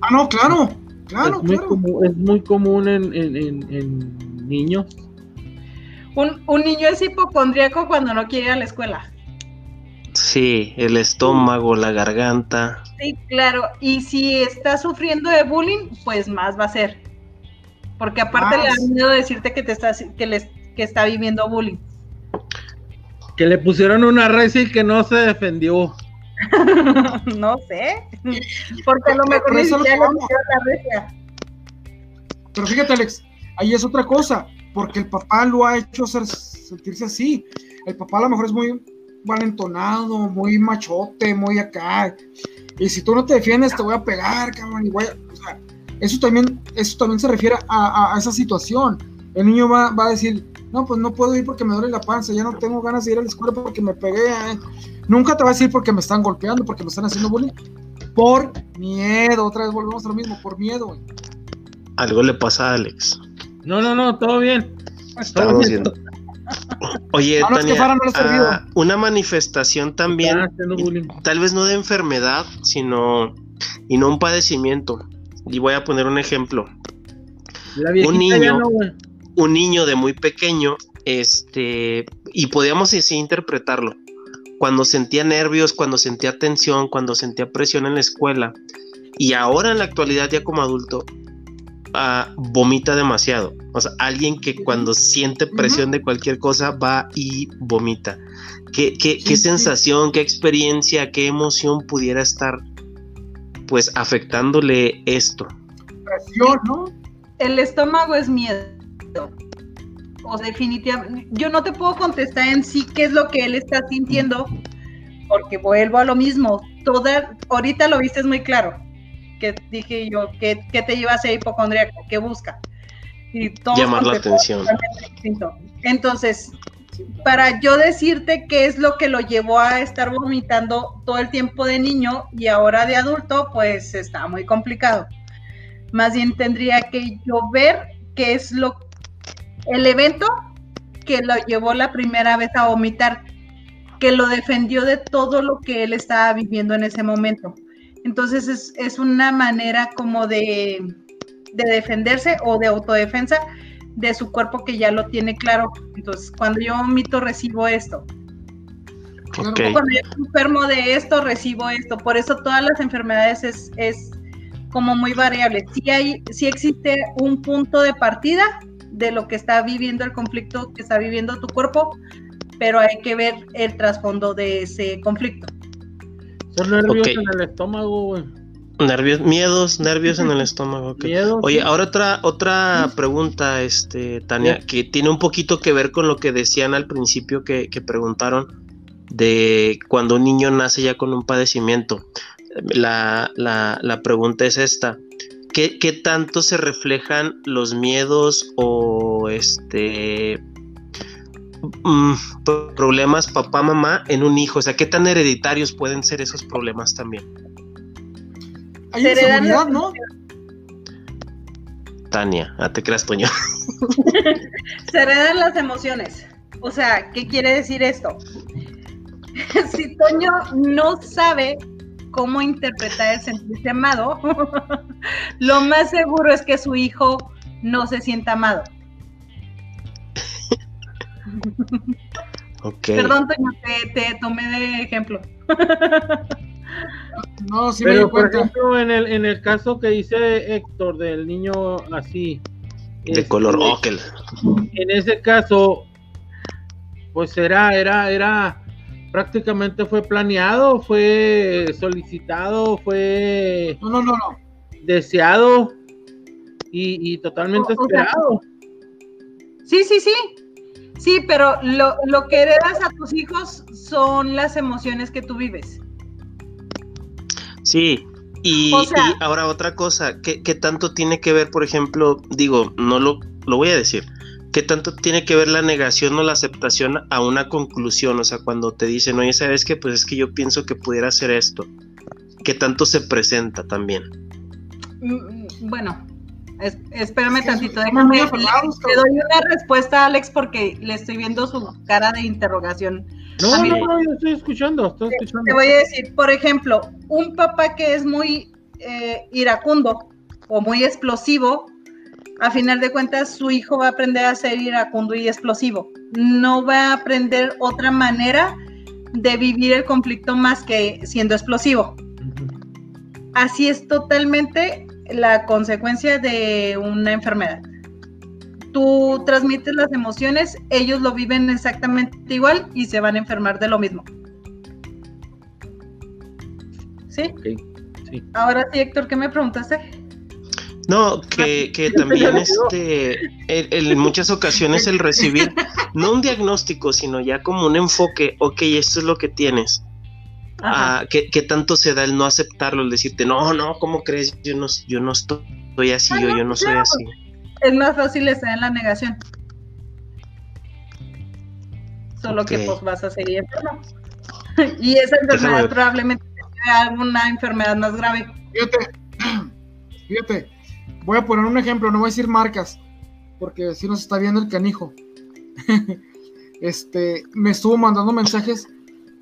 Speaker 3: Ah, no, claro, claro,
Speaker 2: es muy, Común, es muy común en, niños.
Speaker 4: Un, un niño es hipocondríaco cuando no quiere ir a la escuela.
Speaker 1: Sí, el estómago, la garganta.
Speaker 4: Sí, claro. Y si está sufriendo de bullying, pues más va a ser. Porque aparte le da miedo decirte que te está, que les, que está viviendo bullying.
Speaker 2: Que le pusieron una recia y que no se defendió. [LAUGHS]
Speaker 4: no sé. Porque a lo mejor ni
Speaker 3: eso es lo
Speaker 4: siquiera
Speaker 3: que
Speaker 4: le pusieron la recia.
Speaker 3: Pero fíjate, Alex, ahí es otra cosa, porque el papá lo ha hecho ser- sentirse así. El papá a lo mejor es muy valentonado, muy machote, muy acá. Y si tú no te defiendes, te voy a pegar, cabrón. Y voy a- o sea, eso también, eso también se refiere a, a- a esa situación. El niño va, va a decir, no, pues no puedo ir porque me duele la panza, ya no tengo ganas de ir a la escuela porque me pegué. eh". Nunca te va a decir porque me están golpeando, porque me están haciendo bullying. Por miedo, otra vez volvemos a lo mismo, por miedo. güey.
Speaker 1: Algo le pasa a Alex.
Speaker 2: No, no, no, todo bien.
Speaker 1: Estamos viendo. Oye,
Speaker 3: No, no, es que
Speaker 1: Tania,
Speaker 3: Fara no le ha servido.
Speaker 1: ah, una manifestación también,
Speaker 2: bullying.
Speaker 1: tal vez no de enfermedad, sino y no un padecimiento. Y voy a poner un ejemplo.
Speaker 2: La
Speaker 1: Un niño.
Speaker 2: no.
Speaker 1: Un niño de muy pequeño, este, y podíamos así interpretarlo. Cuando sentía nervios, cuando sentía tensión, cuando sentía presión en la escuela, y ahora en la actualidad ya como adulto, ah, vomita demasiado. O sea, alguien que cuando siente presión de cualquier cosa va y vomita. ¿Qué, qué, qué
Speaker 3: sí.
Speaker 1: sensación, qué experiencia, qué emoción pudiera estar pues afectándole esto?
Speaker 3: Presión, ¿no?
Speaker 4: El estómago es miedo. O definitivamente, yo no te puedo contestar en sí qué es lo que él está sintiendo, porque vuelvo a lo mismo. Toda, ahorita lo viste muy claro, que dije yo, que, que te lleva a ser hipocondríaco, ¿qué busca? Y todos
Speaker 1: Llamar la atención.
Speaker 4: Entonces, para yo decirte qué es lo que lo llevó a estar vomitando todo el tiempo de niño y ahora de adulto, pues está muy complicado. Más bien tendría que yo ver qué es lo el evento que lo llevó la primera vez a vomitar, que lo defendió de todo lo que él estaba viviendo en ese momento. Entonces es, es una manera como de, de defenderse o de autodefensa de su cuerpo que ya lo tiene claro. Entonces, cuando yo vomito, recibo esto. Cuando yo enfermo de esto, recibo esto. Por eso todas las enfermedades es, es como muy variable. Sí, hay, sí existe un punto de partida de lo que está viviendo el conflicto que está viviendo tu cuerpo, pero hay que ver el trasfondo de ese conflicto.
Speaker 2: Son nervios en el estómago, güey.
Speaker 1: Nervios, miedos, nervios en el [LAUGHS] estómago. ok.
Speaker 2: Miedo.
Speaker 1: Oye, ahora otra, otra pregunta, este, Tania,
Speaker 2: Sí.
Speaker 1: que tiene un poquito que ver con lo que decían al principio que, que preguntaron de cuando un niño nace ya con un padecimiento. La, la, la pregunta es esta. ¿Qué, qué tanto se reflejan los miedos o este mm, pro- problemas papá mamá en un hijo? O sea, ¿qué tan hereditarios pueden ser esos problemas también?
Speaker 3: Hay
Speaker 4: Se heredan
Speaker 3: inseguridad, ¿no?
Speaker 1: Tania, ah, te creas, Toño. [LAUGHS]
Speaker 4: Se heredan las emociones. O sea, ¿qué quiere decir esto? [LAUGHS] si Toño no sabe cómo interpretar el sentirse amado, [LAUGHS] lo más seguro es que su hijo no se sienta amado.
Speaker 1: Ok.
Speaker 4: Perdón, Toño, te, te tomé de ejemplo. [LAUGHS]
Speaker 3: No, sí me
Speaker 2: Pero
Speaker 3: di
Speaker 2: por
Speaker 3: cuenta.
Speaker 2: ejemplo, en el, en el caso que dice Héctor del niño así.
Speaker 1: De
Speaker 2: este,
Speaker 1: color ocre.
Speaker 2: En ese caso, pues era, era, era, prácticamente fue planeado, fue solicitado, fue
Speaker 3: No, no, no, no.
Speaker 2: deseado y, y totalmente
Speaker 4: O- o sea,
Speaker 2: esperado.
Speaker 4: Sí, sí, sí. Sí, pero lo, lo que heredas a tus hijos son las emociones que tú vives.
Speaker 1: Sí, y,
Speaker 4: O sea-
Speaker 1: y ahora otra cosa, ¿qué, qué tanto tiene que ver, por ejemplo, digo, no lo, lo voy a decir, qué tanto tiene que ver la negación o la aceptación a una conclusión? O sea, cuando te dicen, oye, ¿sabes qué? Pues es que yo pienso que pudiera ser esto. ¿Qué tanto se presenta también?
Speaker 4: Mm, Bueno, es- espérame
Speaker 3: Es que
Speaker 4: tantito, déjame, le, le doy una respuesta a Alex porque le estoy viendo su cara de interrogación.
Speaker 2: No, no, no, yo estoy escuchando, estoy
Speaker 4: Te
Speaker 2: escuchando.
Speaker 4: voy a decir, por ejemplo, un papá que es muy eh, iracundo o muy explosivo, a final de cuentas su hijo va a aprender a ser iracundo y explosivo. No va a aprender otra manera de vivir el conflicto más que siendo explosivo. Así es totalmente la consecuencia de una enfermedad. Tú transmites las emociones, ellos lo viven exactamente igual y se van a enfermar de lo mismo. ¿Sí?
Speaker 2: sí.
Speaker 4: Ahora sí, Héctor, ¿qué me preguntaste?
Speaker 1: No, que, que [LAUGHS] también este, en, en muchas ocasiones el recibir, no un diagnóstico, sino ya como un enfoque, ok, esto es lo que tienes.
Speaker 4: Ajá.
Speaker 1: Ah, ¿qué, qué tanto se da el no aceptarlo, el decirte, no, no, ¿cómo crees? Yo no, yo no estoy así, o yo no soy así.
Speaker 4: es más fácil estar en la negación. Solo que pues vas a seguir enfermo. [LAUGHS] y esa enfermedad
Speaker 1: Déjame-
Speaker 4: probablemente sea alguna enfermedad más grave.
Speaker 3: Fíjate, [CLEARS THROAT] fíjate, voy a poner un ejemplo, no voy a decir marcas, porque si nos está viendo el canijo. [LAUGHS] este, me estuvo mandando mensajes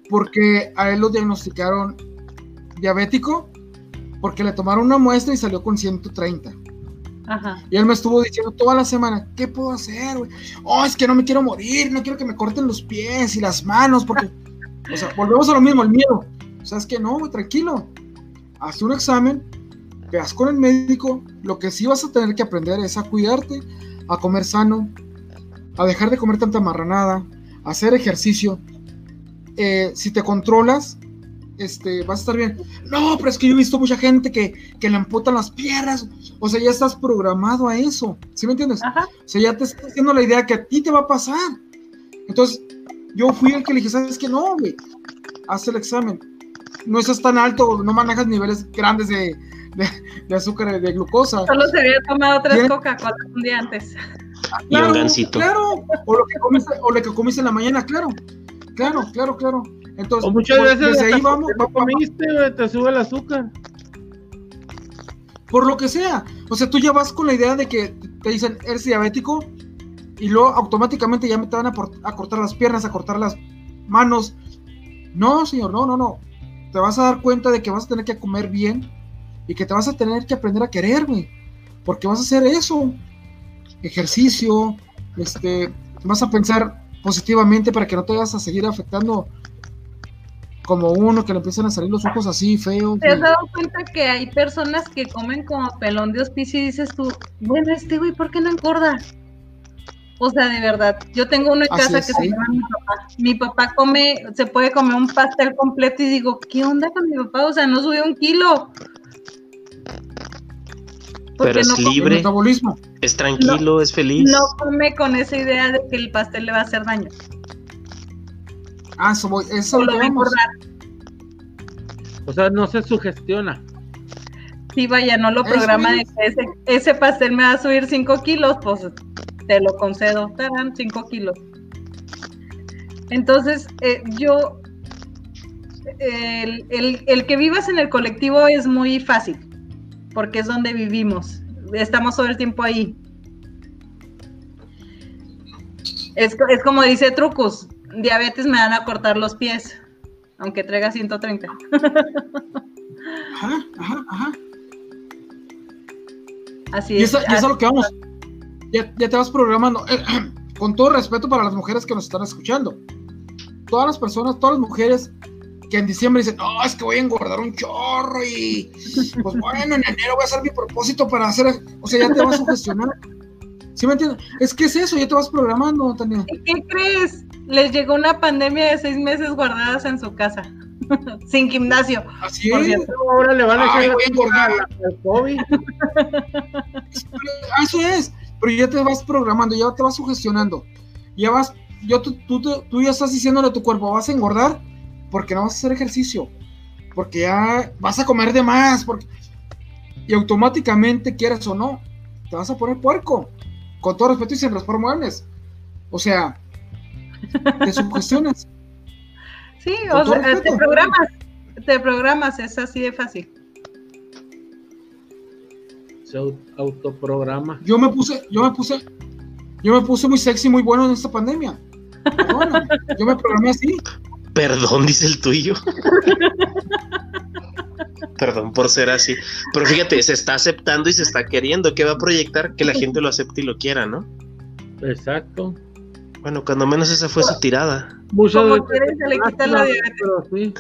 Speaker 3: porque a él lo diagnosticaron diabético, porque le tomaron una muestra y salió con 130.
Speaker 4: Ajá.
Speaker 3: Y él me estuvo diciendo toda la semana, ¿qué puedo hacer, güey? Oh, es que no me quiero morir, no quiero que me corten los pies y las manos, porque, [LAUGHS] o sea, volvemos a lo mismo, el miedo. O sea, es que no, tranquilo. Haz un examen, veas con el médico, lo que sí vas a tener que aprender es a cuidarte, a comer sano, a dejar de comer tanta marranada, a hacer ejercicio. Eh, si te controlas, este, vas a estar bien. No, pero es que yo he visto mucha gente que, que le amputan las piernas. O sea, ya estás programado a eso. ¿Sí me entiendes?
Speaker 4: Ajá.
Speaker 3: O sea, ya te estás haciendo la idea que a ti te va a pasar. Entonces, yo fui el que le dije, ¿sabes qué? No, güey. Haz el examen. No estás tan alto, no manejas niveles grandes de, de, de azúcar, de glucosa.
Speaker 4: Solo se había tomado tres. Coca-Cola un día antes.
Speaker 1: Y un gansito.
Speaker 3: Claro, o lo que comiste, o lo que comiste en la mañana, claro. Claro, claro, claro. Entonces,
Speaker 2: O muchas
Speaker 3: por-
Speaker 2: veces
Speaker 3: desde ahí vamos,
Speaker 2: no comiste, te sube el azúcar.
Speaker 3: por lo que sea. O sea, tú ya vas con la idea de que te dicen, eres diabético, y luego automáticamente ya me te van a, por- a cortar las piernas, a cortar las manos. No, señor, no, no, no. Te vas a dar cuenta de que vas a tener que comer bien y que te vas a tener que aprender a quererme. Porque vas a hacer eso. Ejercicio, este, vas a pensar positivamente para que no te vayas a seguir afectando como uno que le empiezan a salir los ojos así feos.
Speaker 4: ¿Te has dado cuenta que hay personas que comen como pelón de hospicio y dices tú, bueno, este güey, ¿por qué no engorda? O sea, de verdad, yo tengo uno en casa
Speaker 3: es,
Speaker 4: que
Speaker 3: sí.
Speaker 4: se llama mi papá. Mi papá come, se puede comer un pastel completo y digo, ¿qué onda con mi papá? O sea, no subió un kilo. Porque
Speaker 1: Pero es
Speaker 4: no
Speaker 1: libre,
Speaker 3: metabolismo.
Speaker 1: es tranquilo, es feliz.
Speaker 4: no come con esa idea de que el pastel le va a hacer daño.
Speaker 3: Ah, eso, voy- eso lo
Speaker 4: engordar.
Speaker 2: O sea, no se sugestiona.
Speaker 4: Sí, vaya, no lo programa de que ese, ese pastel me va a subir 5 kilos, pues te lo concedo, tarán 5 kilos. Entonces, eh, yo, el, el- el que vivas en el colectivo es muy fácil, porque es donde vivimos, estamos todo el tiempo ahí. Es, es como dice Trucus, diabetes me van a cortar los pies, aunque traiga 130. [LAUGHS]
Speaker 3: Ajá, ajá, ajá.
Speaker 4: Así
Speaker 3: Y
Speaker 4: es.
Speaker 3: eso, y eso es a lo que vamos. Ya, ya te vas programando. Eh, [CLEARS THROAT] con todo respeto para las mujeres que nos están escuchando. Todas las personas, todas las mujeres que en diciembre dicen, no, es que voy a engordar un chorro y pues bueno, en enero voy a hacer mi propósito para hacer, o sea, ya te vas a sugestionar. ¿Sí me entiendes? Es que es eso, ya te vas programando, Tania.
Speaker 4: ¿Y ¿Qué crees? Les llegó una pandemia de seis meses guguardadas en su casa, [LAUGHS] sin gimnasio.
Speaker 3: Así es.
Speaker 4: cierto.
Speaker 2: Ahora le van a
Speaker 3: Ay, voy a engordar.
Speaker 2: al COVID. [LAUGHS]
Speaker 3: Eso es, pero ya te vas programando, ya te vas sugestionando. Ya vas, yo, tú, tú, tú ya estás diciéndole a tu cuerpo, vas a engordar porque no vas a hacer ejercicio, porque ya vas a comer de más, porque... y automáticamente, quieras o no, te vas a poner puerco, con todo respeto y sin raspar muebles. O sea, te sugestionas. [LAUGHS]
Speaker 4: Sí,
Speaker 3: Con
Speaker 4: o sea, te
Speaker 3: respeto.
Speaker 4: programas, te programas, es así de fácil.
Speaker 2: Se au- autoprograma.
Speaker 3: Yo me puse, yo me puse, yo me puse muy sexy, muy bueno en esta pandemia. [LAUGHS] Perdóname, yo me programé así.
Speaker 1: Perdón, dice el tuyo. Perdón por ser así. Pero fíjate, se está aceptando y se está queriendo. ¿Qué va a proyectar? Que la gente lo acepte y lo quiera, ¿no?
Speaker 2: Exacto.
Speaker 1: Bueno, cuando menos esa fue su tirada.
Speaker 2: Muchas
Speaker 4: Como quieren, se le quita la diabetes.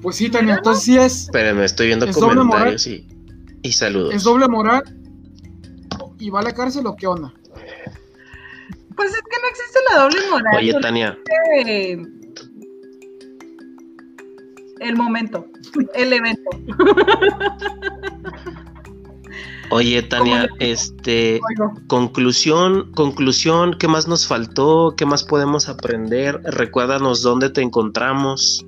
Speaker 3: Pues sí, Tania, entonces sí es,
Speaker 1: Espérenme, estoy viendo
Speaker 3: ¿Es doble
Speaker 1: comentarios y, y saludos.
Speaker 3: es doble moral. ¿Y va a la cárcel o qué onda?
Speaker 4: Pues es que no existe la doble moral.
Speaker 1: Oye, Tania,
Speaker 4: existe El momento, el evento.
Speaker 1: oye, Tania,
Speaker 4: ¿Cómo
Speaker 1: este,
Speaker 4: Oigo.
Speaker 1: conclusión, conclusión, ¿qué más nos faltó? ¿Qué más podemos aprender? Recuérdanos dónde te encontramos.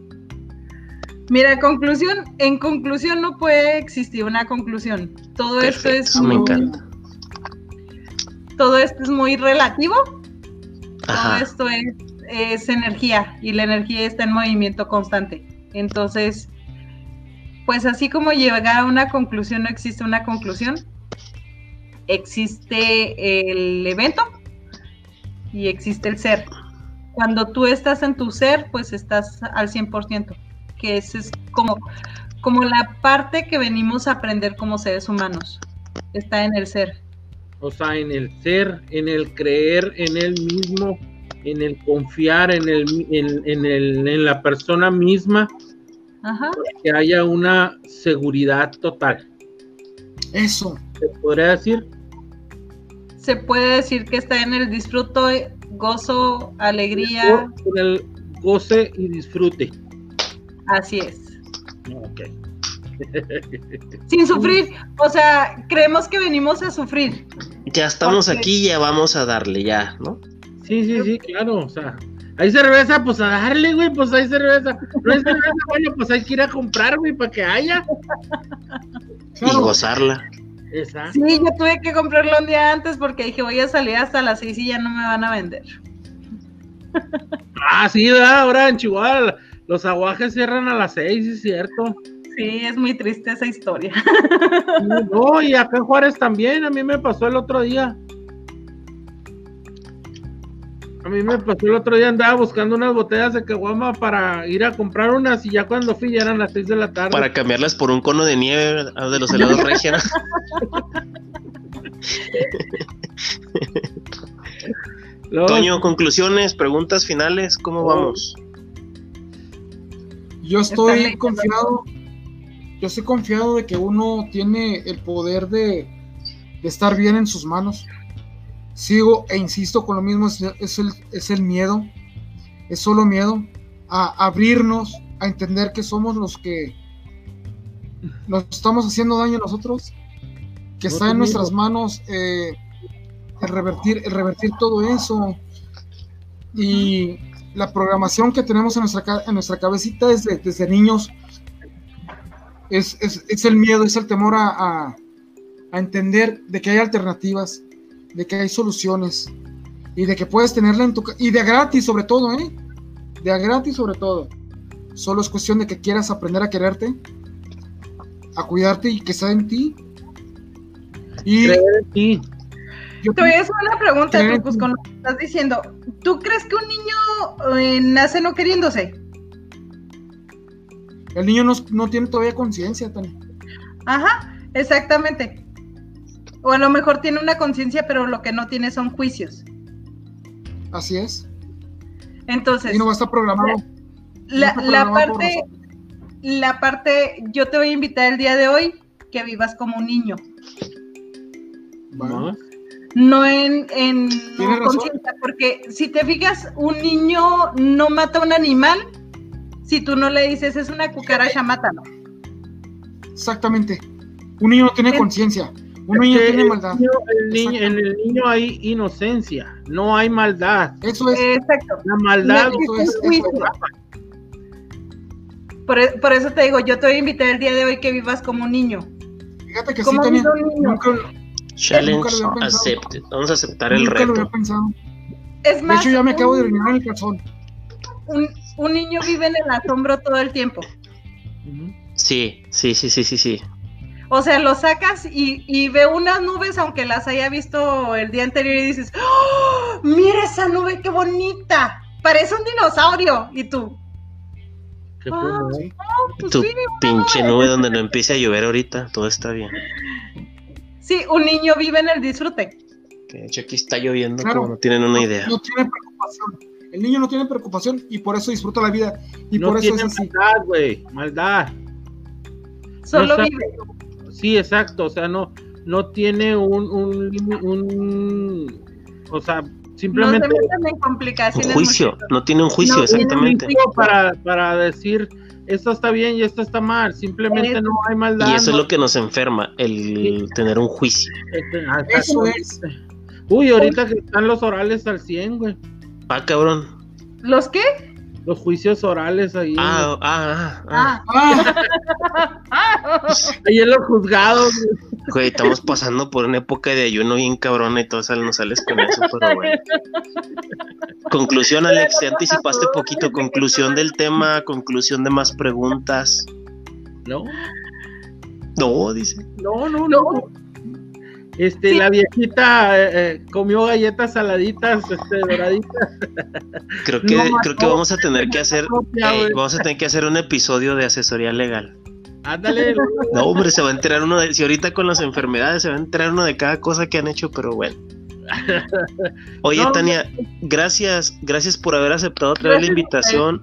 Speaker 4: Mira, conclusión, en conclusión no puede existir una conclusión. Todo esto es
Speaker 1: me encanta.
Speaker 4: Todo esto es muy relativo. Todo esto es, es energía y la energía está en movimiento constante. Entonces, pues así como llegar a una conclusión no existe una conclusión, existe el evento y existe el ser. Cuando tú estás en tu ser, pues estás al 100%, que ese es como, como la parte que venimos a aprender como seres humanos. Está en el ser.
Speaker 2: O sea, en el ser, en el creer en él mismo, en el confiar en, el, en, en el, en la persona misma,
Speaker 4: Ajá.
Speaker 2: que haya una seguridad total.
Speaker 3: Eso.
Speaker 2: ¿Se podría decir?
Speaker 4: se puede decir que está en el disfruto, gozo, alegría,
Speaker 2: Con el goce y disfrute.
Speaker 4: así es.
Speaker 2: Ok.
Speaker 4: Sin sufrir, o sea, creemos que venimos a sufrir.
Speaker 1: Ya estamos aquí, ya vamos a darle, ya, ¿no?
Speaker 2: Sí, sí, sí, claro. O sea, hay cerveza, pues a darle, güey, pues hay cerveza. No hay cerveza, [LAUGHS] bueno, pues hay que ir a comprar, güey, para que haya.
Speaker 1: Y gozarla.
Speaker 2: Exacto.
Speaker 4: Sí, yo tuve que comprarlo un día antes porque dije voy a salir hasta las seis y ya no me van a vender.
Speaker 2: Ah, sí, ¿verdad? ahora en Chihuahua los aguajes cierran a las seis, es cierto.
Speaker 4: Sí, es muy triste esa historia.
Speaker 2: No, y acá en Juárez también, a mí me pasó el otro día. A mí me pasó el otro día, andaba buscando unas botellas de caguama para ir a comprar unas y ya cuando fui ya eran las seis de la tarde.
Speaker 1: Para cambiarlas por un cono de nieve de los helados regia. ¿no? [LAUGHS]
Speaker 2: Luego,
Speaker 1: Toño, conclusiones, preguntas finales, ¿cómo vamos?
Speaker 3: Yo estoy
Speaker 4: leyendo.
Speaker 3: confiado, yo estoy confiado de que uno tiene el poder de, de estar bien en sus manos. Sigo e insisto con lo mismo, es, es el, es el miedo, es solo miedo a abrirnos, a entender que somos los que nos estamos haciendo daño a nosotros, que
Speaker 2: No
Speaker 3: está en nuestras manos eh, el, revertir, el revertir todo eso. Y la programación que tenemos en nuestra, en nuestra cabecita desde, desde niños es, es- es el miedo, es el temor a, a- a entender de que hay alternativas, de que hay soluciones y de que puedes tenerla en tu y de gratis sobre todo, ¿eh? De a gratis sobre todo. Solo es cuestión de que quieras aprender a quererte, a cuidarte y que sea en ti. Y
Speaker 2: creer en ti.
Speaker 3: yo
Speaker 4: Te voy a hacer una pregunta,
Speaker 3: ti.
Speaker 4: con lo que estás diciendo. ¿Tú crees que un niño eh, nace no queriéndose?
Speaker 3: El niño no, no tiene todavía conciencia, Tania.
Speaker 4: Ajá, exactamente. O a lo mejor tiene una conciencia, pero lo que no tiene son juicios.
Speaker 3: Así es.
Speaker 4: Entonces,
Speaker 3: Y no va a estar programado.
Speaker 4: la,
Speaker 3: no
Speaker 4: parte, la parte, yo te voy a invitar el día de hoy que vivas como un niño.
Speaker 3: Vale.
Speaker 2: ¿no?
Speaker 4: No en, en
Speaker 3: razón.
Speaker 4: conciencia, porque si te fijas, un niño no mata a un animal si tú no le dices es una cucaracha, mátalo.
Speaker 3: Exactamente. Un niño no tiene conciencia. Un niño tiene
Speaker 2: el
Speaker 3: maldad.
Speaker 2: niño- el niño- en el niño hay inocencia, no hay maldad.
Speaker 3: Eso es.
Speaker 4: Exacto.
Speaker 2: La maldad
Speaker 4: No
Speaker 3: es, eso es.
Speaker 4: Por, e- por eso te digo, yo te voy a invitar el día de hoy que vivas como un niño.
Speaker 3: Fíjate que sí,
Speaker 4: ¿Cómo
Speaker 3: Tania.
Speaker 4: vive un niño?
Speaker 3: Nunca,
Speaker 1: Challenge
Speaker 3: Nunca lo había pensado.
Speaker 1: accepted. Vamos a aceptar el
Speaker 3: nunca lo había
Speaker 1: reto.
Speaker 3: pensado.
Speaker 4: Es
Speaker 3: De
Speaker 4: más,
Speaker 3: hecho, ya me acabo de orinar en el calzón.
Speaker 4: un, un niño vive en el asombro todo el tiempo.
Speaker 1: Sí, sí, sí, sí, sí, sí.
Speaker 4: O sea, lo sacas y, y ve unas nubes, aunque las haya visto el día anterior, y dices, ¡Oh, mira esa nube, qué bonita. Parece un dinosaurio. Y tú,
Speaker 2: ¿Qué
Speaker 4: Ah,
Speaker 2: no?
Speaker 4: "Oh, pues
Speaker 1: Tu
Speaker 4: sí,
Speaker 1: pinche nube donde no empiece a llover ahorita, todo está bien.
Speaker 4: Sí, un niño vive en el disfrute.
Speaker 1: Que de hecho aquí está lloviendo
Speaker 3: Claro.
Speaker 1: como no tienen una idea.
Speaker 3: No tiene preocupación. El niño no tiene preocupación y por eso disfruta la vida. Y
Speaker 2: no
Speaker 3: por eso
Speaker 2: tiene
Speaker 3: es así.
Speaker 2: maldad, güey, maldad.
Speaker 4: Solo
Speaker 2: No,
Speaker 4: vive.
Speaker 2: Sí, exacto, o sea, no, no tiene un, un, un- o sea,
Speaker 4: No se
Speaker 2: simplemente
Speaker 4: en
Speaker 1: juicio, no tiene un juicio,
Speaker 4: No tiene un
Speaker 1: exactamente.
Speaker 2: motivo para, para decir esto está bien y esto está mal, simplemente
Speaker 4: Eso.
Speaker 2: no hay maldad.
Speaker 1: Y eso es lo que nos enferma, el tener un juicio.
Speaker 2: este, ah,
Speaker 3: Eso
Speaker 2: exactamente. Uy, ahorita que están los orales al 100, güey.
Speaker 1: Ah, cabrón.
Speaker 4: ¿Los qué?
Speaker 2: Los juicios orales ahí.
Speaker 1: Ah, ah, ah, ah.
Speaker 4: Ah,
Speaker 3: Ah, [LAUGHS]
Speaker 2: Ahí en los juzgados. güey.
Speaker 1: Estamos pasando por una época de ayuno bien cabrona y todo nos sales con eso, pero bueno. Conclusión, Alex, te anticipaste poquito. Conclusión del tema, conclusión de más preguntas.
Speaker 2: No,
Speaker 1: No, dice.
Speaker 2: no, no, no. Este,
Speaker 4: Sí.
Speaker 2: la viejita eh, eh, comió galletas saladitas, este, doraditas.
Speaker 1: Creo que,
Speaker 2: No,
Speaker 1: creo que vamos a tener que hacer,
Speaker 2: güey.
Speaker 1: vamos a tener que hacer un episodio de asesoría legal.
Speaker 2: Ándale.
Speaker 1: No, hombre, se va a enterar uno de, si ahorita con las enfermedades se va a enterar uno de cada cosa que han hecho, pero bueno. Oye,
Speaker 2: No,
Speaker 1: Tania, gracias, gracias por haber aceptado otra vez la invitación.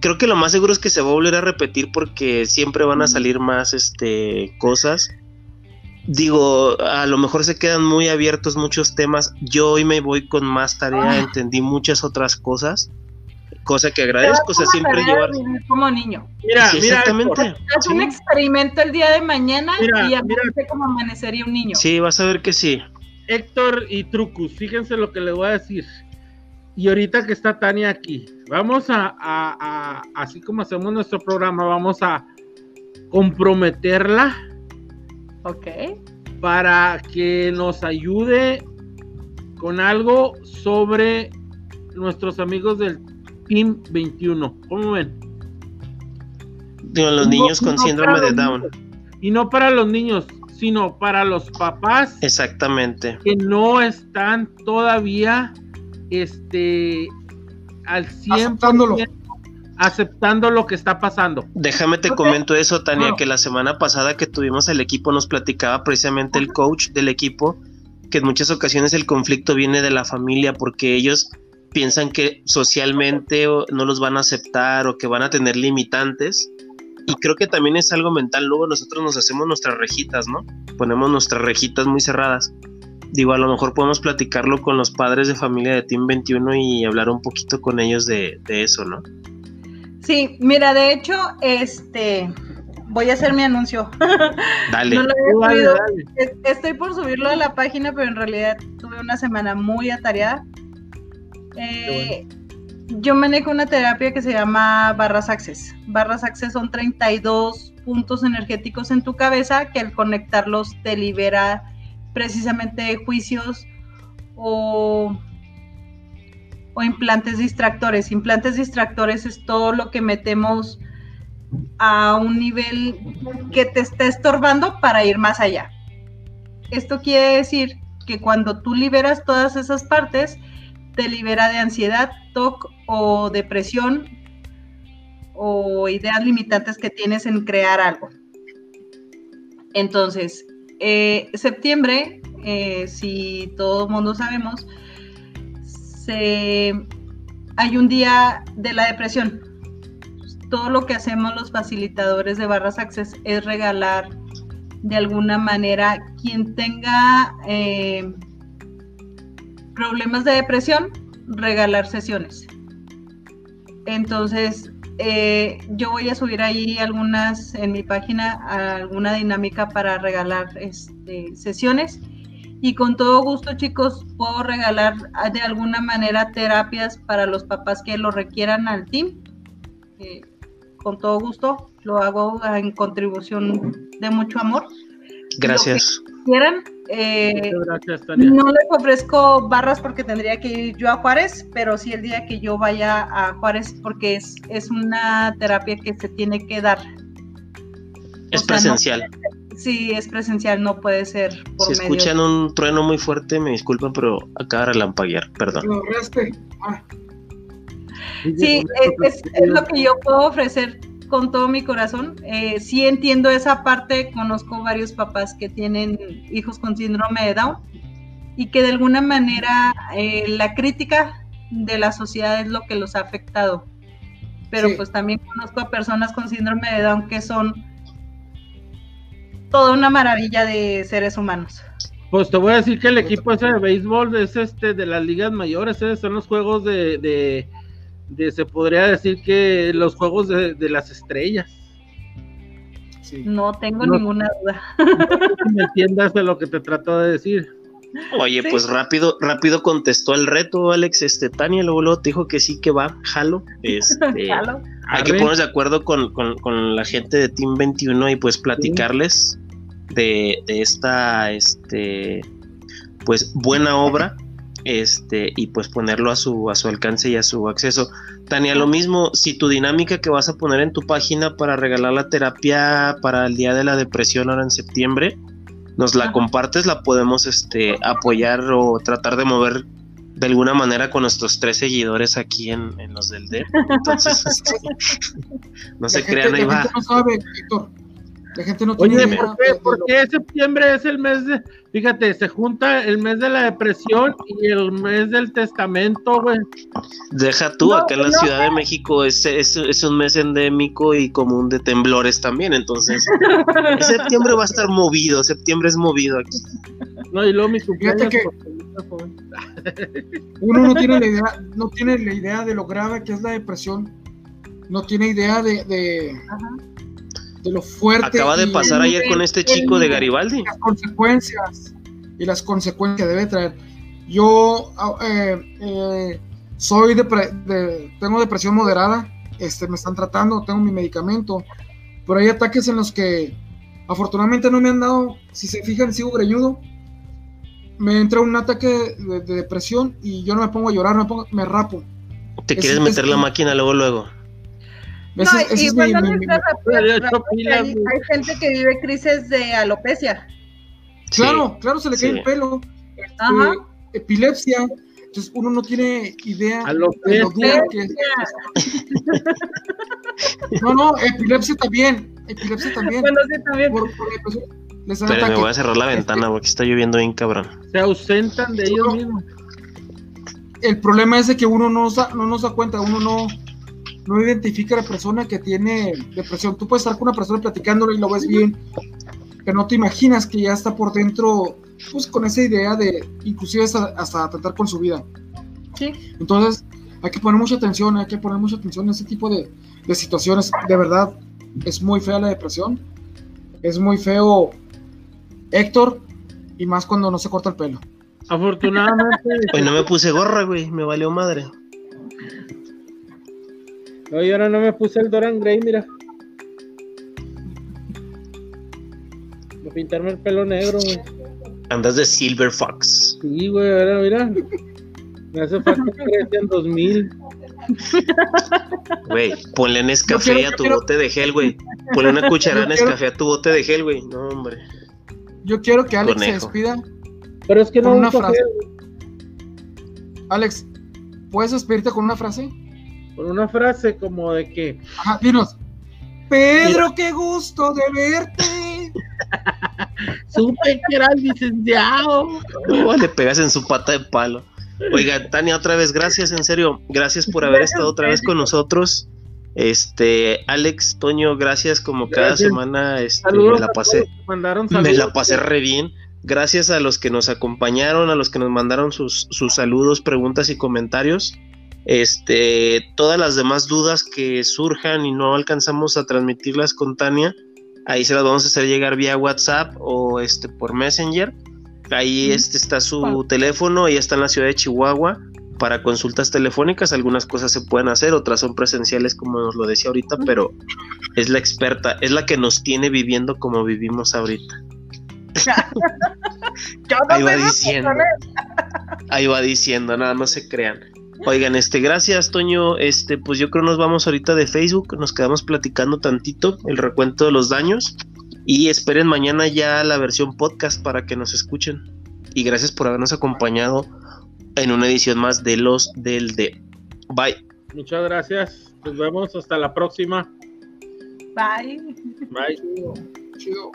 Speaker 1: Creo que lo más seguro es que se va a volver a repetir porque siempre van a salir más este cosas. Digo, a lo mejor se quedan muy abiertos muchos temas. Yo hoy me voy con más tarea,
Speaker 4: Ah.
Speaker 1: entendí muchas otras cosas, cosa que agradezco, o sea,
Speaker 4: Como
Speaker 1: siempre llevar.
Speaker 4: vivir como niño.
Speaker 2: Mira,
Speaker 1: Sí,
Speaker 2: mira,
Speaker 1: exactamente.
Speaker 4: Haz un
Speaker 1: Sí.
Speaker 4: experimento el día de mañana
Speaker 2: Mira,
Speaker 4: y amanece como amanecería un niño.
Speaker 1: Sí, vas a ver que sí.
Speaker 2: Héctor y Trucus, fíjense lo que les voy a decir. Y ahorita que está Tania aquí, vamos a, a- a- así como hacemos nuestro programa, vamos a comprometerla
Speaker 4: Ok.
Speaker 2: para que nos ayude con algo sobre nuestros amigos del Team 21. ¿Cómo ven?
Speaker 1: Digo, los
Speaker 2: No,
Speaker 1: niños con
Speaker 2: no
Speaker 1: síndrome de Down.
Speaker 2: niños. Y no para los niños, sino para los papás
Speaker 1: Exactamente.
Speaker 2: que no están todavía este al 100%
Speaker 3: Aceptándolo.
Speaker 2: Aceptando lo que está pasando.
Speaker 1: Déjame te comento eso, Tania, que la semana pasada que tuvimos el equipo nos platicaba precisamente el coach del equipo que en muchas ocasiones el conflicto viene de la familia porque ellos piensan que socialmente no los van a aceptar o que van a tener limitantes. Y creo que también es algo mental. Luego nosotros nos hacemos nuestras rejitas, ¿no? Ponemos nuestras rejitas muy cerradas. Digo, a lo mejor podemos platicarlo con los padres de familia de Team 21 y hablar un poquito con ellos de, de eso, ¿no?
Speaker 4: Sí, mira, de hecho, este, voy a hacer mi anuncio. [LAUGHS]
Speaker 1: Dale.
Speaker 4: No lo había
Speaker 2: Tú dale,
Speaker 4: Estoy por subirlo a la página, pero en realidad tuve una semana muy atareada. Eh, Yo manejo una terapia que se llama Barras Access. Barras Access son 32 puntos energéticos en tu cabeza que al conectarlos te libera precisamente de juicios o, o implantes distractores. Implantes distractores es todo lo que metemos a un nivel que te está estorbando para ir más allá. Esto quiere decir que cuando tú liberas todas esas partes, te libera de ansiedad, TOC o depresión o ideas limitantes que tienes en crear algo. Entonces, eh, septiembre, eh, si todo el mundo sabemos, hay un día de la depresión. Todo lo que hacemos los facilitadores de Barras Access es regalar de alguna manera quien tenga eh, problemas de depresión, regalar sesiones. Entonces, eh, yo voy a subir ahí algunas en mi página, alguna dinámica para regalar este, sesiones. Y con todo gusto, chicos, puedo regalar ah, de alguna manera terapias para los papás que lo requieran al team. Eh, con todo gusto, lo hago en contribución de mucho amor.
Speaker 1: Gracias.
Speaker 4: Quieran, eh,
Speaker 2: Muchas gracias, Tania.
Speaker 4: no les ofrezco barras porque tendría que ir yo a Juárez, pero sí el día que yo vaya a Juárez porque es, es una terapia que se tiene que dar.
Speaker 1: Es
Speaker 4: o sea, no- si es presencial no puede ser
Speaker 1: por Si escuchan un trueno muy fuerte, me disculpan, pero acaba de relampaguear, perdón.
Speaker 3: Ah.
Speaker 4: Sí, es, lo que yo puedo ofrecer con todo mi corazón. Eh, sí entiendo esa parte, conozco varios papás que tienen hijos con síndrome de Down y que de alguna manera eh, la crítica de la sociedad es lo que los ha afectado. Pero pues también conozco a personas con síndrome de Down que son toda una maravilla de seres humanos.
Speaker 2: Pues te voy a decir que el equipo ese de béisbol es este de las ligas mayores, esos son los juegos de, de, se podría decir que los juegos de, las estrellas.
Speaker 4: No tengo ninguna duda.
Speaker 2: No me entiendas de lo que te trato de decir.
Speaker 1: Oye, pues rápido, rápido contestó el reto, Alex. Este, Tania luego, te dijo que sí que va, jalo. Este, [LAUGHS] Hay que ponernos de acuerdo con, la gente de Team 21 y pues platicarles de, esta este pues buena obra este y pues ponerlo a su a su alcance y a su acceso. Tania, lo mismo, si tu dinámica que vas a poner en tu página para regalar la terapia para el día de la depresión ahora en septiembre, nos la compartes, la podemos este apoyar o tratar de mover de alguna manera con nuestros tres seguidores aquí en, los del D. Entonces, [LAUGHS] este, no se crean, ahí va.
Speaker 3: La gente no
Speaker 2: tiene Oye, ¿por qué, septiembre es el mes de, fíjate, se junta el mes de la depresión y el mes del testamento, güey?
Speaker 1: Deja tú, acá en la Ciudad de México es, es, un mes endémico y común de temblores también, entonces [LAUGHS] septiembre va a estar movido, septiembre es movido aquí.
Speaker 2: No, y luego mi cumpleaños que [LAUGHS]
Speaker 3: uno no tiene la idea, no tiene la idea de lo grave que es la depresión, no tiene idea de, de de lo fuerte.
Speaker 1: Acaba de pasar ayer con este chico de Garibaldi.
Speaker 3: Las consecuencias y las consecuencias debe traer. Yo ah, eh, eh, soy de, tengo depresión moderada, este, me están tratando, tengo mi medicamento, pero hay ataques en los que afortunadamente no me han dado, si se fijan, sigo greñudo. Me entra un ataque de, depresión y yo no me pongo a llorar, me, pongo, me rapo.
Speaker 1: ¿Te quieres meter la máquina luego, luego?
Speaker 4: No, y hay, gente que vive crisis de alopecia.
Speaker 3: Claro, claro, se le cae el pelo. Ajá. Este, epilepsia. Entonces uno no tiene idea
Speaker 2: de lo duro que
Speaker 3: No, no, epilepsia también. Epilepsia también.
Speaker 4: Bueno, sí, también. Por,
Speaker 1: Pero me voy a cerrar la ventana porque está lloviendo bien cabrón.
Speaker 2: Se ausentan de ellos mismos.
Speaker 3: El problema es de que uno no, no nos da cuenta, uno no, no identifica a la persona que tiene depresión. Tú puedes estar con una persona platicándolo y lo ves bien, pero no te imaginas que ya está por dentro, pues con esa idea de inclusive hasta, tratar con su vida.
Speaker 4: Sí.
Speaker 3: Entonces, hay que poner mucha atención, hay que poner mucha atención a ese tipo de, de situaciones. De verdad, es muy fea la depresión. Es muy feo Héctor, y más cuando no se corta el pelo.
Speaker 2: Afortunadamente.
Speaker 1: Hoy no me puse gorra, güey, me valió madre.
Speaker 2: No, ahora no me puse el Doran Gray, mira. Me pintarme el pelo negro, güey.
Speaker 1: Andas de Silver Fox.
Speaker 2: Sí, güey, ahora mira. Me hace falta que en 2000.
Speaker 1: Güey, ponle en escafé a tu bote de gel, güey. Ponle una cucharada en escafé a tu bote de gel, güey. No, hombre.
Speaker 3: Yo quiero que Alex se despida.
Speaker 2: Pero es que no
Speaker 3: una frase. Alex, ¿puedes despedirte con una frase?
Speaker 2: Con una frase como de que.
Speaker 3: Ajá, dinos. Pedro, qué gusto de verte. [LAUGHS]
Speaker 2: Supe que eras licenciado.
Speaker 1: le pegas en su pata de palo. Oiga, Tania, otra vez, gracias, en serio, gracias por haber estado otra vez con nosotros. Este, Alex, Toño, gracias como cada semana. Este, me la pasé, me la pasé re bien. Gracias a los que nos acompañaron, a los que nos mandaron sus, sus saludos, preguntas y comentarios. Este, todas las demás dudas que surjan y no alcanzamos a transmitirlas con Tania, ahí se las vamos a hacer llegar vía WhatsApp o este por Messenger. Ahí este está su teléfono, ella está en la ciudad de Chihuahua para consultas telefónicas. Algunas cosas se pueden hacer, otras son presenciales, como nos lo decía ahorita, pero es la experta, es la que nos tiene viviendo como vivimos ahorita. [LAUGHS] ahí va diciendo. Ahí va diciendo, nada, no se crean. Oigan, este, gracias, Toño. Este, pues yo creo nos vamos ahorita de Facebook, nos quedamos platicando tantito el recuento de los daños. Y esperen mañana ya la versión podcast para que nos escuchen. Y gracias por habernos acompañado en una edición más de Los del D. Bye.
Speaker 2: Muchas gracias. Nos vemos hasta la próxima.
Speaker 4: Bye.
Speaker 2: Bye.
Speaker 3: Chido.